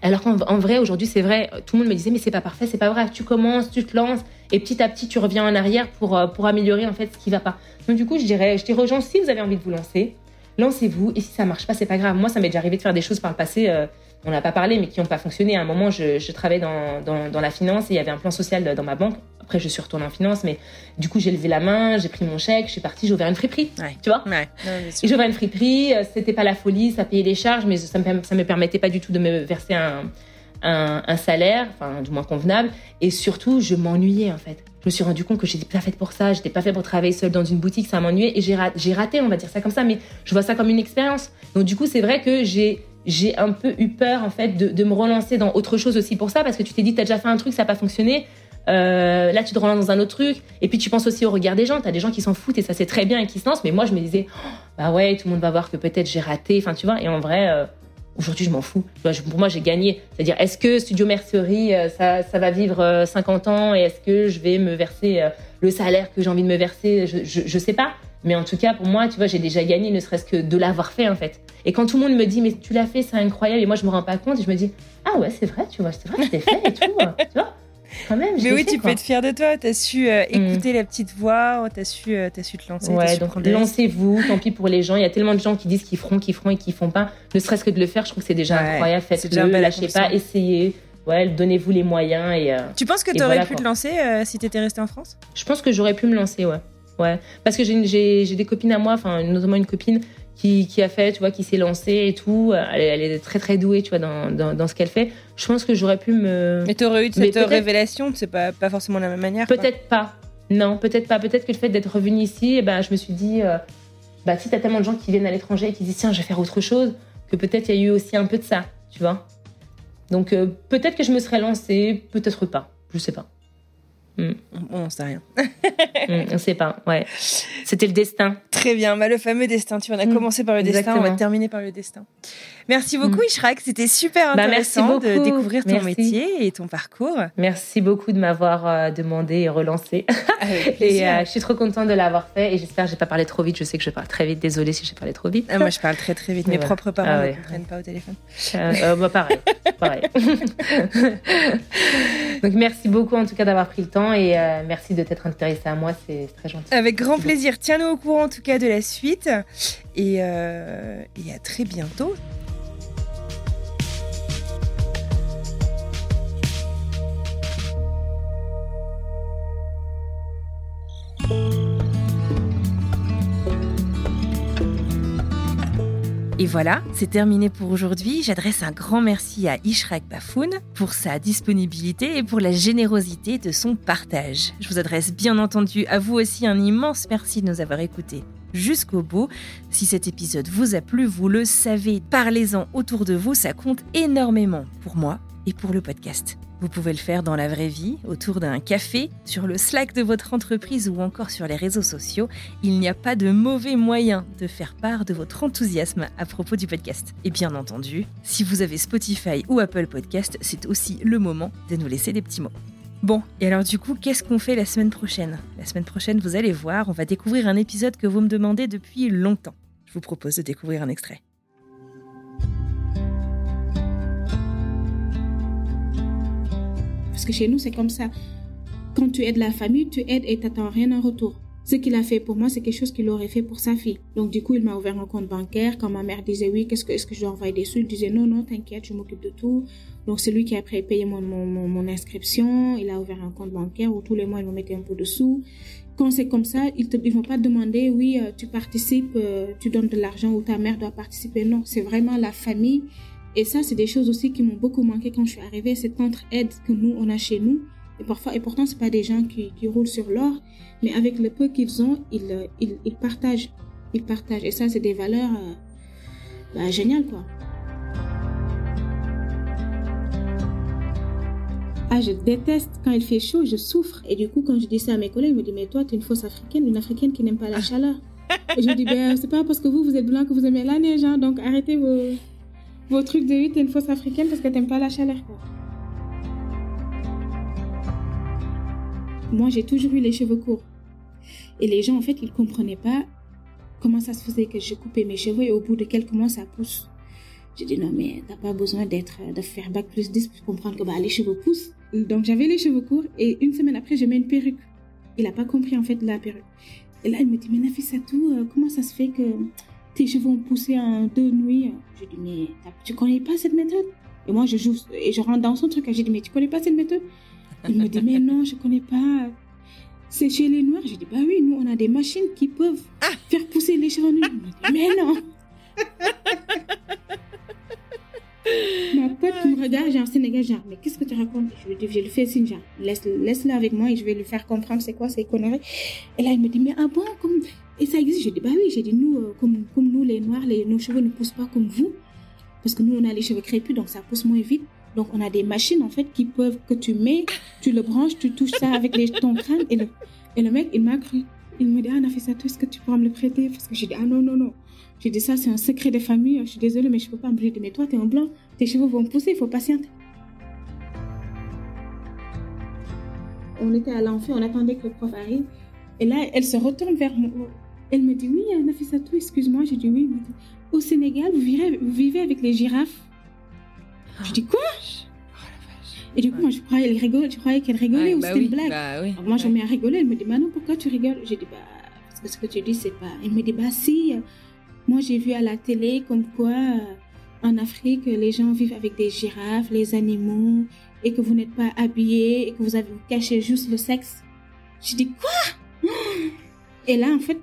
Alors qu'en vrai, aujourd'hui, c'est vrai, tout le monde me disait, mais c'est pas parfait, c'est pas vrai. Tu commences, tu te lances, et petit à petit, tu reviens en arrière pour, euh, pour améliorer en fait ce qui va pas. Donc du coup, je dirais, je dirais aux gens, si vous avez envie de vous lancer, lancez-vous, et si ça marche pas, c'est pas grave. Moi, ça m'est déjà arrivé de faire des choses par le passé. Euh, on n'a pas parlé, mais qui n'ont pas fonctionné. À un moment, je, travaillais dans, dans, la finance et il y avait un plan social dans ma banque. Après, je suis retournée en finance, mais du coup, j'ai levé la main, j'ai pris mon chèque, je suis partie, j'ai ouvert une friperie. Tu vois ouais. Et j'ai ouvert une friperie, euh, c'était pas la folie, ça payait les charges, mais ça me, ça me permettait pas du tout de me verser un, un, un salaire, enfin, du moins convenable. Et surtout, je m'ennuyais, en fait. Je me suis rendu compte que j'étais pas faite pour ça, j'étais pas faite pour travailler seule dans une boutique, ça m'ennuyait et j'ai raté, raté, on va dire ça comme ça, mais je vois ça comme une expérience. Donc, du coup, c'est vrai que j'ai j'ai un peu eu peur en fait de, de, me relancer dans autre chose aussi pour ça parce que tu t'es dit t'as déjà fait un truc ça n'a pas fonctionné euh, là tu te relances dans un autre truc. Et puis tu penses aussi au regard des gens. T'as des gens qui s'en foutent et ça c'est très bien et qui se lancent. Mais moi je me disais oh, bah ouais tout le monde va voir que peut-être j'ai raté. Enfin tu vois. Et en vrai euh, aujourd'hui je m'en fous. Pour moi j'ai gagné. C'est à dire est-ce que Studio Mercerie euh, ça, ça va vivre 50 euh, ans? Et est-ce que je vais me verser le salaire que j'ai envie de me verser? Je, je, sais pas. Mais en tout cas, pour moi, tu vois, j'ai déjà gagné, ne serait-ce que de l'avoir fait, en fait. Et quand tout le monde me dit, mais tu l'as fait, c'est incroyable, et moi, je me rends pas compte, et je me dis, ah ouais, c'est vrai, tu vois, c'est vrai, je fait et tout, tu vois? Quand même, mais oui, fait, tu quoi. peux être fier de toi. Tu as su euh, écouter mm. la petite voix, tu as, su, euh, as su te lancer. Ouais, donc lancez-vous. Tant pis pour les gens. Il y a tellement de gens qui disent qu'ils feront, qu'ils feront et qu'ils font pas. Ne serait-ce que de le faire, je trouve que c'est déjà ouais, incroyable. Faites-le, lâchez pas, essayez. Ouais, donnez-vous les moyens. Et, euh, tu penses que tu aurais voilà, pu quoi. te lancer euh, si tu étais resté en France? Je pense que j'aurais pu me lancer, ouais. Ouais, parce que j'ai des copines à moi, enfin notamment une copine qui, qui, a fait, tu vois, qui s'est lancée et tout. Elle, elle, est très très douée, tu vois, dans, dans, dans ce qu'elle fait. Je pense que j'aurais pu me. Mais t'aurais eu cette révélation, c'est pas, pas forcément la même manière. Peut-être pas. Non, peut-être pas. Peut-être que le fait d'être revenue ici, eh ben, je me suis dit, euh, bah si t'as tellement de gens qui viennent à l'étranger et qui disent tiens, je vais faire autre chose, que peut-être il y a eu aussi un peu de ça, tu vois. Donc euh, peut-être que je me serais lancée, peut-être pas. Je sais pas. Mm. On sait rien. mm, on sait pas, ouais. C'était le destin. Très bien, bah, le fameux destin. Tu en as mm. commencé par le Exactement. destin, on va terminer par le destin. Merci beaucoup, Ishrak. C'était super intéressant bah, de découvrir ton merci. métier et ton parcours. Merci beaucoup de m'avoir euh, demandé et relancé. et euh, je suis trop contente de l'avoir fait et j'espère que j'ai pas parlé trop vite. Je sais que je parle très vite. Désolée si j'ai parlé trop vite. Ah, moi, je parle très très vite. Mes ouais. propres parents ah, ouais. ne comprennent pas au téléphone. Euh, euh, bah, pareil, pareil. Donc merci beaucoup en tout cas d'avoir pris le temps et euh, merci de t'être intéressé à moi. C'est très gentil. Avec grand plaisir. Tiens-nous au courant en tout cas de la suite et, et à très bientôt. Et voilà, c'est terminé pour aujourd'hui. J'adresse un grand merci à Ishrak Bafoun pour sa disponibilité et pour la générosité de son partage. Je vous adresse bien entendu à vous aussi un immense merci de nous avoir écoutés jusqu'au bout. Si cet épisode vous a plu, vous le savez, parlez-en autour de vous, ça compte énormément pour moi et pour le podcast. Vous pouvez le faire dans la vraie vie, autour d'un café, sur le Slack de votre entreprise ou encore sur les réseaux sociaux. Il n'y a pas de mauvais moyen de faire part de votre enthousiasme à propos du podcast. Et bien entendu, si vous avez Spotify ou Apple Podcast, c'est aussi le moment de nous laisser des petits mots. Bon, et alors du coup, qu'est-ce qu'on fait la semaine prochaine? La semaine prochaine, vous allez voir, on va découvrir un épisode que vous me demandez depuis longtemps. Je vous propose de découvrir un extrait. Parce que chez nous, c'est comme ça. Quand tu aides la famille, tu aides et tu n'attends rien en retour. Ce qu'il a fait pour moi, c'est quelque chose qu'il aurait fait pour sa fille. Donc, du coup, il m'a ouvert un compte bancaire. Quand ma mère disait oui, qu'est-ce que, est-ce que je dois envoyer des sous? Il disait non, non, t'inquiète, je m'occupe de tout. Donc, c'est lui qui a après payé mon, inscription. Il a ouvert un compte bancaire où tous les mois, il me mettait un peu de sous. Quand c'est comme ça, ils ne vont pas demander, oui, euh, tu participes, euh, tu donnes de l'argent ou ta mère doit participer. Non, c'est vraiment la famille et ça, c'est des choses aussi qui m'ont beaucoup manqué quand je suis arrivée, cette entre-aide que nous, on a chez nous. Et parfois, et pourtant, c'est pas des gens qui, qui roulent sur l'or, mais avec le peu qu'ils ont, ils, ils, ils, partagent. Ils partagent. Et ça, c'est des valeurs euh, bah, géniales, quoi. Ah, je déteste quand il fait chaud, je souffre. Et du coup, quand je dis ça à mes collègues, ils me disent, mais toi, tu es une fausse africaine, une africaine qui n'aime pas la chaleur. Et je dis, ben, c'est pas parce que vous, vous êtes blanc que vous aimez la neige, hein, donc arrêtez vos, vos trucs de vie, t'es une fausse africaine parce que t'aimes pas la chaleur. Moi, j'ai toujours eu les cheveux courts. Et les gens, en fait, ils comprenaient pas comment ça se faisait que je coupais mes cheveux et au bout de quelques mois, ça pousse. J'ai dit non, mais t'as pas besoin d'être, de faire bac plus 10 pour comprendre que bah, les cheveux poussent. Donc j'avais les cheveux courts et une semaine après, je mets une perruque. Il a pas compris en fait la perruque. Et là, il me dit, mais Nafissatou, euh, comment ça se fait que tes cheveux ont poussé en deux nuits Je dis, mais tu connais pas cette méthode? Et moi, je joue et je rentre dans son truc. J'ai dit, mais tu connais pas cette méthode? Il me dit, mais non, je connais pas. C'est chez les Noirs. J'ai dit, bah oui, nous, on a des machines qui peuvent faire pousser les cheveux en une nuit. Mais non Ma pote qui me regarde, j'ai un Sénégal, genre, mais qu'est-ce que tu racontes? Je lui dis, je lui fais signe, genre, laisse, laisse-le avec moi et je vais lui faire comprendre c'est quoi ces conneries. Et là, il me dit, mais ah bon, comme... Et ça existe Je dis, bah oui, j'ai dit, nous, euh, comme, nous, les Noirs, les, nos cheveux ne poussent pas comme vous. Parce que nous, on a les cheveux crépus, donc ça pousse moins vite. Donc, on a des machines, en fait, qui peuvent, que tu mets, tu le branches, tu touches ça avec ton crâne. Et le, mec, il m'a cru. Il me dit, ah, ça, est-ce que tu pourras me le prêter? Parce que j'ai dit, ah non, non, non. J'ai dit, ça, c'est un secret de famille. Je suis désolée, mais je peux pas me mais toi, t'es en blanc. Tes cheveux vont pousser, il faut patienter. On était à l'enfer, on attendait que le prof arrive. Et là, elle se retourne vers moi. Elle me dit, oui, Nafissatou, excuse-moi. J'ai dit, oui. Elle me dit, au Sénégal, vous vivez, vous vivez avec les girafes. Je dis, quoi? Et du coup, moi, je croyais qu'elle rigolait, je croyais qu'elle rigolait ou bah c'était oui, une blague. bah oui. Alors moi, je mets à rigoler. Elle me dit, bah non, pourquoi tu rigoles? J'ai dit, bah, parce que ce que tu dis, c'est pas. Elle me dit, bah si. euh, Moi, j'ai vu à la télé comme quoi, euh, en Afrique, les gens vivent avec des girafes, les animaux, et que vous n'êtes pas habillés, et que vous avez vous cachez juste le sexe. J'ai dit, quoi? Et là, en fait,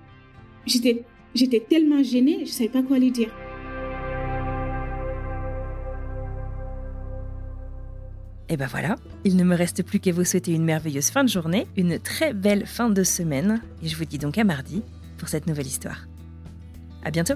j'étais, j'étais tellement gênée, je savais pas quoi lui dire. Et ben voilà, il ne me reste plus qu'à vous souhaiter une merveilleuse fin de journée, une très belle fin de semaine, et je vous dis donc à mardi pour cette nouvelle histoire. À bientôt